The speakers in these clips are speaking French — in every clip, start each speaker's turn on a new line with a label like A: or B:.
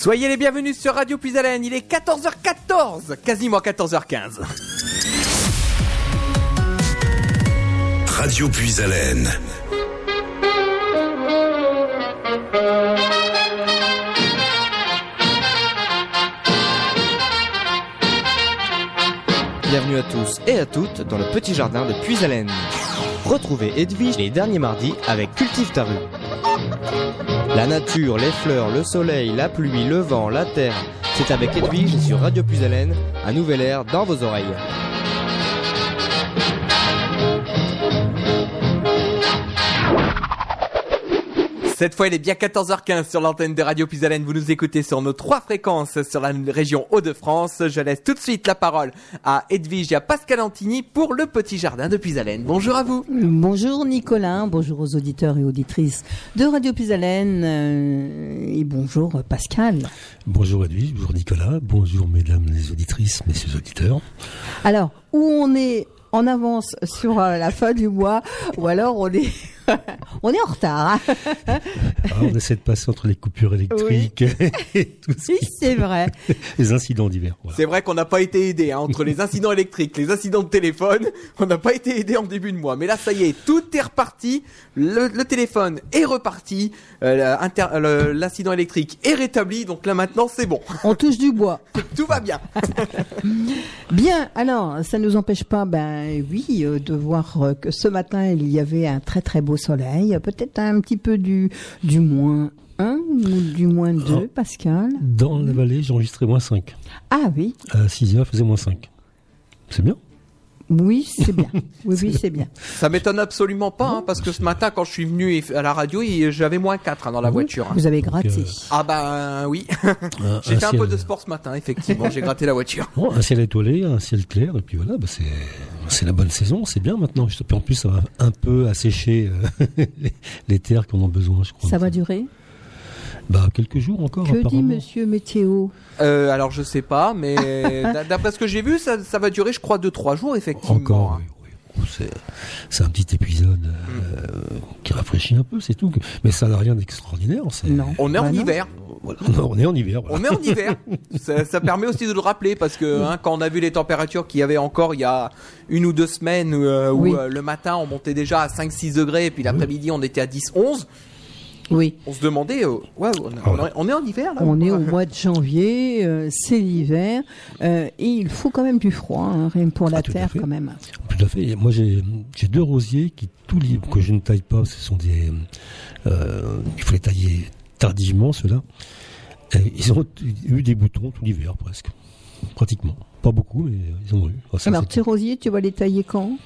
A: Soyez les bienvenus sur Radio Puisalène, il est 14h14, quasiment 14h15.
B: Radio Puisalène.
C: Bienvenue à tous et à toutes dans le petit jardin de Puisalène. Retrouvez Edwige les derniers mardis avec Cultive ta rue. La nature, les fleurs, le soleil, la pluie, le vent, la terre, c'est avec Edwige sur Radio Puisalène, un nouvel air dans vos oreilles.
A: Cette fois, il est bien 14h15 sur l'antenne de Radio Puisalène. Vous nous écoutez sur nos trois fréquences sur la région Hauts-de-France. Je laisse tout de suite la parole à Edwige et à Pascal Antini pour le petit jardin de Puisalène. Bonjour à vous.
D: Bonjour Nicolas, bonjour aux auditeurs et auditrices de Radio Puisalène euh, et bonjour Pascal.
E: Bonjour Edwige, bonjour Nicolas, bonjour mesdames les auditrices, messieurs les auditeurs.
D: Alors, où on est en avance sur euh, la fin du mois ou alors on est on est en retard. hein.
E: Ah, on essaie de passer entre les coupures électriques et tout ce
D: Oui, c'est vrai.
E: les incidents divers. voilà.
A: C'est vrai qu'on n'a pas été aidé hein, entre les incidents électriques, les incidents de téléphone. On n'a pas été aidé en début de mois. Mais là, ça y est, tout est reparti. Le, le téléphone est reparti. euh, le- L'incident électrique est rétabli. Donc là, maintenant, c'est bon.
D: On touche du bois.
A: tout va bien.
D: Bien, alors, ça ne nous empêche pas, ben oui, euh, de voir euh, que ce matin, il y avait un très très beau soleil, peut-être un petit peu du, du moins 1 ou du moins 2,
E: Oh.
D: Pascal.
E: Dans la vallée, j'ai enregistré moins 5.
D: Ah oui,
E: À 6 heures, il faisait moins 5. C'est bien.
D: Oui, c'est bien. Oui, oui, c'est bien.
A: Ça m'étonne absolument pas, hein, parce que ce matin, quand je suis venu à la radio, j'avais moins 4 dans la voiture. hein.
D: Vous avez gratté.
E: euh,
A: Ah ben oui, j'ai
E: un
A: fait un
E: ciel-
A: peu de sport ce matin, effectivement. J'ai gratté la voiture.
E: Bon, un ciel étoilé, un ciel clair, et puis voilà, bah c'est c'est la bonne saison, c'est bien maintenant. Puis en plus, ça va un peu assécher euh, les, les terres qui en ont besoin, je crois.
D: Ça va durer?
E: Bah quelques jours encore.
D: Que dit. Monsieur Météo
A: Euh, alors je sais pas, mais d'a- d'après ce que j'ai vu, ça, ça va durer, je crois, 2-3 jours, effectivement.
E: Encore,
A: hein.
E: oui, oui. C'est, un petit épisode euh, qui rafraîchit un peu, c'est tout. Mais ça n'a rien d'extraordinaire.
D: Non.
A: On est en
D: non.
A: hiver.
E: Voilà, on est en hiver. voilà.
A: On est en hiver. ça, ça permet aussi de le rappeler parce que hein, quand on a vu les températures qu'il y avait encore il y a une ou deux semaines euh, où
D: Oui.
A: euh, le matin on montait déjà à 5-6 degrés et puis l'après-midi on était à 10-11,
D: Oui.
A: on se demandait, euh, ouais, on, est en hiver là
D: On est au mois de janvier, euh, c'est l'hiver, euh, et il faut quand même du froid, hein, rien que pour la
E: Ah, tout à
D: terre quand même.
E: Tout à fait. Moi, j'ai, j'ai deux rosiers qui, tous les, que je ne taille pas, ce sont des. Euh, il faut les tailler tardivement, ceux-là. Ils ont eu des boutons tout l'hiver, presque. Pratiquement. Pas beaucoup, mais ils ont eu. Ah, ça,
D: Alors, tes rosiers, tu vas les tailler quand?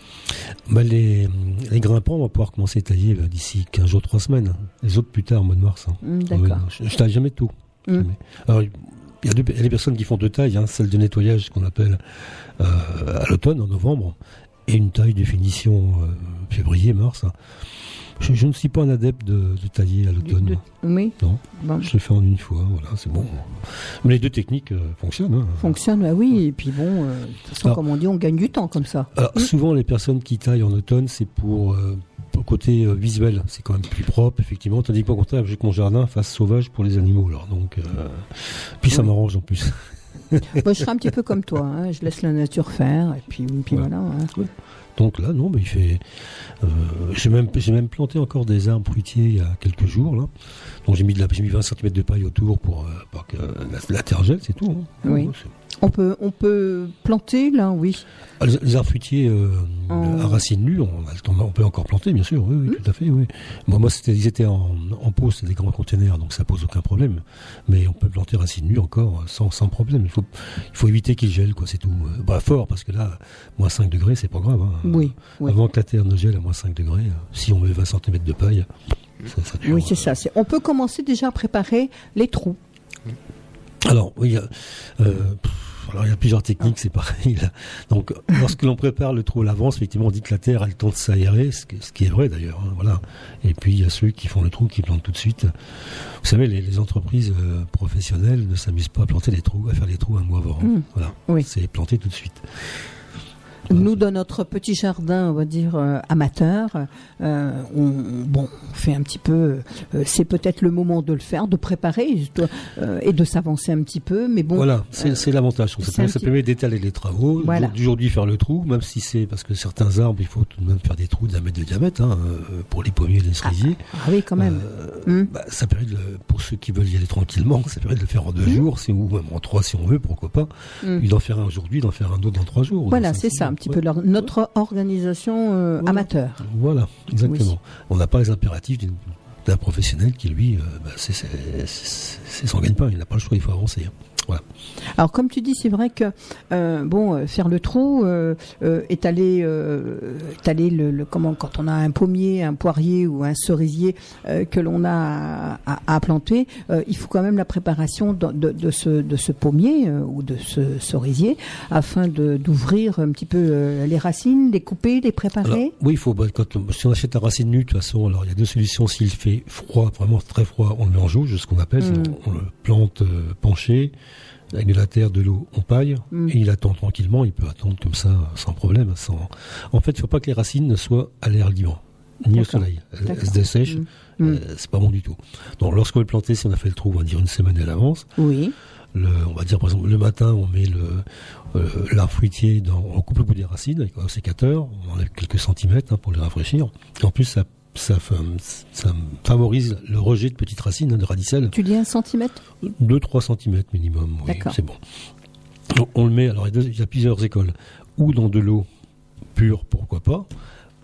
E: Bah, les, les grimpants, on va pouvoir commencer à tailler bah, d'ici 15 jours, 3 semaines. Les autres plus tard, au mois de mars. hein. Oui,
D: D'accord.
E: je, je taille jamais tout. Jamais. Alors, il y, a y des personnes qui font deux tailles, hein, celle de nettoyage qu'on appelle euh, à l'automne, en novembre, et une taille de finition euh, février, mars. hein. Je, je ne suis pas un adepte de, de tailler à l'automne.
D: Oui,
E: Non,
D: bon.
E: je le fais en une fois, voilà, c'est bon. Mais les deux techniques euh, fonctionnent. hein.
D: fonctionne, bah oui, et puis bon, euh, de toute façon,
E: Alors-
D: comme on dit, on gagne du temps comme ça.
E: Alors, souvent, les personnes qui taillent en automne, c'est pour, euh, pour côté euh, visuel. C'est quand même plus propre, effectivement. Tandis qu'au contraire, j'ai que mon jardin fasse sauvage pour les animaux. Alors, donc, euh, puis ça m'arrange en plus.
D: Moi, je serai un petit peu comme toi, hein, je laisse la nature faire, et puis, puis
E: Ouais.
D: voilà. hein.
E: Donc là, non, mais il fait. euh, j'ai même, j'ai même planté encore des arbres fruitiers il y a quelques jours là. Donc j'ai mis de la, j'ai mis 20 cm de paille autour pour, euh, pour que la, la terre gèle, c'est tout. hein.
D: Oui. On peut, on peut planter là, oui.
E: Ah, Les, les arbres fruitiers euh,
D: En-
E: à racines nues, on, peut encore planter, bien sûr. Oui, oui,
D: Hmm.
E: tout à fait. Oui. Moi, moi, c'était, ils étaient en, en pot, c'était des grands containers, donc ça pose aucun problème. Mais on peut planter racines nues encore euh, sans, sans problème. Il faut, il faut éviter qu'ils gèlent, quoi, c'est tout. Euh, Bah, fort, parce que là, moins 5 degrés, c'est pas grave. hein.
D: Oui, oui.
E: Avant que la terre ne gèle à moins 5 degrés, si on met 20 cm de paille, ça, ça dure.
D: Oui, c'est ça. c'est- On peut commencer déjà à préparer les trous.
E: Alors, oui, euh, pff, alors, il y a plusieurs techniques, c'est pareil. là. Donc, lorsque l'on prépare le trou à l'avance, effectivement, on dit que la terre a le temps de s'aérer, ce, qui- ce qui est vrai d'ailleurs. hein, voilà. Et puis, il y a ceux qui font le trou, qui plantent tout de suite. Vous savez, les, les entreprises euh, professionnelles ne s'amusent pas à planter les trous, à faire les trous un mois avant.
D: Mm.
E: Voilà.
D: Oui.
E: C'est planter tout de suite.
D: Nous, dans notre petit jardin, on va dire euh, amateur, euh, on, on- bon, on fait un petit peu. euh, c'est peut-être le moment de le faire, de préparer et de s'avancer un petit peu. Mais bon,
E: Voilà, c'est l'avantage. Ça, permet-
D: petit-
E: d'étaler les travaux,
D: Voilà.
E: d'aujourd'hui faire le trou, même si c'est parce que certains arbres, il faut tout de même faire des trous d'un mètre de diamètre hein, pour les pommiers et les cerisiers.
D: ah oui, quand même. Hmm.
E: bah, ça permet de, pour ceux qui veulent y aller tranquillement, ça permet de le faire en deux jours, si, ou même en trois si on veut, pourquoi pas. Puis d'en faire un aujourd'hui, d'en faire un autre dans trois jours. ou
D: Voilà, c'est ça,
E: jours.
D: Un petit
E: Ouais.
D: peu leur- notre organisation euh,
E: Voilà.
D: amateur.
E: Voilà, exactement.
D: Oui.
E: On n'a pas les impératifs d'un professionnel qui, lui, euh, bah, c'est son gagne-pain. Il n'a pas le choix, il faut avancer. hein. Voilà.
D: Alors comme tu dis, c'est vrai que euh, bon, euh, faire le trou, euh, euh, étaler, euh, étaler le, le- comment quand on a un pommier, un poirier ou un cerisier que l'on a à, planter, il faut quand même la préparation de, de, de ce de ce pommier ou de ce cerisier afin d'ouvrir un petit peu les racines, les couper, les préparer.
E: Alors, oui, il faut, bah, quand, on- si on achète la racine nue, de toute façon, alors il y a deux solutions. S'il fait froid, vraiment très froid, on le met en jauge, ce qu'on appelle,
D: Mm.
E: on, on le plante penché, avec de la terre, de l'eau, on paille,
D: Mm.
E: et il attend tranquillement, il peut attendre comme ça, sans problème. Sans... En fait, il ne faut pas que les racines ne soient à l'air libre, ni au soleil. Elles, se dessèchent,
D: Mm.
E: euh,
D: Mm.
E: c'est pas bon du tout. Donc lorsqu'on veut le planter, si on a fait le trou, on va dire une semaine à l'avance,
D: Oui.
E: le, on va dire par exemple le matin on met le euh, l'arbre fruitier dans on coupe le bout des racines avec un sécateur on enlève quelques centimètres hein, pour les rafraîchir et en plus ça ça, fa- ça favorise le rejet de petites racines hein, de radicelles
D: Tu dis un centimètre?
E: 2-3 centimètres minimum oui, c'est bon Donc, on le met alors il y a plusieurs écoles ou dans de l'eau pure pourquoi pas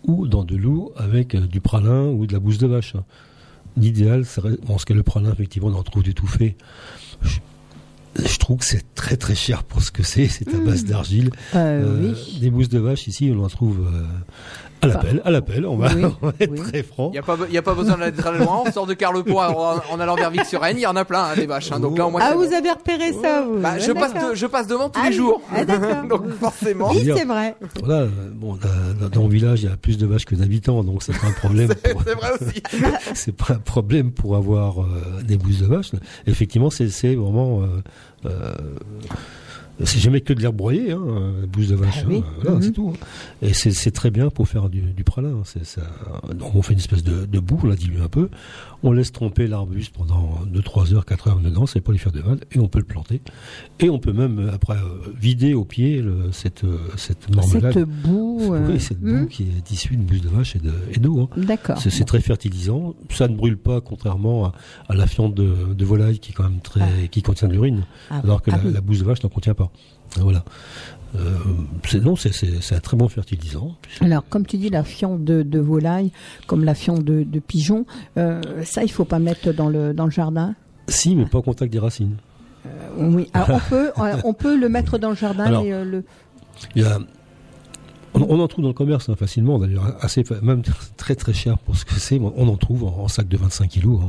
E: ou dans de l'eau avec euh, du pralin ou de la bouse de vache hein. L'idéal, serait, bon, ce que le pralin, effectivement, on en trouve fait. Je, je trouve que c'est très très cher pour ce que c'est. C'est à base d'argile.
D: euh,
E: Euh,
D: Oui.
E: Des bousses de vache, ici, on en trouve euh, à l'appel. À l'appel, on va,
D: Oui,
E: on va être
D: oui.
E: très franc.
A: Il n'y a, a pas besoin d'aller très loin. On sort de Carlepont en, en allant vers Vic-sur-Aisne. Il y en a plein, hein, des vaches. hein. donc là, au moins,
D: Ah, vous
A: bon.
D: avez repéré ça, vous
A: Bah, je, passe de- je passe devant tous
D: Ah
A: les jours.
D: Ah, d'accord.
A: donc forcément.
D: Oui, c'est vrai.
E: Voilà, bon, dans, dans mon village, il y a plus de vaches que d'habitants, donc c'est pas un problème. pour-
A: C'est vrai aussi.
E: c'est pas un problème pour avoir euh, des bousses de vache. Effectivement, c'est c'est vraiment. Euh, euh, c'est jamais que de l'herbe broyée, hein, bouse de vache.
D: Ah oui.
E: hein, voilà,
D: Mhm.
E: c'est tout. hein. Et c'est très bien pour faire du, du pralin. c'est ça. Donc on fait une espèce de, de boue, on la dilue un peu. On laisse tromper l'arbuste pendant 2, 3 heures, 4 heures dedans, c'est pas lui faire de mal. Et on peut le planter. Et on peut même, euh, après, euh, vider au pied le, cette, euh, cette marmelade.
D: Cette boue. euh,
E: Oui, cette boue
D: hmm,
E: qui est issue de bouse de vache et de- d'eau. hein.
D: D'accord.
E: C'est très fertilisant. Ça ne brûle pas, contrairement à, à la fiente de, de volaille qui est quand même très,
D: Ah.
E: qui contient de l'urine,
D: Ah,
E: alors que
D: ah
E: la,
D: oui.
E: la bouse de vache n'en contient pas. Voilà. Euh, c'est non, c'est- un très bon fertilisant.
D: Alors, comme tu dis, la fiente de, de volaille, comme la fiente de, de pigeon, euh, ça, il faut pas mettre dans le dans le jardin?
E: Si, mais pas au contact des racines.
D: Euh, oui. Alors, on peut on peut le mettre dans le jardin
E: Alors,
D: et le.
E: Il y a, on, on en trouve dans le commerce hein, facilement, d'ailleurs, assez, même très très cher pour ce que c'est. On en trouve en, en sac de 25 kilos,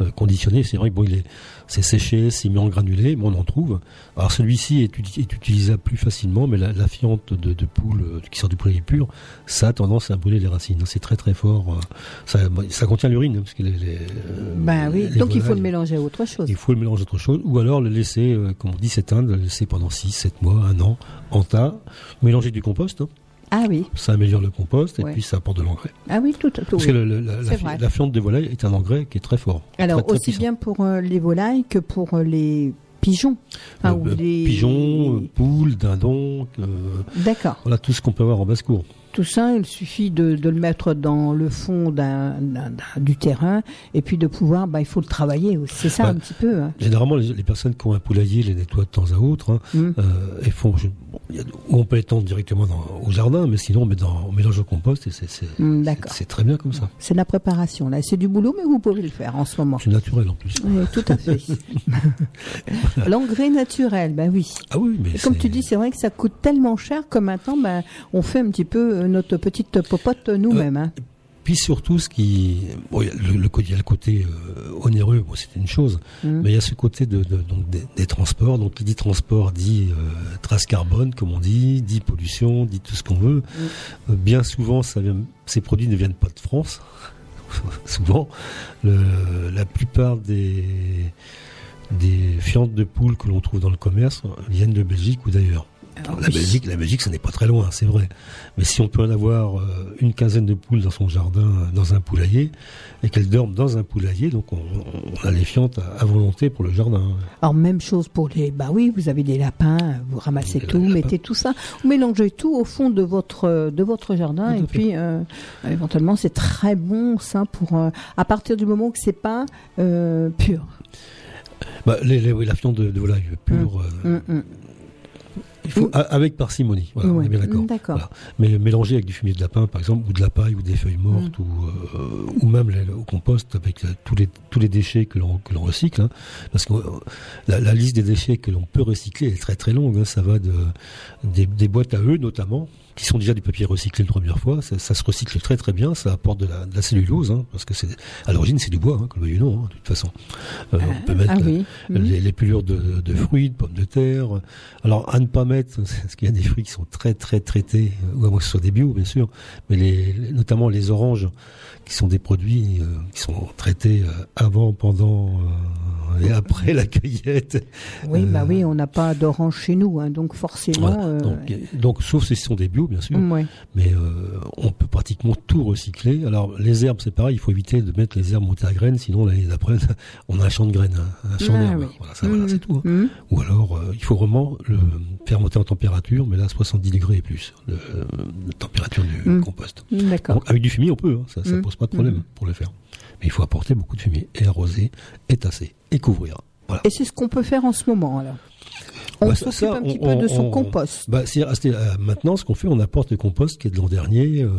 E: hein, conditionné. C'est vrai que bon, il est, c'est séché, c'est mis en granulé, mais on en trouve. Alors celui-ci est, uti- est utilisable plus facilement, mais la, la fiente de, de poule euh, qui sort du poulailler pur, ça a tendance à brûler les racines. C'est très très fort. euh, Ça, ça contient l'urine, hein, parce que les, les, euh,
D: Ben oui.
E: les
D: Donc, il faut le mélanger à autre chose.
E: il faut le mélanger à autre chose, ou alors le laisser, comme on dit, s'éteindre, le laisser pendant 6, 7 mois, un an, en tas, mélanger du compost, hein.
D: Ah oui.
E: ça améliore le compost et puis ça apporte de l'engrais.
D: Ah oui, tout. tout
E: Parce
D: oui.
E: que le- le- la, la fiente de volaille est un engrais qui est très fort.
D: Alors
E: très, très
D: aussi
E: puissant.
D: bien pour euh, les volailles que pour euh, les pigeons. Enfin,
E: Euh,
D: ou les
E: Pigeons, poules, dindons,
D: D'accord.
E: voilà tout ce qu'on peut avoir en basse-cour.
D: Tout ça, il suffit de, de le mettre dans le fond du terrain et puis de pouvoir, bah, il faut le travailler. aussi. C'est ça
E: Ouais.
D: un petit peu. hein.
E: Généralement, les, les personnes qui ont un poulailler les nettoient de temps à autre hein,
D: Mm.
E: euh, et font. je- bon, a- on peut étendre directement dans, au jardin, mais sinon on, met dans, on mélange au compost et c'est c'est-
D: Mm,
E: c'est-
D: d'accord.
E: c'est très bien comme ça.
D: C'est de la préparation. Là, c'est du boulot, mais vous pouvez le faire en ce moment.
E: C'est naturel en plus.
D: Oui, tout à fait. L'engrais naturel, ben oui.
E: Ah oui, mais
D: comme tu dis, c'est vrai que ça coûte tellement cher que maintenant, ben, on fait un petit peu euh, notre petite popote nous-mêmes. hein.
E: Puis surtout, ce qui, bon, il y a le, le côté- il y a le côté euh, onéreux, bon, c'est une chose,
D: Mm.
E: mais il y a ce côté de, de- donc des, des transports. Donc, qui dit transport dit euh, trace carbone, comme on dit, dit pollution, dit tout ce qu'on veut. Euh, bien souvent, ça vient, ces produits ne viennent pas de France. souvent, le- la plupart des des fientes de poules que l'on trouve dans le commerce viennent de Belgique ou d'ailleurs.
D: Ah
E: La
D: oui.
E: Belgique, la Belgique, ça n'est pas très loin, c'est vrai. Mais si on peut en avoir euh, une quinzaine de poules dans son jardin, dans un poulailler, et qu'elles dorment dans un poulailler, donc on, on a les fientes à, à volonté pour le jardin.
D: Alors même chose pour les. Bah oui, vous avez des lapins, vous ramassez tout,
E: lapins.
D: mettez tout ça, vous mélangez tout au fond de votre de votre jardin et puis euh, éventuellement c'est très bon ça pour euh, à partir du moment que c'est pas pur.
E: Bah, les, les- oui, la fiente de, de volaille pure, euh,
D: Hum, hum.
E: Il faut, a- avec parcimonie, voilà, on est bien d'accord. Voilà. Mais mélanger avec du fumier de lapin, par exemple, ou de la paille, ou des feuilles mortes,
D: Mm.
E: ou, euh, ou même les- au compost avec euh, tous les tous les déchets que l'on que l'on recycle. hein. parce que euh, la, la liste des déchets que l'on peut recycler est très très longue. hein. ça va de des, des boîtes à œufs notamment, qui sont déjà du papier recyclé une première fois. Ça, ça se recycle très très bien. Ça apporte de la, de la cellulose, hein, parce que c'est à l'origine c'est du bois, hein, que le non, hein, de toute façon. Euh, on peut mettre
D: Ah
E: euh,
D: oui. hum.
E: les, les pelures de, de fruits, de pommes de terre. Alors à ne pas mettre, parce qu'il y a des fruits qui sont très très traités, ou à moins que ce soit des bio bien sûr, mais les, les- notamment les oranges, qui sont des produits euh, qui sont traités euh, avant, pendant euh, et après la cueillette.
D: Oui, bah
E: Euh,
D: oui, on n'a pas d'orange chez nous, hein, donc forcément.
E: Voilà.
D: euh,
E: donc, donc sauf si ce sont des bio bien sûr,
D: ouais.
E: mais euh, on peut pratiquement tout recycler. Alors les herbes c'est pareil, il faut éviter de mettre les herbes montées à graines, sinon l'année d'après on a un champ de graines, hein, un champ
D: Ah
E: d'herbes.
D: oui.
E: Voilà, ça, voilà,
D: Hum,
E: c'est tout. hein.
D: hum.
E: Ou alors, il faut vraiment le faire monter en température, mais là, 70 degrés et plus, de, de température du
D: Mm.
E: compost. Donc, avec du fumier, on peut, hein, ça, ça
D: Mm.
E: pose pas de problème pour le faire. Mais il faut apporter beaucoup de fumier, et arroser, et tasser, et couvrir. Voilà.
D: Et c'est ce qu'on peut faire en ce moment alors. On
E: Bah,
D: s'occupe un petit
E: on-
D: peu de son
E: on-
D: compost.
E: Bah, euh, maintenant, ce qu'on fait, on apporte le compost qui est de l'an dernier, euh,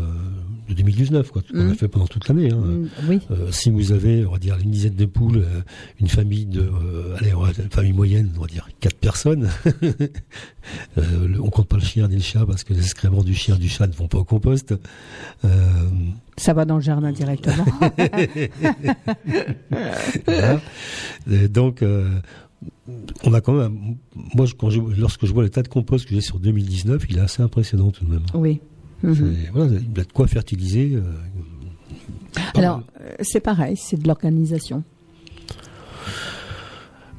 E: de 2019, quoi, qu'on
D: Mm.
E: a fait pendant toute l'année. Hein.
D: Mm, Oui.
E: Euh, si vous avez, on va dire, une dizaine de poules, euh, une famille de, euh, allez, une famille moyenne, on va dire quatre personnes. euh, le- on compte pas le chien ni le chat parce que les excréments du chien et du chat ne vont pas au compost.
D: Ça va dans le jardin directement.
E: voilà. Donc, on a quand même, moi, je- quand je, lorsque je vois le tas de compost que j'ai sur 2019, il est assez impressionnant tout de même.
D: oui. Mhm.
E: Voilà, il a de quoi fertiliser. euh,
D: Alors, euh, c'est pareil, c'est de l'organisation.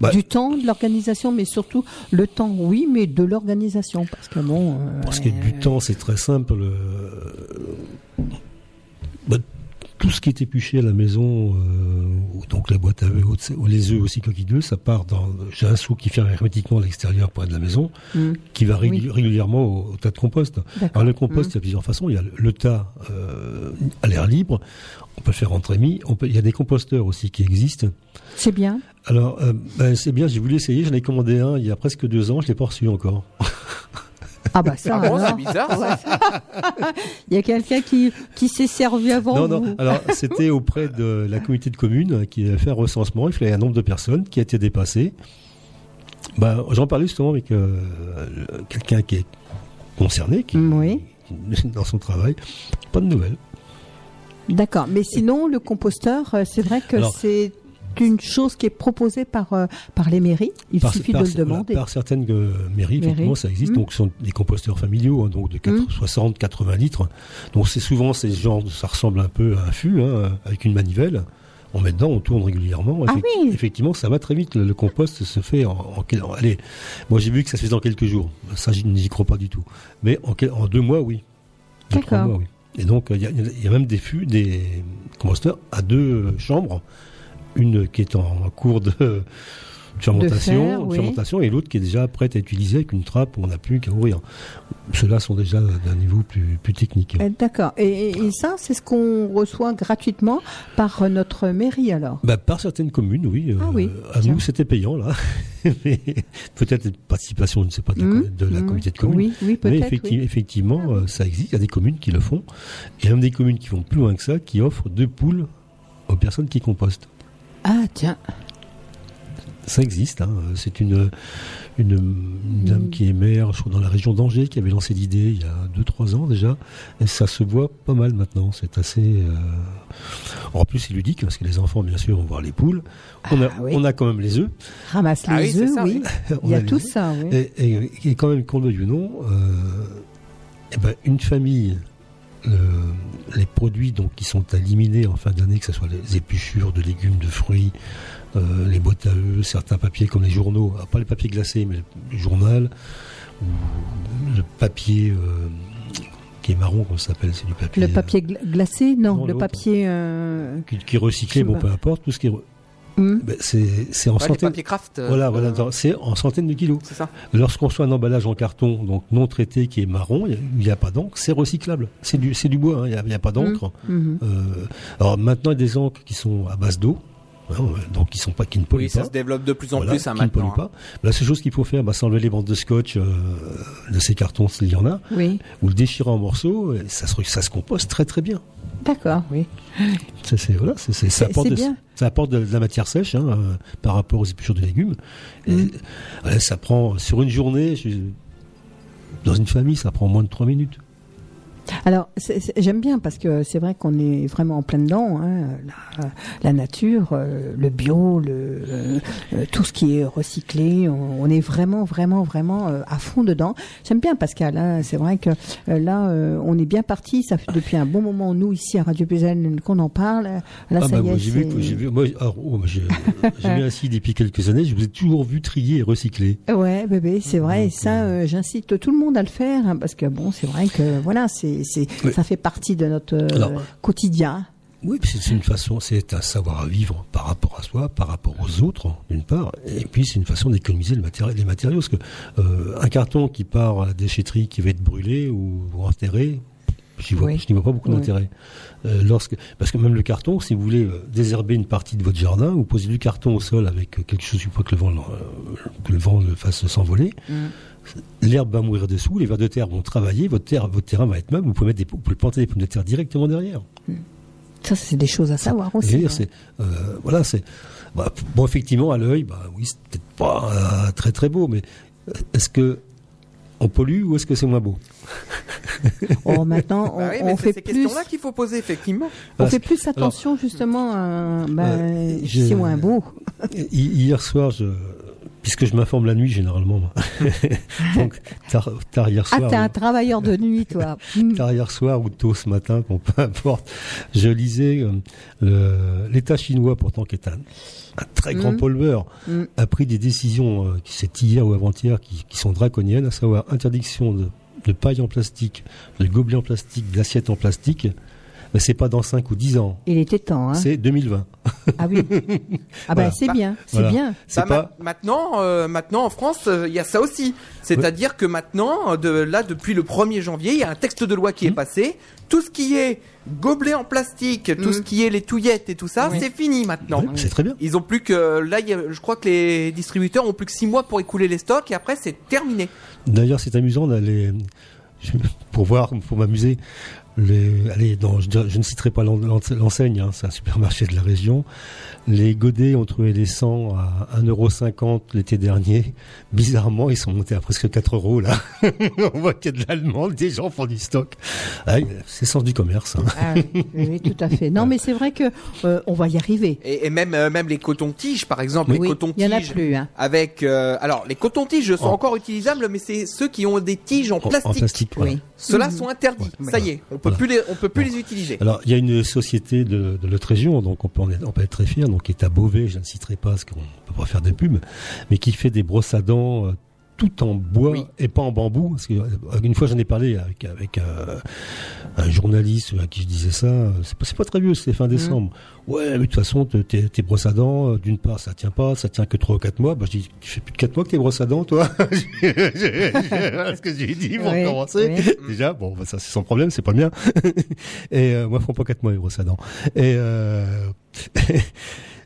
E: Bah-
D: du temps, de l'organisation, mais surtout le temps, oui, mais de l'organisation. Parce que bon. euh,
E: Pour ce qui est du temps, c'est très simple. Tout ce qui est épluché à la maison, euh, donc la boîte à œufs, ou les œufs aussi coquilles d'œufs, ça part dans. J'ai un seau qui ferme hermétiquement à l'extérieur près de la maison,
D: mm,
E: qui va
D: Oui.
E: régulièrement au, au tas de compost. Alors le compost,
D: Mm.
E: il y a plusieurs façons. Il y a le, le tas euh, à l'air libre. On peut le faire en trémie. On peut, il y a des composteurs aussi qui existent.
D: C'est bien.
E: Alors, euh, ben, c'est bien, j'ai voulu essayer. J'en ai commandé un il y a presque deux ans. Je l'ai pas reçu encore.
D: Ah bah ça,
A: Ah bon, c'est bizarre ça.
D: il y a quelqu'un qui, qui s'est servi avant
E: non,
D: vous.
E: non. Alors, c'était auprès de la communauté de communes qui a fait un recensement. Il fallait un nombre de personnes qui a été dépassé. Ben, j'en parlais justement avec euh, quelqu'un qui est concerné, qui,
D: Oui.
E: dans son travail. Pas de nouvelles.
D: D'accord. Mais sinon, le composteur, euh, c'est vrai que c'est une chose qui est proposée par, euh, par les mairies. Il
E: Par-
D: suffit
E: par-
D: de le
E: voilà,
D: demander.
E: par certaines euh, mairies, effectivement, ça existe.
D: Mm.
E: Donc, ce sont des composteurs familiaux, hein, donc de
D: Mm.
E: 60, 80 litres. Donc, c'est souvent ces genres, ça ressemble un peu à un fût, hein, avec une manivelle. On met dedans, on tourne régulièrement.
D: Ah
E: Effect-
D: oui.
E: Effectivement, ça va très vite. Le, compost se fait en, en allez, moi j'ai vu que ça se faisait en quelques jours. Ça, je n'y crois pas du tout. Mais en, deux mois, oui.
D: D'accord.
E: oui. Et donc, il y, a- il y a même des fûts, des composteurs à deux chambres. Une qui est en, cours de fermentation,
D: oui.
E: et l'autre qui est déjà prête à utiliser avec une trappe où on n'a plus qu'à ouvrir. Ceux-là sont déjà d'un niveau plus, plus technique.
D: Euh, D'accord. Et, ça, c'est ce qu'on reçoit gratuitement par euh, notre mairie alors?
E: Bah, par certaines communes, oui. euh,
D: Ah oui,
E: À
D: tiens.
E: nous, c'était payant, là. Mais Peut-être participation, je ne sais pas, de la,
D: Mmh,
E: de la
D: mmh.
E: communauté de communes.
D: Oui, oui,
E: Mais
D: peut-être.
E: effecti-
D: oui.
E: effectivement, euh, ça existe. Il y a des communes qui le font. Et même des communes qui vont plus loin que ça, qui offrent deux poules aux personnes qui compostent.
D: Ah tiens.
E: Ça existe. hein. C'est une, une, une dame
D: Mm.
E: qui est maire, je crois, dans la région d'Angers, qui avait lancé l'idée il y a 2-3 ans déjà. Et ça se voit pas mal maintenant. C'est assez. euh, En plus, c'est ludique parce que les enfants, bien sûr, vont voir les poules. On a,
D: Ah oui.
E: on a quand même les œufs.
D: Ramasse
A: Ah
D: les
A: c'est
D: œufs,
A: ça,
D: oui.
A: oui.
D: Il y a tout
E: œufs.
D: ça, oui.
E: Et, et- et quand même, qu'on le veuille ou non, euh, eh ben, une famille, les produits donc, qui sont éliminés en fin d'année, que ce soit les épluchures de légumes, de fruits, euh, les boîtes à œufs, certains papiers comme les journaux, ah, pas les papiers glacés, mais le journal, ou le papier euh, qui est marron, qu'on s'appelle, c'est du papier.
D: Le papier gla- glacé Non,
E: Non,
D: le papier. euh,
E: qui, qui est recyclé, bon, peu importe, tout ce qui est.
D: hmm.
E: ben, c'est c'est en
A: Ouais,
E: centaines.
A: craft. euh,
E: Voilà,
A: euh,
E: voilà, dans- c'est en centaines de kilos.
A: Ça.
E: Lorsqu'on reçoit un emballage en carton, donc non traité, qui est marron, il n'y a, pas d'encre, c'est recyclable. C'est du, c'est du bois, hein, il n'y a, il y a pas d'encre.
D: Mhm.
E: Euh, alors maintenant, il y a des encres qui sont à base d'eau, hein, donc qui sont pas, qui ne polluent
A: Oui, ça
E: pas.
A: se développe de plus en
E: Voilà,
A: plus hein,
E: qui ne polluent
A: maintenant. hein.
E: pas. La seule chose qu'il faut faire, bah, c'est enlever les bandes de scotch euh, de ces cartons, s'il y en a,
D: Oui,
E: ou le déchirer en morceaux, et ça se, ça se compose très très bien.
D: D'accord, oui.
E: C'est, voilà, c'est, ça, apporte de, ça apporte de, de la matière sèche hein, euh, par rapport aux épluchures de légumes. Et,
D: Mm.
E: voilà, ça prend, sur une journée, je- dans une famille, ça prend moins de 3 minutes.
D: Alors, j'aime bien parce que c'est vrai qu'on est vraiment en plein dedans. hein, la, la nature, euh, le bio, le, euh, euh, tout ce qui est recyclé, on, on est vraiment, vraiment, vraiment euh, à fond dedans. J'aime bien Pascal. hein, c'est vrai que là, on est bien parti. Ça fait depuis un bon moment, nous ici à Radio Paysanne, qu'on en parle. Là,
E: ah
D: ça
E: bah,
D: y est,
E: j'ai vu, vu, moi, alors, oh, j'ai, mis ainsi depuis quelques années, je vous ai toujours vu trier et recycler.
D: Ouais, bébé, c'est vrai. Et ça, j'incite tout le monde à le faire hein, parce que bon, c'est vrai que voilà, c'est, c'est, ça fait partie de notre euh,
E: Alors-
D: quotidien.
E: Oui, c'est une façon, c'est un savoir-vivre par rapport à soi, par rapport aux autres, d'une part, et puis c'est une façon d'économiser le matéri- les matériaux, parce que euh, un carton qui part à la déchetterie, qui va être brûlé ou, enterré, j'y vois,
D: Oui.
E: je n'y vois pas beaucoup
D: Oui.
E: d'intérêt. Euh, lorsque, parce que même le carton, si vous voulez euh, désherber une partie de votre jardin, vous posez du carton au sol avec quelque chose pour que le vent, euh, que le vent le fasse s'envoler. L'herbe va mourir dessous, les vers de terre vont travailler, votre, terre, votre terrain va être meuble, vous pouvez, mettre des, vous pouvez planter des pommes de terre directement derrière.
D: Ça, c'est des choses à savoir aussi.
E: dire,
D: hein.
E: c'est euh, voilà, c'est bah, bon effectivement à l'œil, bah oui, c'est peut-être pas euh, très très beau, mais euh, est-ce que on pollue ou est-ce que c'est moins beau?
D: Oh, maintenant, on,
A: Bah oui,
D: on fait
A: ces
D: plus.
A: questions-là qu'il faut poser, effectivement.
D: On
E: Parce
D: fait plus attention justement à ben,
E: Euh, je-
D: c'est moins beau.
E: Hi- Hier soir, je, puisque je m'informe la nuit généralement, moi. donc tard, tard hier
D: Ah,
E: soir,
D: t'es un
E: ou-
D: travailleur de nuit, toi.
E: Tard hier soir ou tôt ce matin, bon, peu importe, je lisais euh, le- l'État chinois, pourtant qui est un, un très grand
D: Mm.
E: pollueur,
D: Mm.
E: a pris des décisions, euh, qui c'est hier ou avant-hier, qui, qui sont draconiennes, à savoir interdiction de, de paille en plastique, de gobelets en plastique, d'assiettes en plastique. Mais c'est pas dans 5 ou 10 ans,
D: Il était temps, hein.
E: c'est 2020.
D: Ah oui. Ah ben
E: Voilà.
D: c'est bien, c'est
E: Voilà.
D: bien.
A: Bah,
E: pas.
A: ma- maintenant, euh, maintenant en France, euh, il y a ça aussi. C'est-à-dire que maintenant, de là depuis le 1er janvier, il y a un texte de loi qui est
E: Mmh.
A: passé. Tout ce qui est gobelet en plastique, tout
D: Mm.
A: ce qui est les touillettes et tout ça,
D: Oui.
A: c'est fini maintenant.
E: C'est très bien.
A: Ils ont plus que là, il y a- je crois que les distributeurs ont plus que 6 mois pour écouler les stocks et après c'est terminé.
E: D'ailleurs, c'est amusant d'aller pour voir, pour m'amuser. Les, allez, dans, je, ne citerai pas l'en- l'en- l'enseigne, hein, c'est un supermarché de la région. Les godets ont trouvé les 100 à 1,50€ l'été dernier. Bizarrement, ils sont montés à presque 4 euros là. On voit qu'il y a de l'allemand, des gens font du stock. Ah, c'est sens du commerce. hein.
D: Ah oui, tout à fait. Non, mais c'est vrai que euh, on va y arriver.
A: Et, et même euh, même les cotons-tiges, par exemple, les cotons-tiges.
D: il y en a plus. Hein.
A: Avec euh, alors les cotons-tiges sont
E: En-
A: encore utilisables, mais c'est ceux qui ont des tiges en
E: En,
A: plastique.
E: en plastique. voilà.
D: Oui.
A: Ceux-là
D: Mhm.
A: sont interdits.
E: Ouais.
A: Ça y est, on peut
E: Voilà.
A: plus les on peut plus les utiliser.
E: Alors, il y a une société de, de notre région, donc on peut, en être, on peut être très fier, donc qui est à Beauvais, je ne citerai pas parce qu'on ne peut pas faire de pub, mais qui fait des brosses à dents euh, tout en bois
A: Oui.
E: et pas en bambou. Parce que, euh, une fois, j'en ai parlé avec, avec euh, un journaliste à qui je disais ça. euh, C'est pas, c'est pas très vieux, c'était fin décembre. Ouais, mais de toute façon, te- tes, tes brosses à dents, euh, d'une part, ça tient pas, ça tient que 3 ou 4 mois. Bah, je dis, tu fais plus de 4 mois que tes brosses à dents, toi Voilà ce que j'ai dit pour
D: Oui,
E: commencer.
D: oui.
E: Déjà, bon, bah, ça c'est son problème, c'est pas le mien. et euh, moi, ils font pas 4 mois les brosses à dents. Et euh,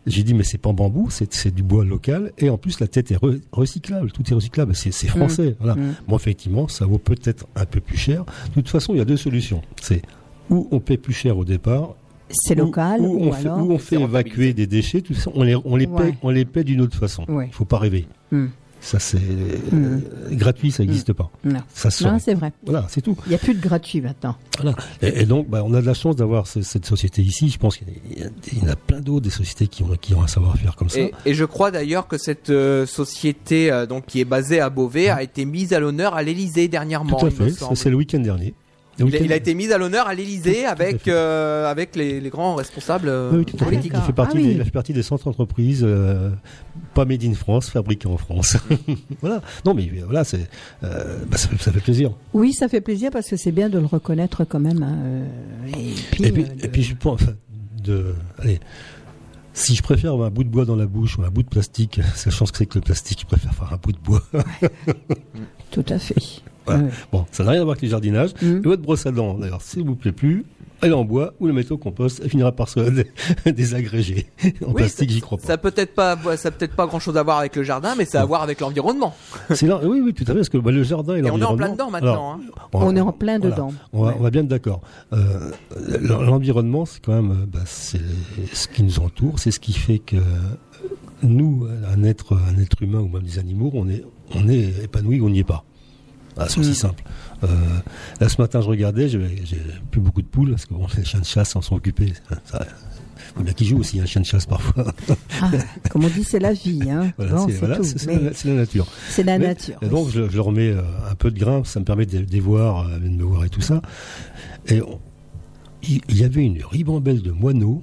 E: j'ai dit, mais c'est pas en bambou, c'est c'est du bois local. Et en plus, la tête est re- recyclable, tout est recyclable, c'est c'est français. Voilà.
D: Mm.
E: Bon, effectivement, ça vaut peut-être un peu plus cher. De toute façon, il y a deux solutions. C'est ou on paie plus cher au départ,
D: C'est local
E: ou,
D: ou,
E: on fait, on évacuer des déchets. Tout ça, on les, on les
D: Ouais.
E: paie, on les paie d'une autre façon.
D: Ouais.
E: Il faut pas rêver.
D: Hmm.
E: Ça, c'est
D: Mm.
E: euh, gratuit, ça n'existe pas.
D: Non,
E: Ça
D: c'est vrai.
E: Voilà, c'est tout.
D: Il n'y a plus de gratuit maintenant.
E: Voilà. Et, et donc, bah, on a de la chance d'avoir ce- cette société ici. Je pense qu'il y, en a plein d'autres des sociétés qui ont, qui ont un savoir-faire comme ça.
A: Et, et je crois d'ailleurs que cette euh, société euh, donc qui est basée à Beauvais a été mise à l'honneur à l'Élysée dernièrement.
E: Tout à fait. C'est le week-end dernier.
A: Il a, il a
E: t'as-
A: été mis à l'honneur à l'Elysée avec euh, avec les, les grands responsables euh,
E: Oui, tout à fait.
A: politiques.
E: Il fait partie,
D: Ah oui.
E: des, il fait partie des centres entreprises euh, pas made in France, fabriqués en France. voilà. Non, mais voilà, c'est, euh, bah, ça, fait, ça fait plaisir.
D: Oui, ça fait plaisir parce que c'est bien de le reconnaître quand même. hein, et puis,
E: et, puis,
D: euh, de-
E: et puis, je pense, enfin, de, allez, si je préfère avoir un bout de bois dans la bouche ou un bout de plastique, sachant ce que c'est que le plastique, je préfère faire un bout de bois.
D: tout à fait.
E: Voilà.
D: Ouais.
E: bon, ça n'a rien à voir avec les jardinages.
D: Mm.
E: Et votre brosse à dents, d'ailleurs, s'il vous plaît plus, elle est en bois ou le métaux au compost, elle finira par se dé- désagréger. En
A: Oui,
E: plastique, j'y crois pas.
A: Ça peut être pas, ça peut-être pas grand chose à voir avec le jardin, mais ça a à voir avec l'environnement.
E: C'est là, oui, oui, tout à fait, parce que bah, le jardin et
A: Et on est en plein
E: l'environnement-
A: dedans maintenant.
E: Alors,
A: hein.
D: On est en plein
E: voilà.
D: dedans.
E: On va,
D: Ouais.
E: on va bien être d'accord. Euh, L'environnement, c'est quand même, euh, bah, c'est ce qui nous entoure, c'est ce qui fait que nous, un être, un être humain ou même des animaux, on est, on est épanoui ou on n'y est pas. Ah, c'est aussi
D: Mm.
E: simple. Euh, là, ce matin, je regardais, j'ai plus beaucoup de poules parce que bon, les chiens de chasse en sont occupés. Ça, faut bien qu'ils jouent aussi, un chien de chasse parfois.
D: Ah, comme on dit, c'est la vie. Hein.
E: Voilà, c'est voilà, la, nature.
D: c'est la
E: Mais-
D: nature.
E: Donc, je, je leur mets un peu de grain, ça me permet de, de les voir, euh, de me voir et tout ça. Et on- il y avait une ribambelle de moineaux.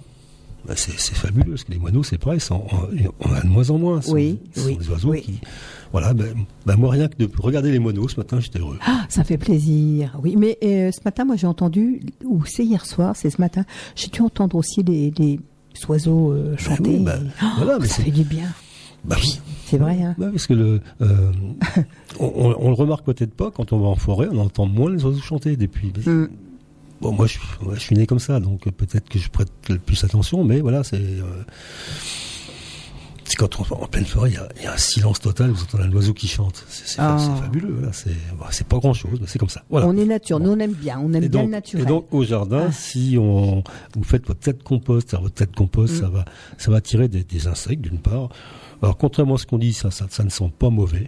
E: Bah, c'est fabuleux, parce que les moineaux, c'est pareil, en- on a de moins en moins. Ce sont-
D: Oui,
E: sont
D: oui,
E: des oiseaux
D: oui.
E: qui. Voilà, ben, ben, moi, rien que de regarder les moineaux, ce matin, j'étais heureux.
D: Ah, ça fait plaisir. Oui, mais euh, ce matin, moi, j'ai entendu, ou c'est hier soir, c'est ce matin, j'ai dû entendre aussi les, les oiseaux euh, chanter.
E: oui, bah,
D: Oh,
E: voilà, mais
D: ça fait du bien.
E: Bah oui.
D: C'est vrai, hein.
E: Ouais, parce que le, euh, on, on- le remarque peut-être pas quand on va en forêt, on entend moins les oiseaux chanter depuis.
D: Mm.
E: Bon, moi, je, suis- ouais, je suis né comme ça, donc peut-être que je prête plus attention, mais voilà, c'est. euh, c'est quand on en pleine forêt, il y a- il y, a un silence total, vous entendez un oiseau qui chante. C'est
D: Ah.
E: fabuleux, voilà, c'est bah, pas grand-chose, mais c'est comme ça. Voilà.
D: On est nature. Nous, on aime bien. On aime
E: Et
D: bien
E: donc,
D: le naturel.
E: et donc, au jardin,
D: Ah.
E: si on, vous faites votre tête compost, alors votre tête compost,
D: Mm.
E: ça va, ça va attirer des, des insectes d'une part. Alors, contrairement à ce qu'on dit, ça, ça, ça ne sent pas mauvais.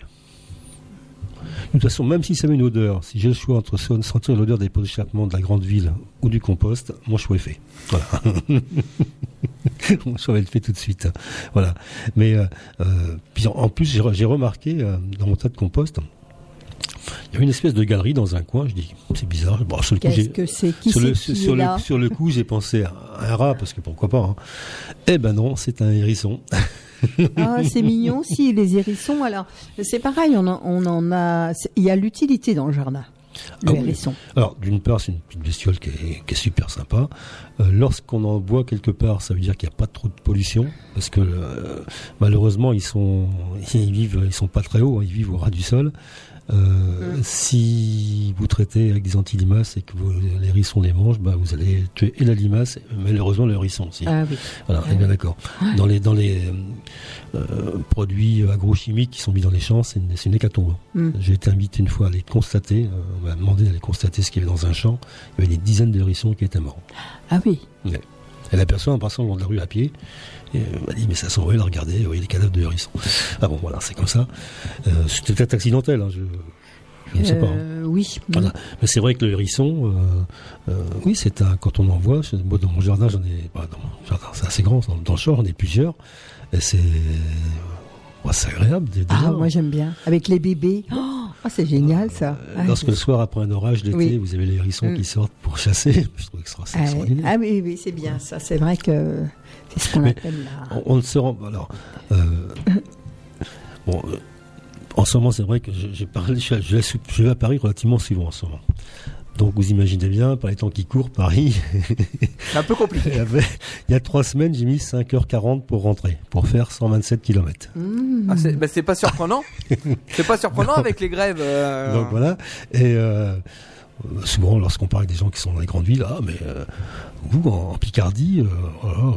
E: De toute façon, même si ça met une odeur, si j'ai le choix entre se- sentir l'odeur des pots d'échappement de la grande ville ou du compost, mon choix est fait. Voilà. mon choix va être fait tout de suite. Voilà. Mais euh, euh, puis en, plus, j'ai re- j'ai remarqué euh, dans mon tas de compost, il y avait une espèce de galerie dans un coin. Je dis, c'est bizarre. Bon, sur le coup,
D: Qu'est-ce
E: j'ai-
D: que c'est? Qui
E: sur le, sur,
D: est
E: le,
D: là?
E: sur le coup, j'ai pensé à un rat, parce que pourquoi pas. Hein. Eh ben non, c'est un hérisson.
D: Ah, c'est mignon aussi, les hérissons. Alors, c'est pareil, on en, on en a. Il y a l'utilité dans le jardin, le
E: Ah oui.
D: hérisson.
E: Alors, d'une part, c'est une petite bestiole qui est, qui est super sympa. Euh, Lorsqu'on en boit quelque part, ça veut dire qu'il n'y a pas trop de pollution, parce que euh, malheureusement, ils sont, ils vivent, ils sont pas très hauts, hein, ils vivent au ras du sol. Euh, Si vous traitez avec des anti-limaces et que vous, les hérissons les mangent, bah, vous allez tuer et la limace, et malheureusement le hérisson aussi.
D: Ah oui.
E: Voilà, on est bien d'accord. Dans les dans les euh, produits agrochimiques qui sont mis dans les champs, c'est une, une hécatombe.
D: Mm.
E: J'ai été invité une fois à les constater. euh, on m'a demandé d'aller constater ce qu'il y avait dans un champ. Il y avait des dizaines de hérissons qui étaient morts.
D: Ah oui.
E: Elle aperçoit en passant le long de la rue à pied. Et elle m'a dit, mais ça elle regardait, vous voyez les cadavres de hérissons. Ah bon, voilà, c'est comme ça. Euh, C'était peut-être accidentel, hein, je, je ne sais pas. hein.
D: Euh, oui.
E: Voilà. Mais c'est vrai que le hérisson, euh, euh, oui, c'est un. Quand on en voit, je- moi, dans mon jardin, j'en ai. bah, dans mon jardin, c'est assez grand. Dans, dans le champ, j'en ai plusieurs. Et c'est. ouais, c'est agréable.
D: Ah, moi j'aime bien. Avec les bébés. Oh, ah, c'est génial ça.
E: Euh,
D: Ah,
E: Lorsque le soir, après un orage d'été,
D: Oui.
E: vous avez les hérissons
D: Mm.
E: qui sortent pour chasser, je trouve que c'est
D: Ah,
E: extraordinaire.
D: ah oui, oui, c'est bien ça. C'est vrai que ce qu'on
E: Mais-
D: appelle la.
E: On, on ne se rend. Alors. euh, bon. euh, en ce moment, c'est vrai que je- j'ai parlé, je, vais- je vais à Paris relativement souvent en ce moment. Donc vous imaginez bien, par les temps qui courent, Paris,
A: C'est un peu compliqué.
E: Il y avait- il y a trois semaines, j'ai mis 5h40 pour rentrer, pour faire 127 km.
D: Mmh.
A: Ah, c'est bah, pas surprenant. c'est pas surprenant avec les grèves. euh,
E: Donc voilà. Et euh, souvent, lorsqu'on parle avec des gens qui sont dans les grandes villes, ah, mais euh, vous, en, en Picardie, euh,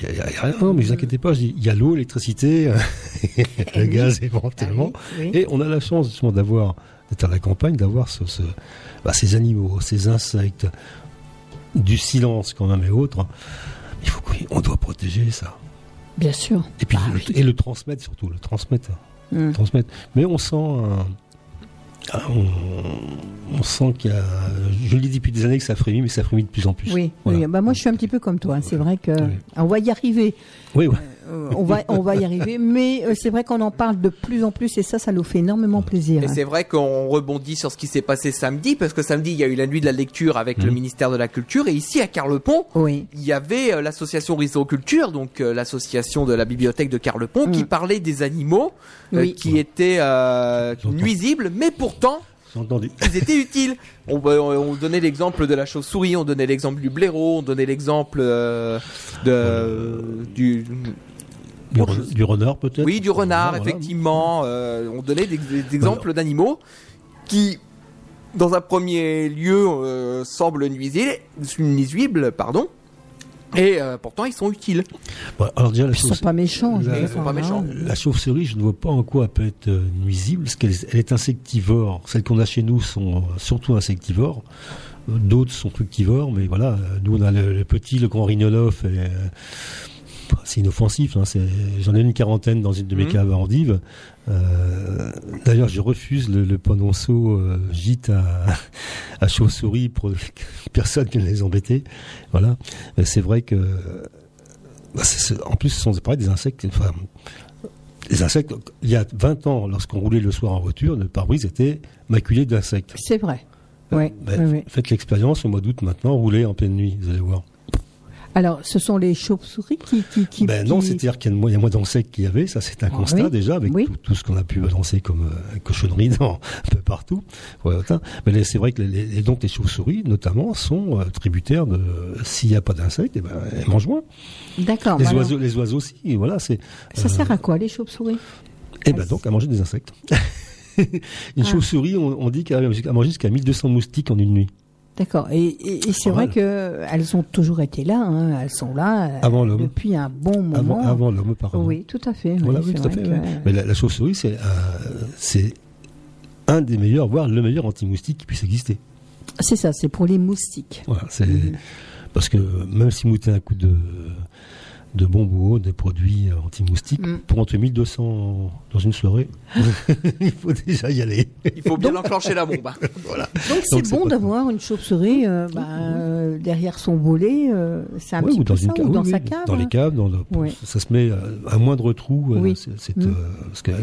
E: il y a, il y a rien. Non, mais ne vous inquiétez pas, il y a l'eau, l'électricité, le gaz éventuellement.
D: Ah oui, oui.
E: Et on a la chance justement d'avoir, d'être à la campagne, d'avoir ce, ce- bah, ces animaux, ces insectes, du silence quand même et autres. Il faut qu'on doit protéger ça.
D: Bien sûr.
E: Et puis
D: Ah
E: le,
D: oui.
E: et le transmettre surtout, le transmettre,
D: Mmh.
E: transmettre. Mais on sent un- ah, on, on sent qu'il y a, je le dis depuis des années que ça frémit, mais ça frémit de plus en plus.
D: Oui,
E: Voilà.
D: oui. Bah, moi je suis un petit peu comme toi. hein. C'est vrai que
E: Oui.
D: on va y arriver.
E: Oui, ouais.
D: Euh, on va on va y arriver. Mais euh, c'est vrai qu'on en parle de plus en plus et ça, ça nous fait énormément plaisir.
A: Et
D: hein.
A: c'est vrai qu'on rebondit sur ce qui s'est passé samedi, parce que samedi, il y a eu la nuit de la lecture avec le
E: Mhm.
A: ministère de la Culture, et ici à Carlepont,
D: Oui.
A: il y avait euh, l'association Culture, donc euh, l'association de la bibliothèque de Carlepont, qui
D: Mm.
A: parlait des animaux euh,
D: Oui.
A: qui étaient euh, nuisibles, mais pourtant ils étaient utiles. On, on- on donnait l'exemple de la chauve-souris, on donnait l'exemple du blaireau, on donnait l'exemple euh, de du
E: Du, re- renard peut-être
A: oui du renard
E: Voilà.
A: effectivement. Euh, on donnait des, des exemples d'animaux qui dans un premier lieu euh, semblent nuisibles, nuisibles pardon. Et euh, pourtant ils sont utiles.
E: Bon, alors déjà, la
D: Ils sont pas méchants.
E: la-
A: sont pas
D: hein.
A: méchants.
E: La chauve-souris, je ne vois pas en quoi elle peut être nuisible, parce qu'elle elle est insectivore. Celles qu'on a chez nous sont surtout insectivores. D'autres sont fructivores, mais voilà, nous on a le, le petit, le grand rhinolophe, et, euh, c'est inoffensif. hein, J'en ai une quarantaine dans une de mes
A: Mhm.
E: caves à endives. Euh, D'ailleurs, je refuse le, le panonceau euh, gîte à, à chauve-souris pour que personne ne les embêter. Voilà, c'est vrai que bah, en plus, ce sont pareil, des insectes. Enfin, les insectes, il y a 20 ans, lorsqu'on roulait le soir en voiture, le pare-brise était maculé d'insectes.
D: C'est vrai. Ouais, ouais, ouais.
E: Faites l'expérience au mois d'août maintenant, roulez en pleine nuit, vous allez voir.
D: Alors, ce sont les chauves-souris qui, qui, qui,
E: ben non,
D: qui-
E: c'est-à-dire qu'il y a moins, a d'insectes qu'il y avait, ça c'est un
D: Ah
E: constat
D: oui,
E: déjà, avec
D: oui.
E: tout, tout ce qu'on a pu balancer comme euh, cochonnerie dans, un peu partout. Ouais, autant. Mais c'est vrai que les, les- donc les chauves-souris, notamment, sont euh, tributaires de s'il n'y a pas d'insectes, eh ben, elles mangent moins.
D: D'accord.
E: Les
D: bah alors,
E: oiseaux, les oiseaux aussi, voilà, c'est.
D: Ça
E: euh,
D: sert à quoi les chauves-souris?
E: Eh ben donc à manger des insectes. une
D: Ah.
E: chauve-souris, on, on dit qu'elle à manger jusqu'à 1200 moustiques en une nuit.
D: D'accord. Et, et- et c'est vrai que elles ont toujours été là. hein. Elles sont là euh,
E: Avant l'homme.
D: depuis un bon moment.
E: Avant, avant l'homme, apparemment.
D: Oui, tout à fait.
E: Voilà,
D: oui,
E: tout à fait.
D: que-.
E: Mais la, la chauve-souris, c'est euh, c'est un des meilleurs, voire le meilleur anti-moustique qui puisse exister.
D: C'est ça. C'est pour les moustiques.
E: Voilà, c'est
D: Mhm.
E: parce que même si vous mettez un coup de de bonbons, des produits euh, anti-moustiques,
D: Mm.
E: pour en tuer 1200 dans une soirée, il faut déjà y aller.
A: Il faut bien enclencher la bombe. hein.
E: voilà.
D: Donc c'est bon d'avoir une chauve-souris euh, bah, euh, derrière son volet. euh, c'est un
E: Ouais,
D: petit
E: ou dans
D: peu
E: une
D: ça, ou dans
E: oui,
D: sa
E: oui,
D: cave.
E: dans les
D: hein.
E: caves, dans le-
D: Oui.
E: ça se met à moindre trou. euh,
D: Oui.
E: c'est-
D: Mm.
E: euh, parce qu'un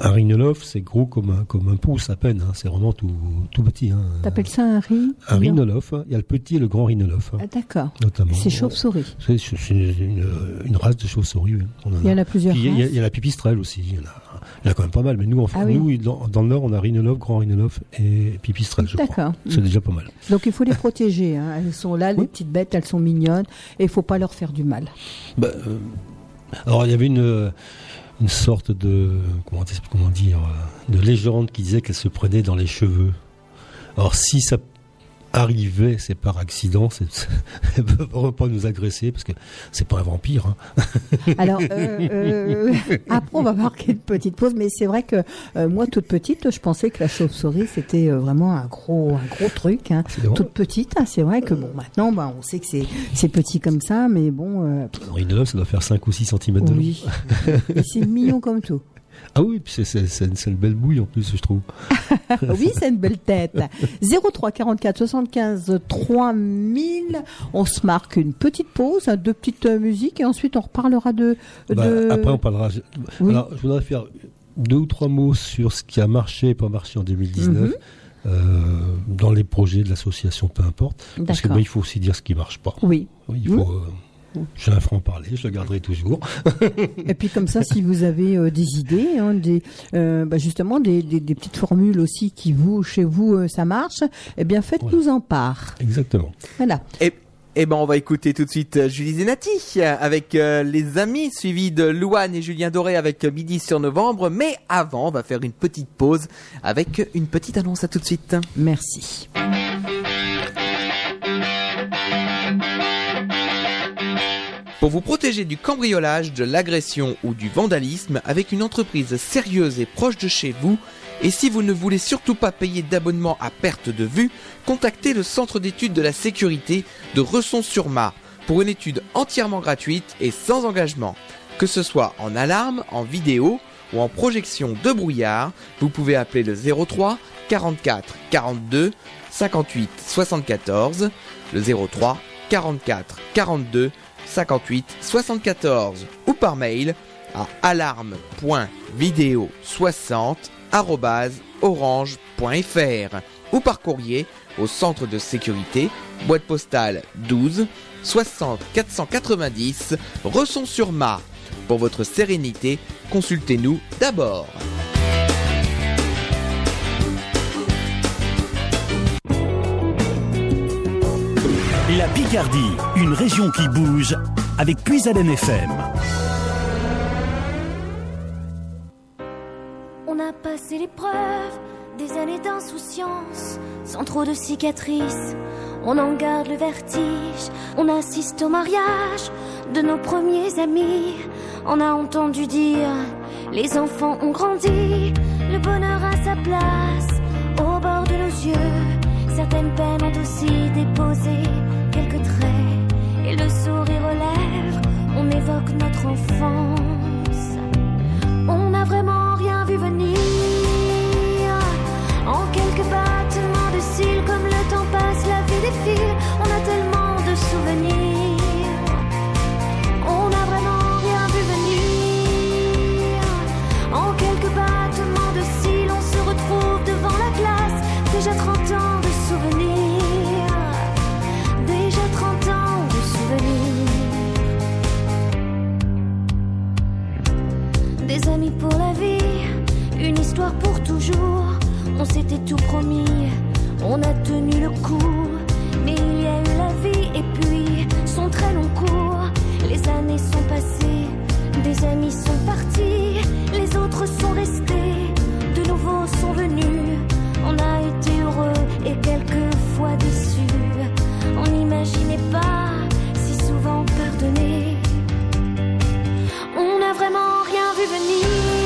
E: un rhinolophe, c'est gros comme un, comme un pouce à peine. hein, c'est vraiment tout, tout petit. Hein.
D: T'appelles ça un riz
E: Un rhinolophe, il y a le petit et le grand rhinolophe,
D: Ah, D'accord.
E: notamment.
D: C'est chauve-souris.
E: C'est c'est une, une- une race de oui. En
D: Il y en
E: a.
D: plusieurs.
E: Il y a- y, la pipistrelle aussi. Il y, en a, il y en a quand même pas mal. Mais nous, en,
D: Ah oui.
E: nous dans, dans le Nord, on a rhinolophe, grand rhinolophe et pipistrelle.
D: D'accord.
E: C'est déjà pas mal.
D: Donc il faut les protéger. hein. Elles sont là, les
E: Oui.
D: petites bêtes, elles sont mignonnes et il faut pas leur faire du mal.
E: Bah, euh, alors il y avait une, euh, une sorte de comment, comment dire euh, de légende qui disait qu'elle se prenait dans les cheveux. Alors si ça arrivait, c'est par accident, c'est, elle peut vraiment pas nous agresser parce que c'est pas un vampire. hein.
D: Alors euh, euh, après on va marquer une petite pause, mais c'est vrai que euh, moi toute petite, je pensais que la chauve-souris c'était vraiment un gros un gros truc. Hein. Toute petite, hein. c'est vrai que bon maintenant bah, on sait que c'est petit comme ça, mais bon
E: rhinolophe, ça doit faire 5 ou 6 cm de long.
D: oui, et c'est mignon comme tout.
E: Ah oui, puis c'est, une belle bouille en plus, je trouve.
D: Oui, c'est une belle tête. 03 44 75 3000. On se marque une petite pause, hein, deux petites euh, musiques et ensuite on reparlera de.
E: Bah. Après, on parlera.
D: Oui.
E: Alors, je voudrais faire deux ou trois mots sur ce qui a marché et pas marché en 2019.
D: Mhm.
E: euh, dans les projets de l'association, peu importe. Parce que bah, il faut aussi dire ce qui marche pas.
D: Oui.
E: Oui, il faut. euh, j'ai un franc parler, je le garderai toujours.
D: Et puis comme ça, si vous avez euh, des idées, hein, des, euh, bah, justement des, des, des petites formules aussi qui vous, chez vous, euh, ça marche, eh bien faites-nous en part.
E: Exactement.
D: Voilà.
A: Et, eh ben, on va écouter tout de suite Julie Zenati avec euh, les amis, suivi de Louane et Julien Doré avec Midi sur novembre. Mais avant, on va faire une petite pause avec une petite annonce. À tout de suite.
D: Merci.
A: Pour vous protéger du cambriolage, de l'agression ou du vandalisme avec une entreprise sérieuse et proche de chez vous, et si vous ne voulez surtout pas payer d'abonnement à perte de vue, contactez le Centre d'études de la sécurité de Resson-sur-Mar pour une étude entièrement gratuite et sans engagement. Que ce soit en alarme, en vidéo ou en projection de brouillard, vous pouvez appeler le 03 44 42 58 74, le 03 44 42 58 74 ou par mail à alarme.vidéo60 ou par courrier au centre de sécurité, boîte postale 12 60 490, Resson-sur-Mar. Pour votre sérénité, consultez-nous d'abord.
F: La Picardie, une région qui bouge avec Puisalène FM.
G: On a passé l'épreuve des années d'insouciance, sans trop de cicatrices. On en garde le vertige, on assiste au mariage de nos premiers amis. On a entendu dire, les enfants ont grandi, le bonheur a sa place au bord de nos yeux. Certaines peines ont aussi déposé évoque notre enfance. On n'a vraiment rien vu venir. En quelques battements de cils, comme le temps passe, la vie défile. Pour toujours. On s'était tout promis, on a tenu le coup. Mais il y a eu la vie et puis son très long cours. Les années sont passées, des amis sont partis, les autres sont restés, de nouveaux sont venus. On a été heureux et quelquefois déçus. On n'imaginait pas si souvent pardonner. On n'a vraiment rien vu venir.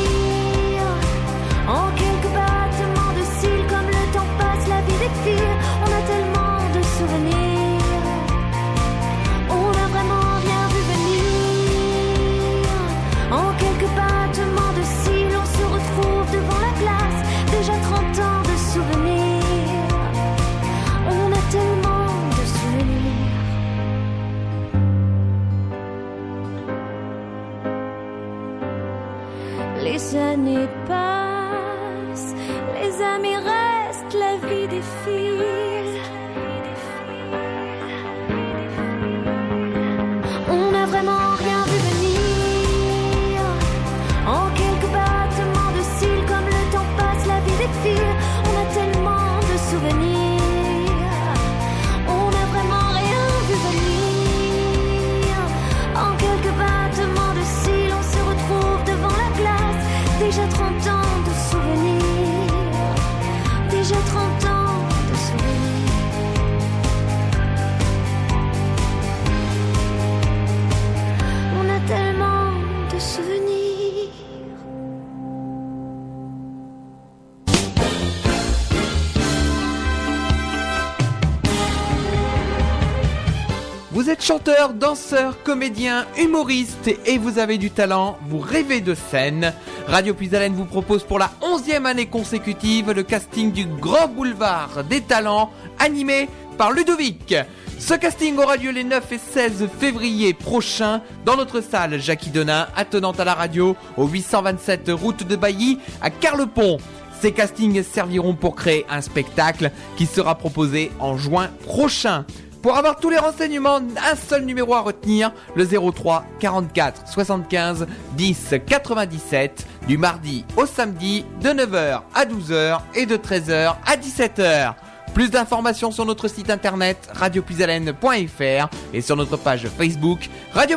A: Vous êtes chanteur, danseur, comédien, humoriste et vous avez du talent, vous rêvez de scène. Radio Puisalène vous propose pour la onzième année consécutive le casting du Grand Boulevard des Talents animé par Ludovic. Ce casting aura lieu les 9 et 16 février prochains dans notre salle Jackie Denain, attenante à la radio, au 827 route de Bailly à Carlepont. Ces castings serviront pour créer un spectacle qui sera proposé en juin prochain. Pour avoir tous les renseignements, un seul numéro à retenir, le 03 44 75 10 97, du mardi au samedi, de 9h à 12h et de 13h à 17h. Plus d'informations sur notre site internet radiopuisalène.fr et sur notre page Facebook Radio.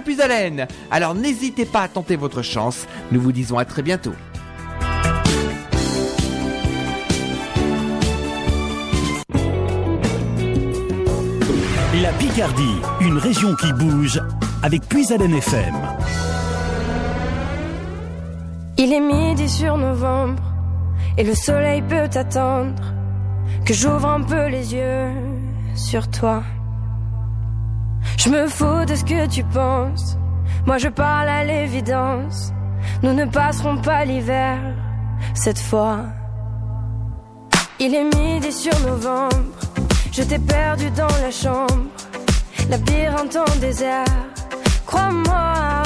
A: Alors n'hésitez pas à tenter votre chance. Nous vous disons à très bientôt.
F: La Picardie, une région qui bouge avec Puisalène FM.
H: Il est midi sur novembre et le soleil peut attendre que j'ouvre un peu les yeux sur toi. Je me fous de ce que tu penses, moi je parle à l'évidence. Nous ne passerons pas l'hiver cette fois. Il est midi sur novembre, je t'ai perdu dans la chambre, labyrinthe en désert. Crois-moi,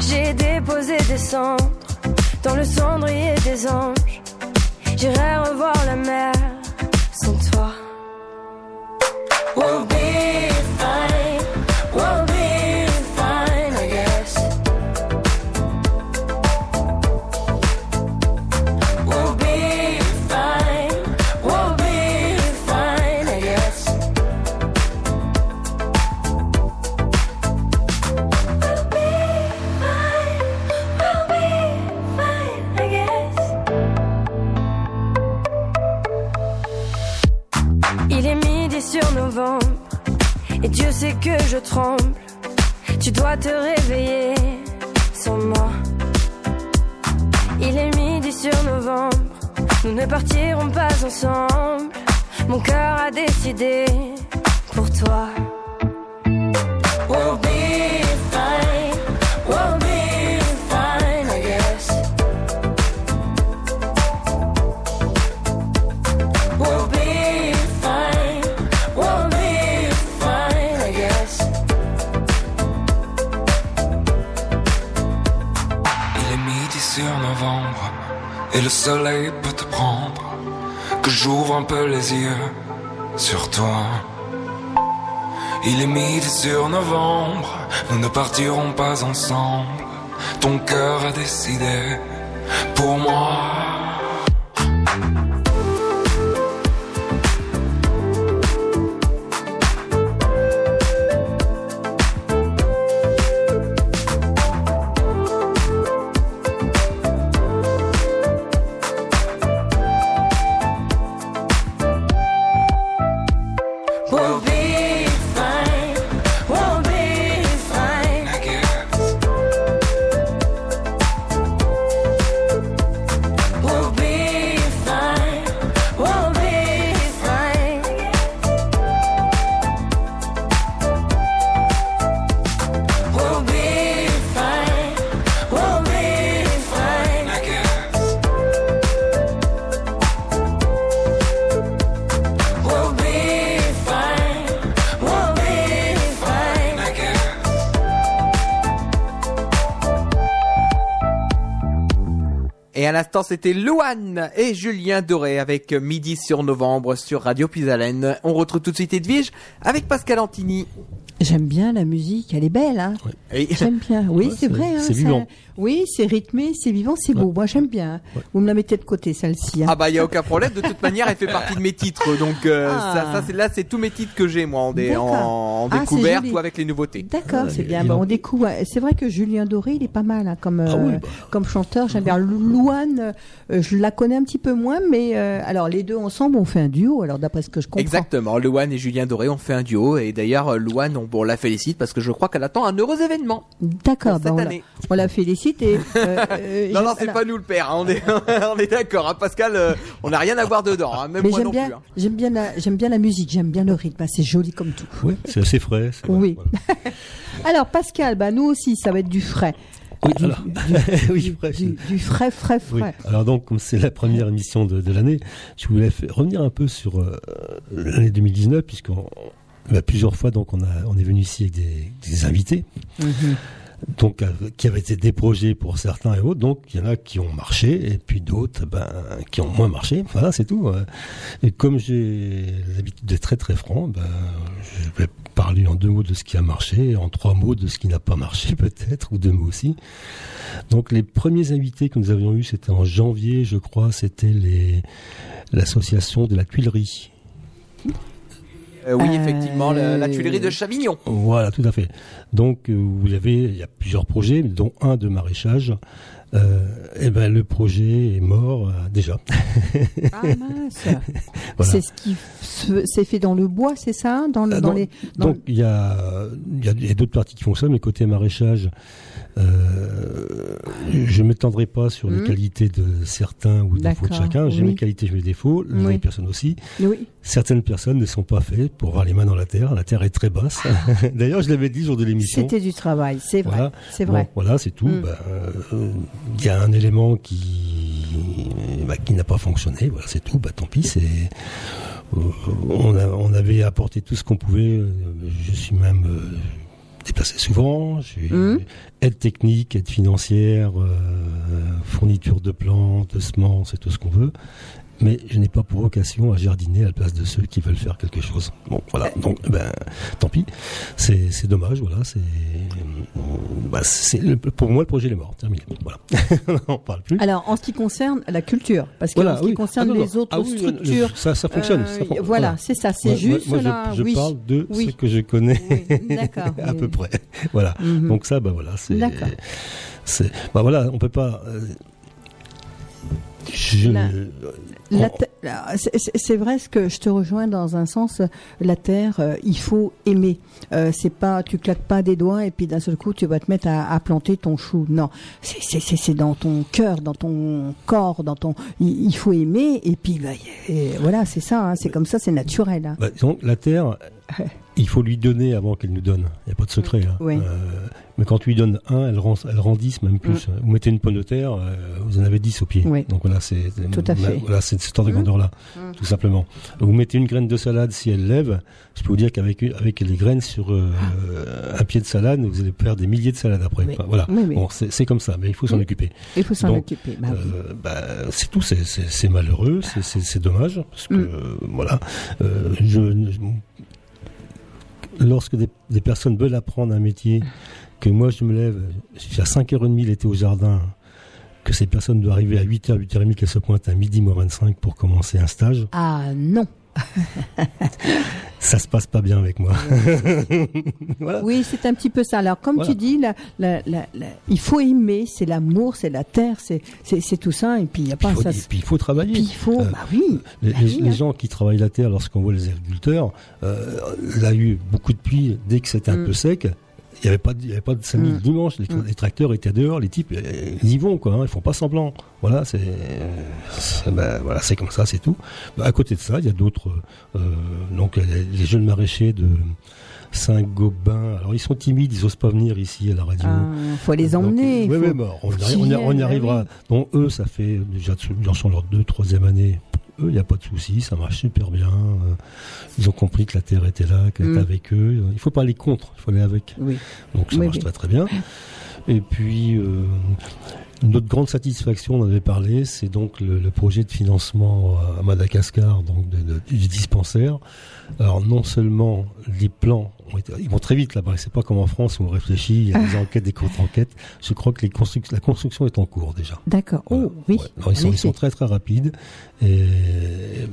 H: j'ai déposé des cendres dans le cendrier des anges. J'irai revoir la mer sans toi. We'll Dieu sait que je tremble. Tu dois te réveiller sans moi. Il est midi sur novembre, nous ne partirons pas ensemble. Mon cœur a décidé pour toi. We'll
I: et le soleil peut te prendre. Que j'ouvre un peu les yeux sur toi. Il est midi sur novembre, nous ne partirons pas ensemble. Ton cœur a décidé pour moi.
A: L'instant, c'était Louane et Julien Doré avec Midi sur Novembre sur Radio Puisalène. On retrouve tout de suite Edwige avec Pascal Antini.
D: J'aime bien la musique, elle est belle. Hein J'aime bien. Oui,
E: Ouais,
D: c'est
E: c'est-
D: vrai. hein,
E: c'est
D: ça-
E: vivant.
D: Oui, c'est rythmé, c'est vivant, c'est beau. Moi, j'aime bien. Vous me la mettez de côté, celle-ci. hein.
A: Ah bah il y a aucun problème. De toute manière, elle fait partie de mes titres. Donc euh,
D: Ah.
A: ça, ça c'est là, c'est tous mes titres que j'ai moi en, dé-
D: D'accord.
A: en, en
D: Ah,
A: découverte ou avec les nouveautés.
D: D'accord, c'est bien. Bah, on découvre. C'est vrai que Julien Doré, il est pas mal hein, comme
E: Ah
D: euh,
E: oui, bah.
D: comme chanteur. J'aime bien. Louane, euh, je la connais un petit peu moins, mais euh, alors les deux ensemble, on fait un duo. Alors d'après ce que je comprends.
A: Exactement. Louane et Julien Doré ont fait un duo et d'ailleurs Louane, on, on la félicite parce que je crois qu'elle attend un heureux événement.
D: D'accord. Bah,
A: cette
D: on, la,
A: année.
D: on la félicite et. euh, euh,
A: Non non, c'est pas nous le père. hein, On est on est d'accord. hein, Pascal, euh, on n'a rien à voir dedans. hein, Même
D: Mais
A: moi
D: j'aime
A: non
D: bien,
A: plus. hein.
D: j'aime bien la, j'aime bien la musique, j'aime bien le rythme. C'est joli comme tout.
E: Oui, c'est assez frais. c'est-
D: Oui.
E: voilà.
D: Alors Pascal, bah nous aussi, ça va être du frais.
E: Oui,
D: Du-
E: alors, oui,
D: du,
E: frais,
D: du, du frais, frais,
E: Oui.
D: frais.
E: Alors donc, comme c'est la première émission de, de l'année, je voulais revenir un peu sur euh, l'année 2019, puisqu'on bah, plusieurs fois donc on a on est venu ici avec des, des invités, donc euh, qui avaient été des projets pour certains et autres. Donc il y en a qui ont marché et puis d'autres ben qui ont moins marché. Voilà, c'est tout. Et comme j'ai l'habitude d'être très très franc, ben je vais parler en deux mots de ce qui a marché, en trois mots de ce qui n'a pas marché peut-être ou deux mots aussi. Donc les premiers invités que nous avions eus, c'était en janvier, je crois, c'était les l'association de la Tuilerie.
A: Euh, oui,
D: Euh,
A: effectivement, la, la Tuilerie de Chavignon.
E: Voilà, tout à fait. Donc euh, vous avez, il y a plusieurs projets, dont un de maraîchage. Euh, et ben le projet est mort euh, déjà.
D: Ah mince.
E: Voilà.
D: C'est ce qui se- c'est fait dans le bois, c'est ça Dans, le,
E: Euh,
D: dans
E: non,
D: les. dans
E: Donc il y a, il y a, il y a d'autres parties qui fonctionnent, mais côté maraîchage, euh, je m'étendrai pas sur les
D: Mhm.
E: qualités de certains ou défauts de chacun. J'ai
D: oui.
E: mes qualités, j'ai mes défauts. Les
D: Oui.
E: personnes aussi.
D: Oui.
E: Certaines personnes ne sont pas faites pour avoir les mains dans la terre. La terre est très basse. D'ailleurs, je l'avais dit le jour de l'émission.
D: C'était du travail, c'est vrai.
E: Voilà.
D: C'est
E: Bon, voilà, c'est tout.
D: Mm.
E: Ben, euh, Il y a un élément qui, bah, qui n'a pas fonctionné. Voilà, c'est tout. Bah, tant pis. C'est, euh, on, a- on avait apporté tout ce qu'on pouvait. Je suis même déplacé souvent. J'ai
D: Mhm.
E: aide technique, aide financière, euh, fourniture de plantes, de semences et tout ce qu'on veut. Mais je n'ai pas pour vocation à jardiner à la place de ceux qui veulent faire quelque chose. Bon, voilà. Donc, ben, tant pis. C'est c'est dommage. Voilà. C'est c'est le- pour moi le projet est mort. Terminé. Voilà. On n'en parle plus.
D: Alors, en ce qui concerne la culture, parce que
E: Voilà,
D: en ce qui
E: oui.
D: concerne
E: Ah, non, non.
D: les autres
E: Ah oui,
D: structures,
E: ça, ça fonctionne.
D: euh,
E: ça
D: voilà, c'est ça, c'est juste
E: moi, je-
D: là.
E: Je,
D: oui.
E: parle de ce que je connais à peu près. Voilà.
D: Mhm.
E: Donc ça, bah voilà, c'est.
D: D'accord.
E: C'est. Bah voilà, on peut pas.
D: C'est- c'est vrai ce que je te rejoins dans un sens. La terre, euh, il faut aimer. Euh, c'est pas, tu claques pas des doigts et puis d'un seul coup tu vas te mettre à, à planter ton chou. Non, c'est- c'est c'est- c'est dans ton cœur, dans ton corps, dans ton. Il, il faut aimer et puis bah, et voilà, c'est ça. hein, c'est comme ça, c'est naturel. hein.
E: Bah, disons, la terre, il faut lui donner avant qu'elle nous donne. Il n'y a pas de secret. hein.
D: Oui.
E: Euh, mais quand tu lui donnes un, elle rend, elle rend 10, même plus. Vous mettez une pomme de terre, euh, vous en avez 10 au pied.
D: Oui.
E: Donc voilà, c'est
D: Tout à fait.
E: Voilà, c'est cette ordre de grandeur-là, tout simplement. Vous mettez une graine de salade, si elle lève, je peux vous dire qu'avec avec les graines sur euh, un pied de salade, vous allez faire des milliers de salades après.
D: Oui.
E: Enfin, voilà.
D: Oui, oui.
E: Bon, c'est comme ça, mais il faut s'en occuper.
D: Il faut s'en occuper. Bah.
E: Euh, bah, c'est tout, c'est- malheureux, c'est- dommage, parce que
D: Mm.
E: euh, voilà, euh, je, je- lorsque des, personnes veulent apprendre un métier, que moi je me lève, je suis à 5h30 l'été au jardin, que ces personnes doivent arriver à 8h, 8h30, qu'elles se pointent à midi moins 25 pour commencer un stage,
D: Ah non.
E: ça se passe pas bien avec moi. voilà.
D: Oui, c'est un petit peu ça. Alors, comme
E: Voilà.
D: tu dis, la, la, la, la- il faut aimer, c'est l'amour, c'est la terre, c'est tout ça. Et puis il y a pas
E: faut,
D: ça.
E: et puis il faut travailler.
D: Puis il faut,
E: Euh,
D: bah oui.
E: Les,
D: Bah
E: les-
D: oui,
E: les
D: hein.
E: gens qui travaillent la terre, lorsqu'on voit les agriculteurs, euh, il a eu beaucoup de pluie dès que c'était un
D: Mm.
E: peu sec. Il n'y avait pas, de- il y avait pas de samedi,
D: Mm.
E: dimanche. Les,
D: Mm.
E: les tracteurs étaient dehors, les types, euh, ils y vont quoi. Hein, ils font pas semblant. Voilà, c'est, ben, voilà, c'est comme ça, c'est tout. Ben, à côté de ça, il y a d'autres, euh, donc les, les jeunes maraîchers de Saint-Gobain. Alors ils sont timides, ils osent pas venir ici à la radio.
D: Ah, faut les emmener.
E: Donc, euh,
D: faut-
E: ouais, ouais, bah, on, y on y-
D: viennent,
E: on y arrivera. Donc eux, ça fait déjà, ils en sont leur deux, troisième année. Eux, il n'y a pas de souci, ça marche super bien. Euh, Ils ont compris que la terre était là, qu'elle
D: Mm.
E: était avec eux. Il faut pas aller contre, il faut aller avec.
D: Oui.
E: Donc ça
D: Oui,
E: marche
D: oui.
E: très très bien. Et puis euh, notre grande satisfaction, on en avait parlé, c'est donc le, le projet de financement à Madagascar, donc de- de- du dispensaire. Alors non seulement les plans, ont été- ils vont très vite là-bas. C'est pas comme en France où on réfléchit, il y a des enquêtes, des contre-enquêtes. Je crois que les construc- la construction est en cours déjà.
D: D'accord.
E: Voilà.
D: Oh oui.
E: Ouais. Ils, sont, ils sont très très rapides. Et euh,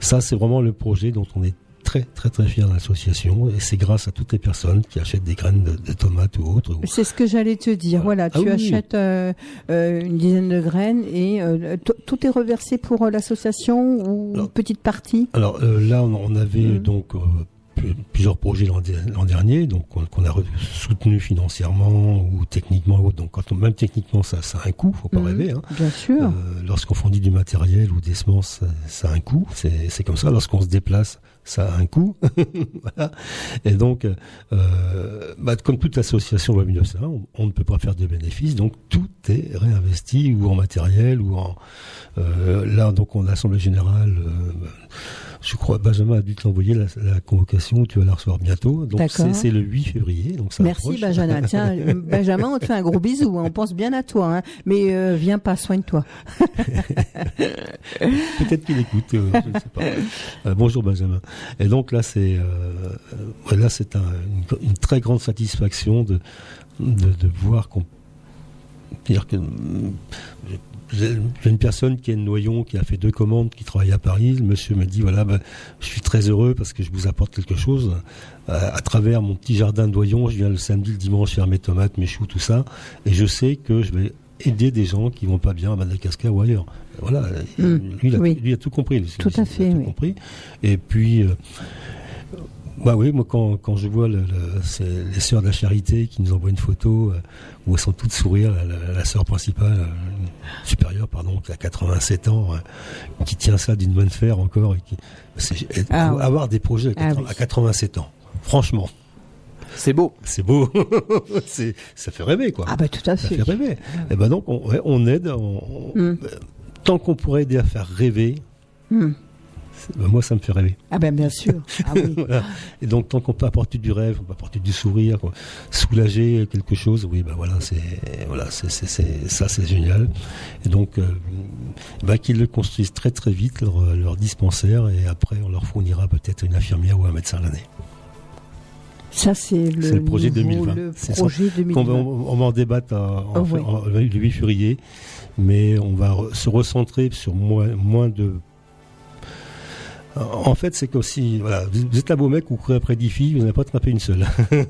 E: ça, c'est vraiment le projet dont on est très très très fier de l'association. Et c'est grâce à toutes les personnes qui achètent des graines de, de tomates ou autres.
D: C'est ce que j'allais te dire. Voilà,
E: Ah
D: tu
E: oui.
D: achètes euh, euh, une dizaine de graines et euh, tout est reversé pour l'association ou
E: Alors-
D: une petite partie?
E: Alors là, on, avait
D: Mm.
E: donc plusieurs projets l'an de- l'an dernier, donc qu'on a soutenu financièrement ou techniquement. ou autre. Donc quand on, même techniquement, ça, ça a un coût, faut pas
D: Mhm.
E: rêver. Hein.
D: Bien sûr.
E: Euh, Lorsqu'on fournit du matériel ou des semences, ça, ça a un coût. C'est c'est comme ça. Lorsqu'on se déplace, ça a un coût. voilà. Et donc, euh, bah, comme toute association loi 1901, on, on ne peut pas faire de bénéfices. Donc tout est réinvesti ou en matériel ou en euh, là. Donc on a l'assemblée générale. euh, je crois Benjamin a dû te l'envoyer la, la convocation. Tu vas la recevoir bientôt. Donc c'est le 8 février. Donc ça
D: Merci
E: approche.
D: Benjamin. Tiens, Benjamin, on te fait un gros bisou. hein. On pense bien à toi, hein. mais euh, viens pas, soigne-toi.
E: Peut-être qu'il écoute, euh, je ne sais pas. Euh, bonjour Benjamin. Et donc là, c'est là, c'est un- une, une très grande satisfaction de de, de voir qu'on dire que j'ai une personne qui est de Noyon qui a fait deux commandes, qui travaille à Paris. Le monsieur me dit voilà, ben, je suis très heureux parce que je vous apporte quelque chose Euh, à travers mon petit jardin de Noyon. Je viens le samedi, le dimanche faire mes tomates, mes choux, tout ça, et je sais que je vais aider des gens qui vont pas bien à Madagascar ou ailleurs. Voilà,
D: Mm.
E: lui, il a,
D: Oui.
E: lui a tout compris.
D: Tout à fait,
E: tout
D: oui.
E: compris. Et puis, euh, bah oui, moi quand, quand je vois le, le- c'est les sœurs de la charité qui nous envoient une photo euh, où elles sont toutes sourires, la, la, la sœur principale, euh, supérieure, pardon, qui a 87 ans, euh, qui tient ça d'une bonne fer encore, et qui, c'est- et-
D: Ah ouais.
E: avoir des projets à,
D: Ah
E: 80
D: oui.
E: à 87 ans, franchement,
A: C'est beau.
E: c'est beau, c'est, ça fait rêver quoi.
D: Ah bah tout à
E: Ça
D: fait.
E: fait rêver. Et ben donc on, aide, on-
D: Mm.
E: euh, tant qu'on pourrait aider à faire rêver,
D: Mm.
E: Ben, moi, ça me fait rêver.
D: Ah ben bien sûr. Ah oui.
E: Voilà. Et donc, tant qu'on peut apporter du rêve, on peut apporter du sourire, quoi, soulager quelque chose, oui, ben voilà, c'est voilà, c'est ça, c'est génial. Et donc, euh, ben, qu'ils le construisent très très vite leur, leur dispensaire, et après, on leur fournira peut-être une infirmière ou un médecin l'année.
D: Ça c'est le,
E: projet
D: nouveau-
E: 2020.
D: Le
E: C'est ça.
D: projet
E: Qu'on
D: 2020.
E: va, on, va en débattre en- en-
D: Oh, ouais.
E: en- le 8 février, mais on va se recentrer sur moins, moins de. En fait, c'est qu'aussi, voilà, vous êtes un beau mec, vous courez après 10 filles, vous n'avez pas attrapé une seule.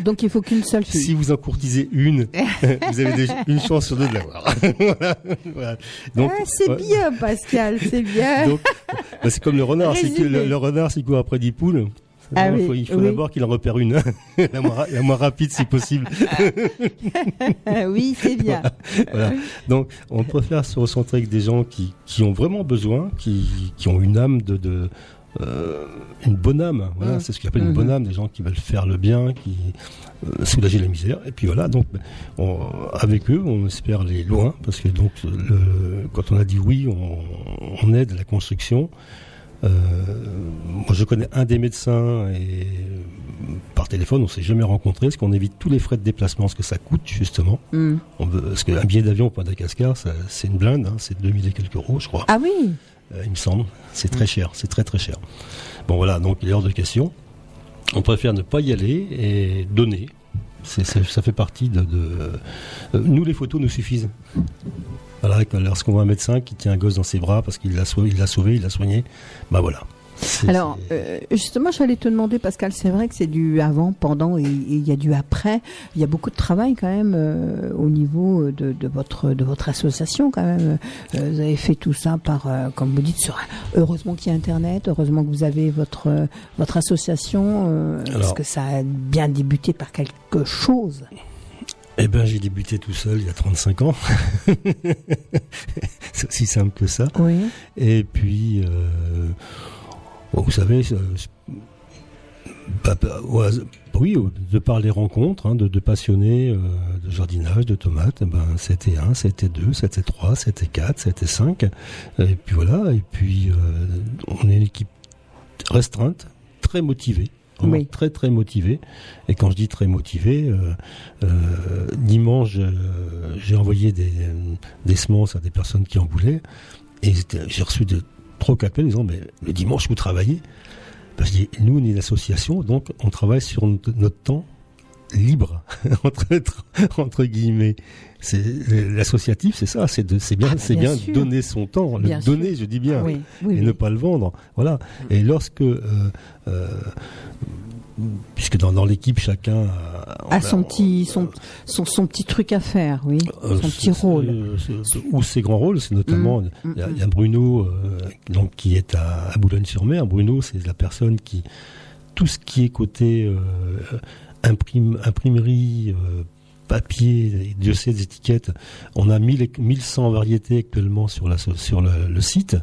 D: Donc il faut qu'une seule fille.
E: si vous en courtisez une, vous avez déjà une chance sur deux de l'avoir. voilà, voilà. Donc,
D: Ah, c'est
E: ouais.
D: bien Pascal, c'est bien.
E: Bah, c'est comme le renard, c'est que le, renard, s'il court après 10 poules.
D: Ah
E: il
D: oui,
E: faut, il faut
D: oui.
E: d'abord qu'il en repère une, la, moins, ra- la moins rapide si possible.
D: Oui, c'est bien.
E: voilà. Donc, on préfère se recentrer avec des gens qui, qui ont vraiment besoin, qui, qui ont une âme de, de euh, une bonne âme. Voilà,
D: Mm.
E: c'est ce qu'on appelle une
D: Mhm.
E: bonne âme, des gens qui veulent faire le bien, qui euh, soulager la misère. Et puis voilà. Donc, on- avec eux, on espère aller loin, parce que donc, le, quand on a dit oui, on, on aide à la construction. Euh, moi, je connais un des médecins et euh, par téléphone, on s'est jamais rencontré, parce qu'on évite tous les frais de déplacement, ce que ça coûte justement.
D: Hmm.
E: On veut, parce qu'un billet d'avion pour Madagascar, c'est une blinde, hein, c'est 2000 et quelques euros, je crois,
D: Ah oui.
E: euh, il me semble. C'est très cher, c'est très très cher. Bon voilà, donc il est hors de question. On préfère ne pas y aller et donner. Ça fait partie de... de- euh, nous, les photos nous suffisent. Voilà, lorsqu'on voit un médecin qui tient un gosse dans ses bras parce qu'il l'a sauvé, il l'a sauvé, il l'a soigné, bah voilà.
D: Alors, euh, justement, j'allais te demander, Pascal, c'est vrai que c'est du avant, pendant et il y a du après. Il y a beaucoup de travail quand même euh, au niveau de, de votre de votre association quand même. Euh, vous avez fait tout ça par, euh, comme vous dites, sur. Heureusement qu'il y a Internet. Heureusement que vous avez votre votre association. euh, parce
E: Alors-
D: que ça a bien débuté par quelque chose.
E: Eh ben, j'ai débuté tout seul il y a 35 ans. c'est aussi simple que ça.
D: Oui.
E: Et puis, euh, vous savez, bah, bah, oui, de par les rencontres hein, de, de passionnés euh, de jardinage, de tomates, eh ben, c'était un, c'était deux, c'était trois, c'était quatre, c'était cinq. Et puis voilà, et puis euh, on est une équipe restreinte, très motivée. Vraiment
D: Oui.
E: très très motivée. Et quand je dis très motivée, euh, euh, dimanche, euh, j'ai envoyé des, des semences à des personnes qui en voulaient. Et j'ai reçu de trop appels disant mais le dimanche vous travaillez? Parce que je dis, nous on est une association donc on travaille sur notre temps libre entre entre guillemets. C'est l'associatif, c'est ça, c'est de- c'est bien,
D: Ah,
E: c'est
D: bien
E: donner son temps,
D: Bien
E: le
D: sûr.
E: donner, je dis bien,
D: Oui, oui,
E: et
D: oui.
E: ne pas le vendre. Voilà. Et lorsque euh, euh, puisque dans, dans l'équipe chacun a,
D: Ah, son petit son, son son petit truc à faire, oui.
E: euh,
D: son petit rôle.
E: Ou ses grands rôles, c'est notamment,
D: Mm,
E: il y, a- il y a Bruno, euh, donc, qui est à, à Boulogne-sur-Mer. Bruno, c'est la personne qui, tout ce qui est côté euh, imprime, imprimerie, euh, papier, Dieu sait des étiquettes, on a 1000 et- 1100 variétés actuellement sur, la, sur le site.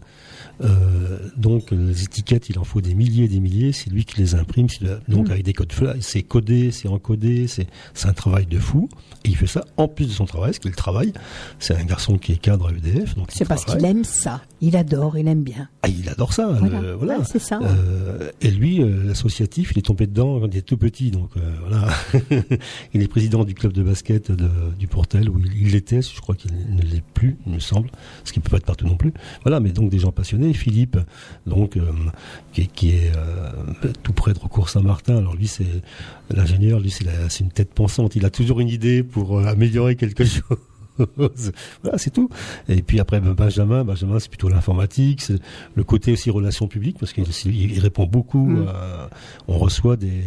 E: Euh, donc les étiquettes, il en faut des milliers et des milliers. C'est lui qui les imprime. Donc
D: Mm.
E: avec des codes fly, c'est codé, c'est encodé, c'est un travail de fou. Et il fait ça en plus de son travail, ce qu'il travaille. C'est un garçon qui est cadre à EDF, donc il
D: C'est parce qu'il aime ça. Il adore, il aime bien.
E: Ah, il adore ça.
D: Voilà,
E: le- voilà.
D: Ouais, c'est ça.
E: Euh, et lui, euh, l'associatif, il est tombé dedans quand il était tout petit. Donc voilà, il est président du club de basket de- du Portel où il, il l'était. Je crois qu'il ne l'est plus, il me semble, ce qui peut pas être partout non plus. Voilà, mais donc des gens passionnés. Philippe, donc euh, qui, qui est euh, tout près de Recours Saint-Martin. Alors lui, c'est l'ingénieur. Lui, c'est une tête pensante. Il a toujours une idée pour euh, améliorer quelque chose. voilà, c'est tout. Et puis après, ben, Benjamin, Benjamin, c'est plutôt l'informatique, c'est le côté aussi relations publiques, parce qu'il il répond beaucoup.
D: Mm.
E: à- on reçoit des,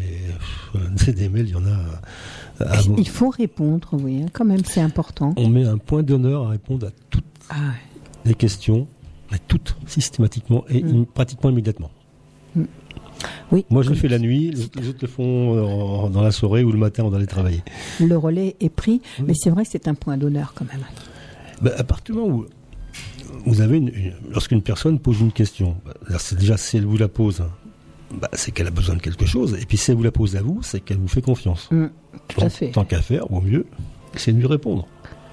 E: des mails, il y en a. à-
D: Il faut répondre, oui, hein, quand même, c'est important.
E: on met un point d'honneur à répondre à toutes
D: Ah, ouais.
E: les questions, toutes, systématiquement et
D: Mm.
E: pratiquement immédiatement.
D: oui.
E: Moi, je le fais la nuit, les autres- le font euh, dans la soirée ou le matin, on doit aller travailler.
D: Le relais est pris,
E: Oui.
D: mais c'est vrai que c'est un point d'honneur quand même.
E: Ben, à partir du moment où vous avez une, une- lorsqu'une personne pose une question, alors c'est déjà si elle vous la pose, ben, c'est qu'elle a besoin de quelque chose, et puis si elle vous la pose à vous, c'est qu'elle vous fait confiance.
D: Mm, tout à fait.
E: Tant qu'à faire, au mieux, c'est de lui répondre.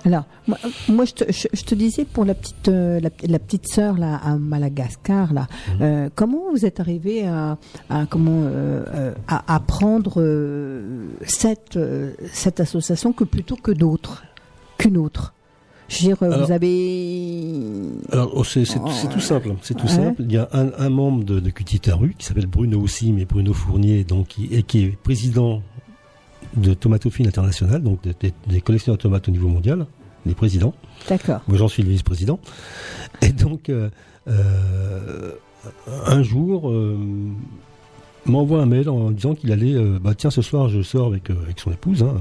D: Alors, moi, moi, je, te, je, je te disais pour la petite, euh, la, la petite sœur là à Madagascar là,
E: Mhm.
D: euh, comment vous êtes arrivé à, à comment euh, euh, à, à prendre euh, cette euh, cette association que plutôt que d'autres, qu'une autre? Je veux dire,
E: Alors-
D: vous avez.
E: Alors, oh, c'est c'est- c'est tout simple. C'est tout
D: Ouais.
E: simple. Il y a un, un membre de, de Cutitaru qui s'appelle Bruno aussi, mais Bruno Fournier, donc, qui, et qui est président de Tomatophile International, donc des, des- des collectionneurs de tomates au niveau mondial, les présidents.
D: D'accord.
E: Moi, j'en suis le vice-président. Et donc, euh, euh, un jour, euh, m'envoie un mail en disant qu'il allait, euh, bah tiens, ce soir, je sors avec, euh, avec son épouse, hein,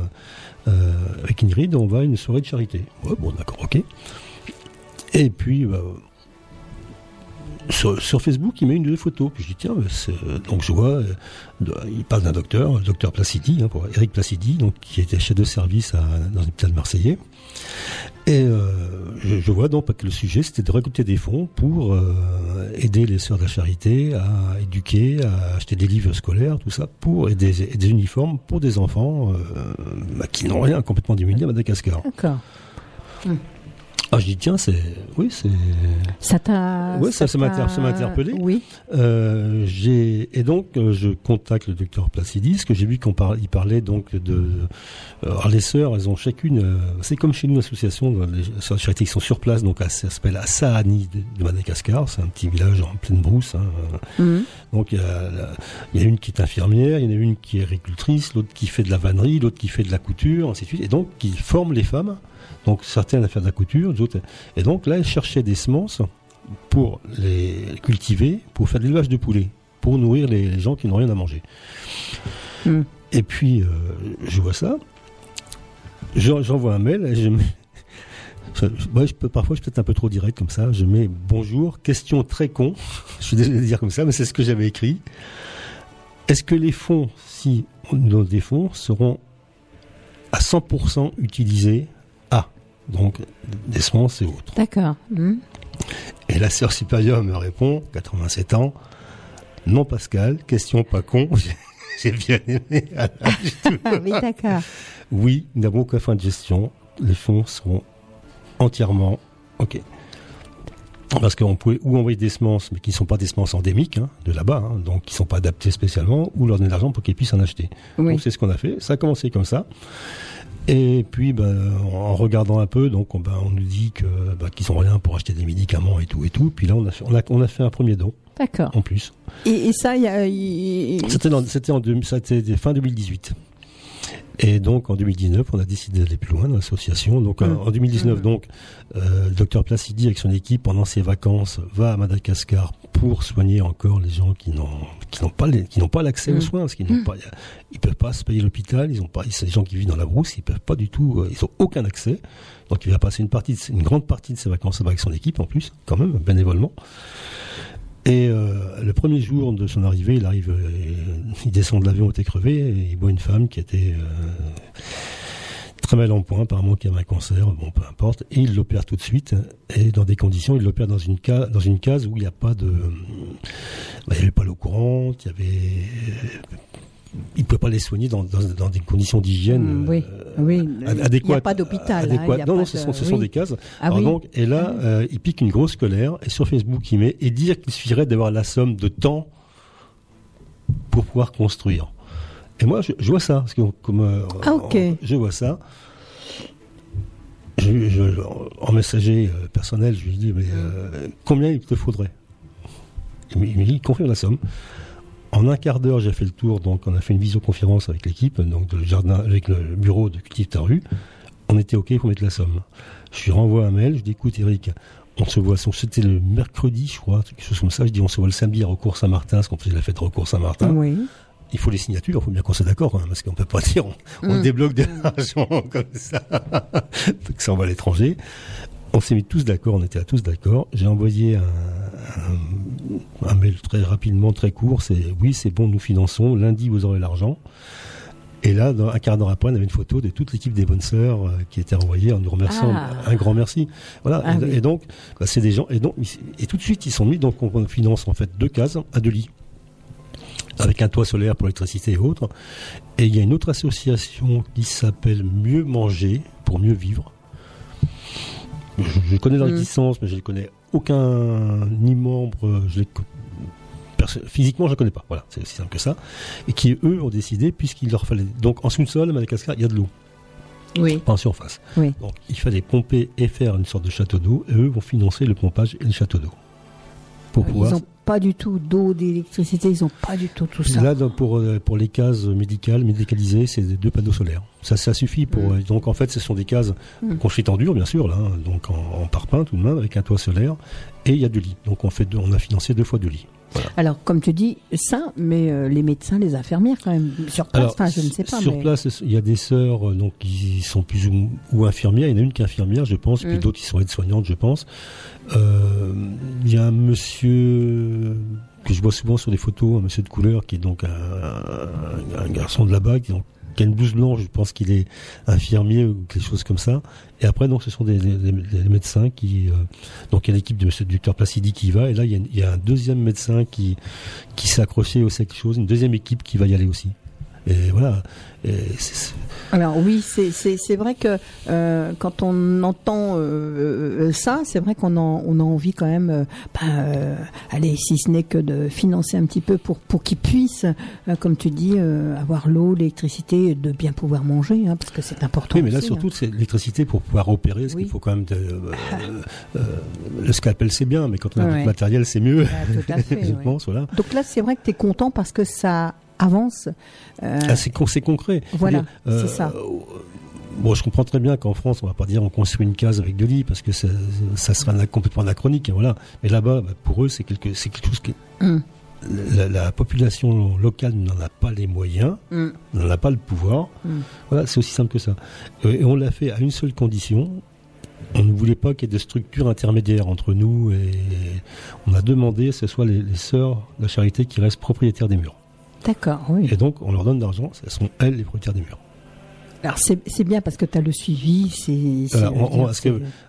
E: euh, avec Ingrid, on va à une soirée de charité. Ouais, bon, d'accord, ok. Et puis, bah, sur, sur Facebook, il met une de photos. Puis je dis, tiens, c'est- donc je vois, euh, il parle d'un docteur, le docteur Placidi, hein, pour Eric Placidi, donc, qui était chef de service à, dans un hôpital marseillais. Et euh, je, je vois donc que le sujet, c'était de récolter des fonds pour euh, aider les sœurs de la charité à éduquer, à acheter des livres scolaires, tout ça, pour et des, et des uniformes pour des enfants euh, bah, qui n'ont rien, complètement démunis à Madagascar.
D: D'accord.
E: Ah, je dis tiens, c'est, oui, c'est,
D: Ça t'a.
E: Ouais, ça- ça m'a interpellé.
D: Oui.
E: Euh, j'ai et donc euh, je contacte le docteur Placidis, que j'ai vu qu'on par- il parlait donc de euh, alors les sœurs, elles ont chacune, euh, c'est comme chez nous l'association, les sœurs de charité qui sont sur place, donc ça s'appelle Assaani de, de Madagascar, c'est un petit village en pleine brousse. hein.
D: Mhm.
E: Donc il y, a, il y a une qui est infirmière, il y en a une qui est agricultrice, l'autre qui fait de la vannerie, l'autre qui fait de la couture, ainsi de suite, et donc qui forment les femmes. Donc certaines à faire de la couture, d'autres. Et donc là, elles cherchaient des semences pour les cultiver, pour faire de l'élevage de poulets, pour nourrir les, les gens qui n'ont rien à manger.
D: Hmm.
E: Et puis, euh, je vois ça, j'en- j'envoie un mail, et je mets... je- ouais, je peux, parfois, je peux être un peu trop direct comme ça. Je mets bonjour, question très con. je suis désolé de dire comme ça, mais c'est ce que j'avais écrit. Est-ce que les fonds, si on nous donne des fonds, seront à 100% utilisés donc des semences et autres
D: D'accord. Mhm.
E: et la sœur supérieure me répond, 87 ans, non Pascal, question pas con, j'ai- bien aimé. Ah.
D: Ah oui, d'accord.
E: oui, nous n'avons aucun fin de gestion, les fonds seront entièrement ok. Parce qu'on pouvait ou envoyer des semences, mais qui ne sont pas des semences endémiques hein, de là-bas, hein, donc qui ne sont pas adaptées spécialement, ou leur donner de l'argent pour qu'ils puissent en acheter.
D: Oui.
E: Donc c'est ce qu'on a fait. Ça a commencé comme ça. Et puis, ben, en regardant un peu, donc, on, ben, on nous dit que ben, qu'ils ont rien pour acheter des médicaments et tout et tout. Puis là, on a fait, on a, on a fait un premier don
D: D'accord.
E: en plus.
D: Et, et ça, il y a.
E: C'était c'était fin 2018. Et donc en 2019, on a décidé d'aller plus loin dans l'association. Donc en-
D: Mm.
E: en 2019, donc euh, le docteur Placidi avec son équipe pendant ses vacances va à Madagascar pour soigner encore les gens qui n'ont qui n'ont pas les- qui n'ont pas l'accès aux
D: Mm.
E: soins parce qu'ils n'ont pas ils peuvent pas se payer l'hôpital, ils ont pas gens qui vivent dans la brousse, ils peuvent pas du tout euh, ils ont aucun accès. Donc il va passer une partie de une grande partie de ses vacances avec son équipe en plus quand même bénévolement. Et euh, le premier jour de son arrivée, il arrive, euh, il descend de l'avion, il était crevé, et il voit une femme qui était euh, très mal en point, apparemment qui avait un cancer, bon peu importe, et il l'opère tout de suite, et dans des conditions, il l'opère dans une case, dans une case où il n'y a pas de, bah, il n'y avait pas l'eau courante, il y avait, il pouvait pas les soigner dans, dans, dans des conditions d'hygiène
D: Mm, oui,
E: euh,
D: oui.
E: ad-
D: Il n'y a
E: adéquates.
D: pas d'hôpital. hein,
E: adéquates.
D: y a
E: non,
D: pas
E: non, ce sont, ce sont
D: oui.
E: des cases.
D: Ah
E: Alors
D: oui.
E: donc, et là, euh, il pique une grosse colère, et sur Facebook, il met, et dire qu'il suffirait d'avoir la somme de temps pour pouvoir construire. Et moi, je, je vois ça, parce que comme euh,
D: Ah, ok.
E: je vois ça. Je, je- en messager euh, personnel, je lui dis, mais euh, combien il te faudrait? Il me, dit, confirme la somme. En un quart d'heure, j'ai fait le tour, donc on a fait une visioconférence avec l'équipe, donc de le jardin, avec le bureau de Cultive. On était OK pour mettre la somme. Je lui renvoie un mail, je dis écoute Eric, on se voit, c'était le mercredi, je crois, quelque chose comme ça. Je dis on se voit le samedi à Recours Saint-Martin, parce qu'on faisait la fête Recours Saint-Martin.
D: Oui.
E: Il faut les signatures, il faut bien qu'on soit d'accord, hein, parce qu'on peut pas dire on, on
D: Mm.
E: débloque de l'argent comme ça, donc ça on va à l'étranger. On s'est mis tous d'accord, on était à tous d'accord. J'ai envoyé un, un, un mail très rapidement, très court. C'est oui, c'est bon, nous finançons. Lundi, vous aurez l'argent. Et là, dans, un quart d'heure après, on avait une photo de toute l'équipe des bonnes sœurs euh, qui était envoyée en nous remerciant.
D: Ah.
E: Un grand merci. Voilà.
D: Ah
E: et,
D: oui.
E: et donc, bah, c'est des gens. Et donc, et tout de suite, ils sont mis. Donc, on finance en fait deux cases à deux lits avec un toit solaire pour l'électricité et autres. Et il y a une autre association qui s'appelle Mieux manger pour mieux vivre, je, je connais leur
D: Mm.
E: existence, mais je ne connais aucun ni membre. Je les physiquement, je ne connais pas. Voilà, c'est aussi simple que ça. Et qui eux ont décidé, puisqu'il leur fallait donc en sous-sol à Madagascar, il y a de l'eau,
D: Oui.
E: pas en surface.
D: Oui.
E: Donc il fallait pomper et faire une sorte de château d'eau. Et eux vont financer le pompage et le château d'eau pour pouvoir
D: Ils n'ont pas du tout d'eau, d'électricité, ils n'ont pas du tout tout ça.
E: Là, pour, euh, pour les cases médicales, médicalisées, c'est deux panneaux solaires. Ça, ça suffit pour.
D: Mm.
E: euh, Donc, en fait, ce sont des cases
D: Mm.
E: construites en dur, bien sûr, là, hein, donc en, en parpaing tout de même, avec un toit solaire, et il y a deux lits. Donc, on, fait deux- on a financé deux fois deux
D: Alors, comme tu dis, ça, mais euh, les médecins, les infirmières, quand même, sur place,
E: Alors,
D: je ne sais pas.
E: Sur
D: mais...
E: place, il y a des sœurs euh, donc, qui sont plus ou, ou infirmières. Il y en a une qui est infirmière, je pense, puis
D: Mm.
E: d'autres qui sont aides-soignantes, je pense. Euh, il y a un monsieur que je vois souvent sur des photos, un monsieur de couleur, qui est donc un, un- un garçon de là-bas, qui, donc, qui a une blouse blanche, je pense qu'il est infirmier ou quelque chose comme ça. Et après, donc, ce sont des, médecins qui... euh, donc, il y a l'équipe de monsieur docteur Placidi qui y va, et là, il y a, un deuxième médecin qui, qui s'est accroché aussi à chose, une deuxième équipe qui va y aller aussi. Et voilà.
D: Alors oui, c'est vrai que euh, quand on entend euh, euh, ça, c'est vrai qu'on en- on a envie quand même, euh, ben, euh, allez, si ce n'est que de financer un petit peu pour pour qu'ils puissent, comme tu dis, avoir l'eau, l'électricité, de bien pouvoir manger, hein, parce que c'est important.
E: Oui, mais là
D: aussi,
E: surtout
D: hein.
E: c'est l'électricité pour pouvoir opérer, parce
D: Oui.
E: qu'il faut quand même de- le scalpel c'est bien, mais quand on a
D: Ouais.
E: de matériel c'est mieux.
D: Ah, tout à fait,
E: je
D: ouais.
E: pense, voilà.
D: Donc là, c'est vrai que tu es content parce que ça avance. euh,
E: Ah, c'est con- c'est concret.
D: Voilà, c'est ça.
E: euh, Bon, je comprends très bien qu'en France, on va pas dire on construit une case avec deux lits parce que ça, ça serait ana- complètement anachronique, hein, voilà. Mais là-bas, bah, pour eux, c'est quelque, c'est quelque chose qui,
D: Hum.
E: la, la population locale n'en a pas les moyens,
D: hum,
E: n'en a pas le pouvoir.
D: hum.
E: Voilà, c'est aussi simple que ça. Euh, Et on l'a fait à une seule condition. On ne voulait pas qu'il y ait de structure intermédiaire entre nous et on a demandé que ce soit les, les sœurs de la charité qui restent propriétaires des murs.
D: D'accord, oui.
E: Et donc, on leur donne de l'argent, ce sont elles les propriétaires des murs.
D: Alors c'est c'est bien parce que tu as le suivi. C'est.
E: on-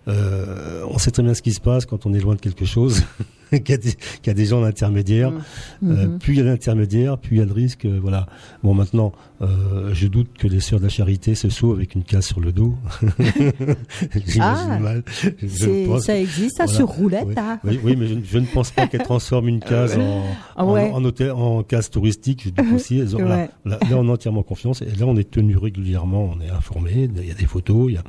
E: Euh, on sait très bien ce qui se passe quand on est loin de quelque chose, qu'il y, a des- gens intermédiaires. Euh,
D: Mhm.
E: plus il y a d'intermédiaires, plus il y a de risques. euh, voilà. Bon, maintenant, euh, je doute que les sœurs de la charité se sauvent avec une case sur le dos. J'imagine
D: Ah,
E: mal. Je
D: C'est-
E: pense
D: ça existe, ça
E: voilà.
D: sur roulette.
E: Oui,
D: hein.
E: oui, oui, mais je, je ne pense pas qu'elle transforme une case en,
D: Ah
E: en- en, hôtel, en case touristique. Je doute aussi. Elles ont-
D: Ouais.
E: là, là, là, on a entièrement confiance. Et là, on est tenu régulièrement. On est informé. Il y a des photos. Il y a,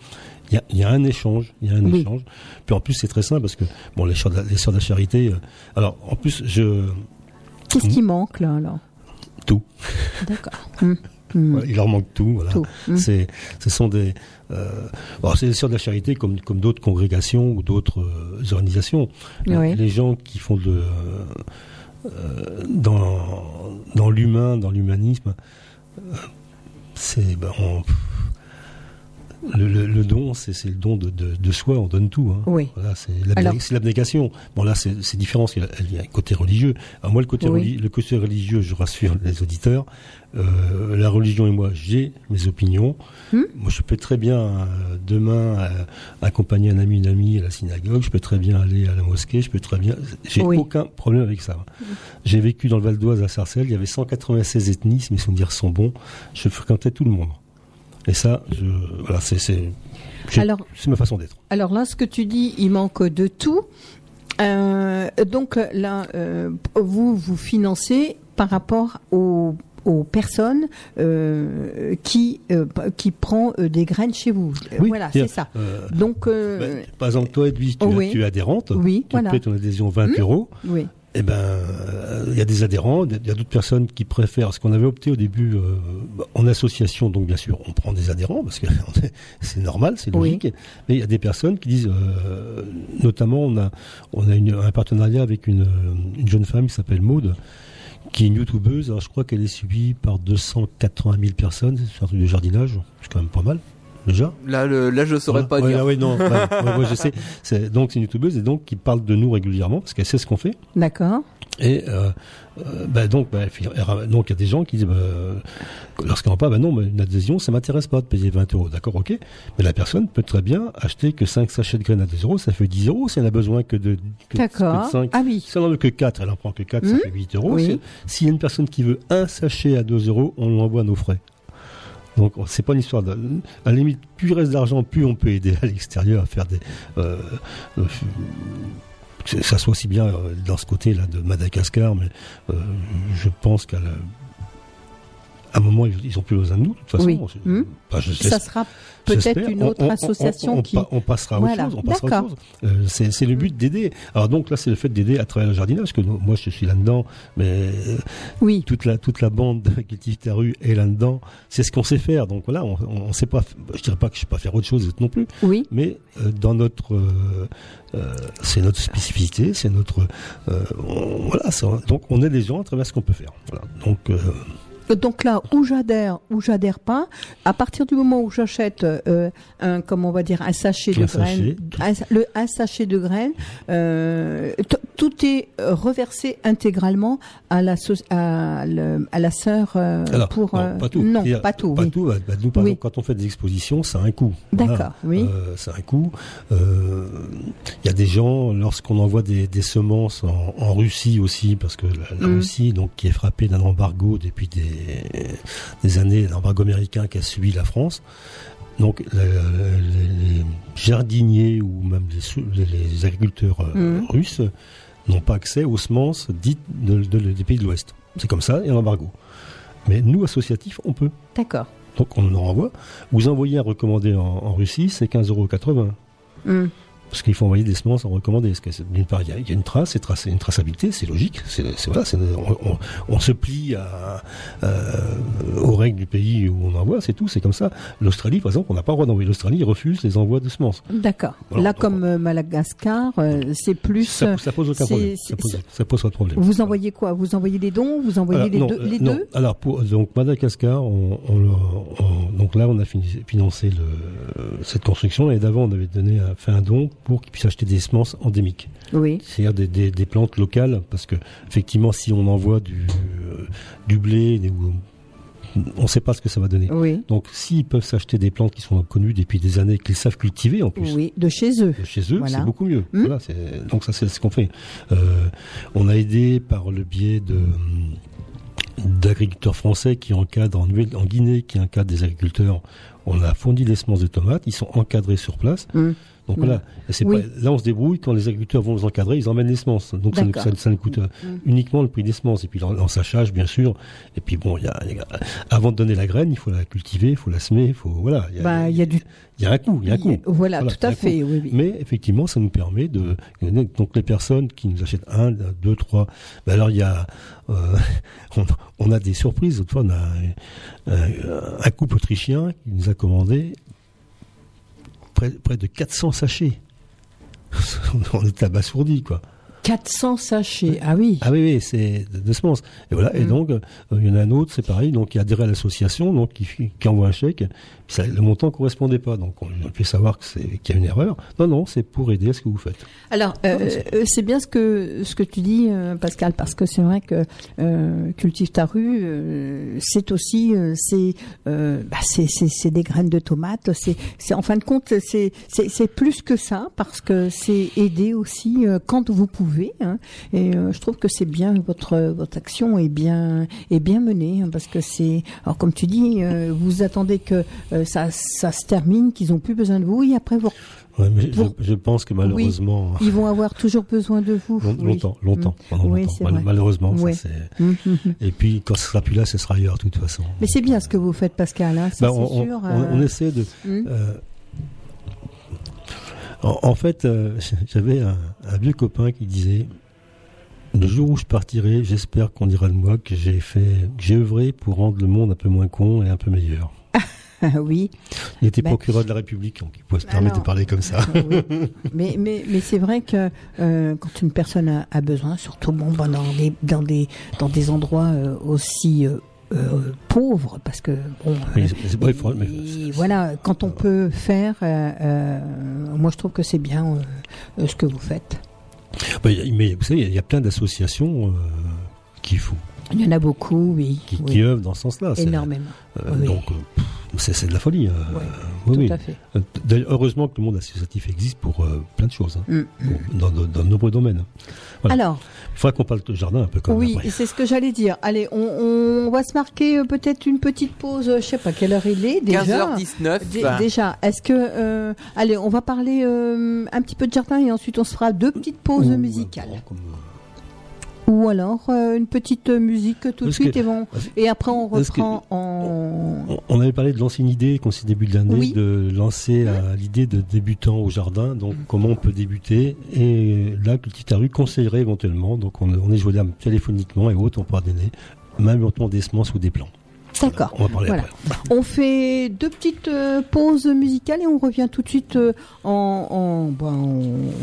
E: il y a, il y a un échange. Il y a un
D: Oui.
E: échange. Puis en plus, c'est très simple parce que bon, les sœurs de la, les sœurs de la charité. euh, alors, en plus, je
D: Qu'est-ce qui manque là alors
E: tout.
D: D'accord. Hum,
E: Voilà, il leur manque tout. Voilà.
D: Tout.
E: C'est, ce sont des, euh, bon, c'est les sœurs de la charité comme, comme d'autres congrégations ou d'autres euh, organisations.
D: Oui.
E: Les gens qui font de, euh, dans, dans l'humain, dans l'humanisme, c'est, ben, on- le, le- le don, c'est, le don de, de, de soi, on donne tout. Hein.
D: Oui.
E: Voilà, c'est, l'abnégation. Bon là, c'est, différent, qu'il y a- il y a un côté religieux. Alors moi, le côté,
D: Oui.
E: reli- le côté religieux, je rassure les auditeurs, euh, la religion et moi, j'ai mes opinions.
D: Hmm.
E: Moi, je peux très bien euh, demain euh, accompagner un ami, une amie à la synagogue. Je peux très bien aller à la mosquée. Je peux très bien. J'ai
D: Oui.
E: aucun problème avec ça. J'ai vécu dans le Val d'Oise à Sarcelles. Il y avait 196 ethnies, mes souvenirs sont bons. Je fréquentais tout le monde. Et ça, je, voilà, c'est, ma façon d'être.
D: Alors là, ce que tu dis, il manque de tout. Euh, donc là, euh, vous vous financez par rapport aux aux personnes euh, qui qui prend des graines chez vous.
E: Oui,
D: voilà, c'est ça. Donc
E: Ben, par exemple, toi, Edwige, tu,
D: oui.
E: tu es adhérente.
D: Oui,
E: tu
D: voilà.
E: ton adhésion 20
D: Hmm.
E: euros.
D: oui.
E: Eh ben, euh, il y a des adhérents, il y a d'autres personnes qui préfèrent. Ce qu'on avait opté au début euh, en association, donc bien sûr, on prend des adhérents parce que c'est normal, c'est
D: Oui.
E: logique. Mais il y a des personnes qui disent, euh, notamment, on a on a une- un partenariat avec une, une jeune femme qui s'appelle Maude, qui est une youtubeuse. Alors, je crois qu'elle est suivie par 280 000 personnes. C'est un truc de jardinage, c'est quand même pas mal déjà.
A: Là, le, là, je saurais
E: Ouais,
A: pas
E: ouais,
A: dire.
E: ah ouais, non, ouais, ouais, ouais, je sais. C'est- Donc c'est une youtubeuse et donc qui parle de nous régulièrement parce qu'elle sait ce qu'on fait.
D: D'accord.
E: Et euh, euh, bah, donc, bah, donc il y a des gens qui disent, bah, euh, lorsqu'on pas, bah non, mais une adhésion, ça m'intéresse pas de payer 20 euros, d'accord, ok. Mais la personne peut très bien acheter que 5 sachets de graines à 2 euros, ça fait 10 euros. Si elle a besoin que de, que, que
D: D'accord.
E: de 5,
D: Ah oui.
E: si elle en veut que 4, elle en prend que 4, ça
D: Hmm.
E: fait 8 euros.
D: Oui.
E: Si- S'il y a une personne qui veut un sachet à 2 euros, on lui envoie nos frais. Donc on- c'est pas une histoire de. À la limite, plus il reste d'argent, plus on peut aider à l'extérieur à faire des. euh, euh, ça soit aussi bien euh, dans ce côté-là de Madagascar, mais euh, je pense qu'à la- à un moment, ils ils ont plus besoin de nous, de toute façon.
D: Oui. Hmm.
E: bah, je-
D: Ça sera peut-être une
E: On-
D: autre
E: on- on-
D: association
E: on- on
D: qui.
E: pa- on passera à autre
D: Voilà.
E: chose. On passera à autre
D: D'accord.
E: Chose. Euh, c'est le but d'aider. Alors donc là, c'est le fait d'aider à travers le jardinage, que nous- moi je suis là-dedans, mais euh,
D: Oui.
E: toute la toute la bande de Cultive ta rue est là-dedans. C'est ce qu'on sait faire. Donc voilà, on, on, on sait pas. Je dirais pas que je sais pas faire autre chose non plus,
D: Oui.
E: mais euh, dans notre, euh, c'est notre spécificité, c'est notre, on- voilà. donc on aide les gens à travers ce qu'on peut faire. Voilà. Donc
D: Donc là, où j'adhère, où j'adhère pas, à partir du moment où j'achète euh, un, comment on va dire, un sachet de
E: Un
D: graines, un, le, un sachet de graines, euh, tout est euh, reversé intégralement à la so- à, le- à la sœur euh,
E: Alors,
D: pour
E: non, pas tout.
D: non, pas tout.
E: Pas
D: oui.
E: tout. Bah, bah, nous, par
D: Oui.
E: exemple, quand on fait des expositions, ça a un coût.
D: D'accord, oui.
E: Ça a un coût. Il y a des gens, lorsqu'on envoie des, des semences en, en Russie aussi, parce que la, la
D: Mm.
E: Russie, donc, qui est frappée d'un embargo depuis des, des années, l'embargo américain qui a suivi la France. Donc, les, les jardiniers ou même les, agriculteurs euh,
D: Mm.
E: russes n'ont pas accès aux semences dites de- de- des pays de l'Ouest. C'est comme ça, il y a un embargo. Mais nous, associatifs, on peut.
D: D'accord.
E: Donc on en renvoie. Vous envoyez un recommandé en, en Russie, c'est 15,80 euros.
D: Hum.
E: Parce qu'il faut envoyer des semences en recommandé. D'une part, il y, a- il y a une trace, c'est une traçabilité, c'est logique. C'est, voilà, on, on- on se plie à, euh, aux règles du pays où on envoie, c'est tout, c'est comme ça. L'Australie, par exemple, on n'a pas le droit d'envoyer. L'Australie refuse les envois de semences.
D: D'accord.
E: Voilà,
D: là, comme euh, Madagascar, euh, c'est plus.
E: Ça, ça pose aucun
D: c'est-
E: problème. Ça pose, ça pose pas de problème.
D: Vous envoyez quoi? Vous envoyez les dons? Vous envoyez
E: Alors,
D: les,
E: non,
D: deux,
E: euh,
D: les
E: non.
D: deux?
E: Alors pour donc Madagascar, on, donc là on a fini- financé le, cette construction et d'avant on avait donné fait un don pour qu'ils puissent acheter des semences endémiques,
D: Oui.
E: c'est-à-dire des, des- des plantes locales, parce que effectivement si on envoie du, euh, du blé, des- on ne sait pas ce que ça va donner.
D: Oui.
E: Donc s'ils peuvent s'acheter des plantes qui sont connues depuis des années, qu'ils savent cultiver en plus.
D: Oui, de chez eux.
E: de chez eux,
D: Voilà.
E: c'est beaucoup mieux. Voilà, c'est- donc ça c'est ce qu'on fait. Euh, on a aidé par le biais de d'agriculteurs français qui encadrent en Guinée, qui encadrent des agriculteurs. On a fourni des semences de tomates, ils sont encadrés sur place.
D: Hum.
E: Donc
D: Oui.
E: pas, là on se débrouille, quand les agriculteurs vont les encadrer, ils emmènent les semences. Donc ça, nous- ça, ça nous coûte euh,
D: Mm.
E: uniquement le prix des semences. Et puis l'en- l'ensachage, bien sûr. Et puis bon, il y a, y a- avant de donner la graine, il faut la cultiver, il faut la semer, il faut voilà. Il y a,
D: Bah, il y a du.
E: y a un coût, il y a un coût.
D: Voilà,
E: Voilà,
D: tout à fait. Oui, oui.
E: Mais effectivement, ça nous permet de donc les personnes qui nous achètent un, deux, trois. Ben alors il y a euh, on, on a des surprises. Autrefois, on a un, un- un couple autrichien qui nous a commandé près, près de 400 sachets. on est abasourdi quoi.
D: 400 sachets. Ah oui.
E: Ah oui, oui, c'est de, semences. Et voilà. Et
D: Mm.
E: donc, euh, il y en a un autre, c'est pareil, donc qui a adhéré à l'association, donc qui, qui envoie un chèque. Ça, le montant correspondait pas, donc on lui fait savoir qu'il y a une erreur. Non, non, c'est pour aider à ce que vous faites.
D: Alors, euh, euh, c'est bien ce que ce que tu dis, euh, Pascal, parce que c'est vrai que euh, cultive ta rue, euh, c'est aussi c'est bah, c'est c'est des graines de tomates. C'est c'est en fin de compte c'est plus que ça parce que c'est aider aussi quand vous pouvez. hein. et je trouve que c'est bien votre votre action est bien est bien menée hein, parce que c'est alors comme tu dis, vous attendez que euh, ça ça se termine, qu'ils ont plus besoin de vous et après vous
E: Ouais, mais je,
D: Pour-
E: je pense que malheureusement,
D: ils vont avoir toujours besoin de vous. Oui.
E: longtemps, longtemps, pendant
D: Oui,
E: longtemps.
D: c'est
E: Mal-
D: vrai.
E: malheureusement, ça. Et puis quand ce sera plus là, ce sera ailleurs, de toute façon.
D: Mais c'est bien ce que vous faites, Pascal. Hein, ça,
E: Bah, on,
D: sûr.
E: on-
D: euh,
E: on essaie de.
D: hum.
E: euh, en, en fait, euh, j'avais un, un vieux copain qui disait le jour où je partirai, j'espère qu'on dira de moi que j'ai fait, que j'ai œuvré pour rendre le monde un peu moins con et un peu meilleur.
D: Ah oui.
E: Il était
D: Ben-
E: procureur de la République, donc il pouvait se permettre
D: Alors-
E: de parler comme ça.
D: Oui. mais mais, mais c'est vrai que euh, quand une personne a, a besoin, surtout bon, ben, dans, des, dans, des, dans des endroits euh, aussi euh, pauvres, parce que bon,
E: Mais il faut-
D: voilà, quand on peut faire, moi je trouve que c'est bien ce que vous faites.
E: Bah, mais vous savez, il y a plein d'associations qui font,
D: Il y en a beaucoup, oui,
E: qui,
D: oui.
E: qui œuvrent dans ce sens-là.
D: Énormément. oui.
E: Donc, pff, c'est de la folie. euh, oui,
D: tout
E: oui.
D: à fait.
E: Euh, heureusement que le monde associatif existe pour euh, plein de choses, hein,
D: Mm.
E: pour- dans, dans- dans de nombreux domaines. Voilà.
D: Alors,
E: Il faudra qu'on parle de jardin un peu quand même.
D: oui,
E: après.
D: c'est ce que j'allais dire. Allez, on, on va se marquer peut-être une petite pause. Je sais pas quelle heure il est déjà.
A: 15h19.
D: Dé- Déjà, est-ce que euh, allez, on va parler euh, un petit peu de jardin et ensuite on se fera deux petites pauses musicales.
E: bon, comme, euh,
D: Ou alors euh, une petite musique tout de suite
E: que-
D: et, bon, et après on
E: que-
D: reprend en.
E: On- On avait parlé de lancer une idée, qu'on s'est début de l'année,
D: Oui.
E: de lancer euh, l'idée de débutant au jardin. Donc, comment on peut débuter Et là, Cultive ta rue conseillerait éventuellement. Donc, on, on est joignable téléphoniquement et autres, on pourra donner même éventuellement des semences ou des plants.
D: D'accord.
E: On va parler
D: Voilà.
E: après.
D: On fait deux petites euh, pauses musicales et on revient tout de suite euh, en, en, ben,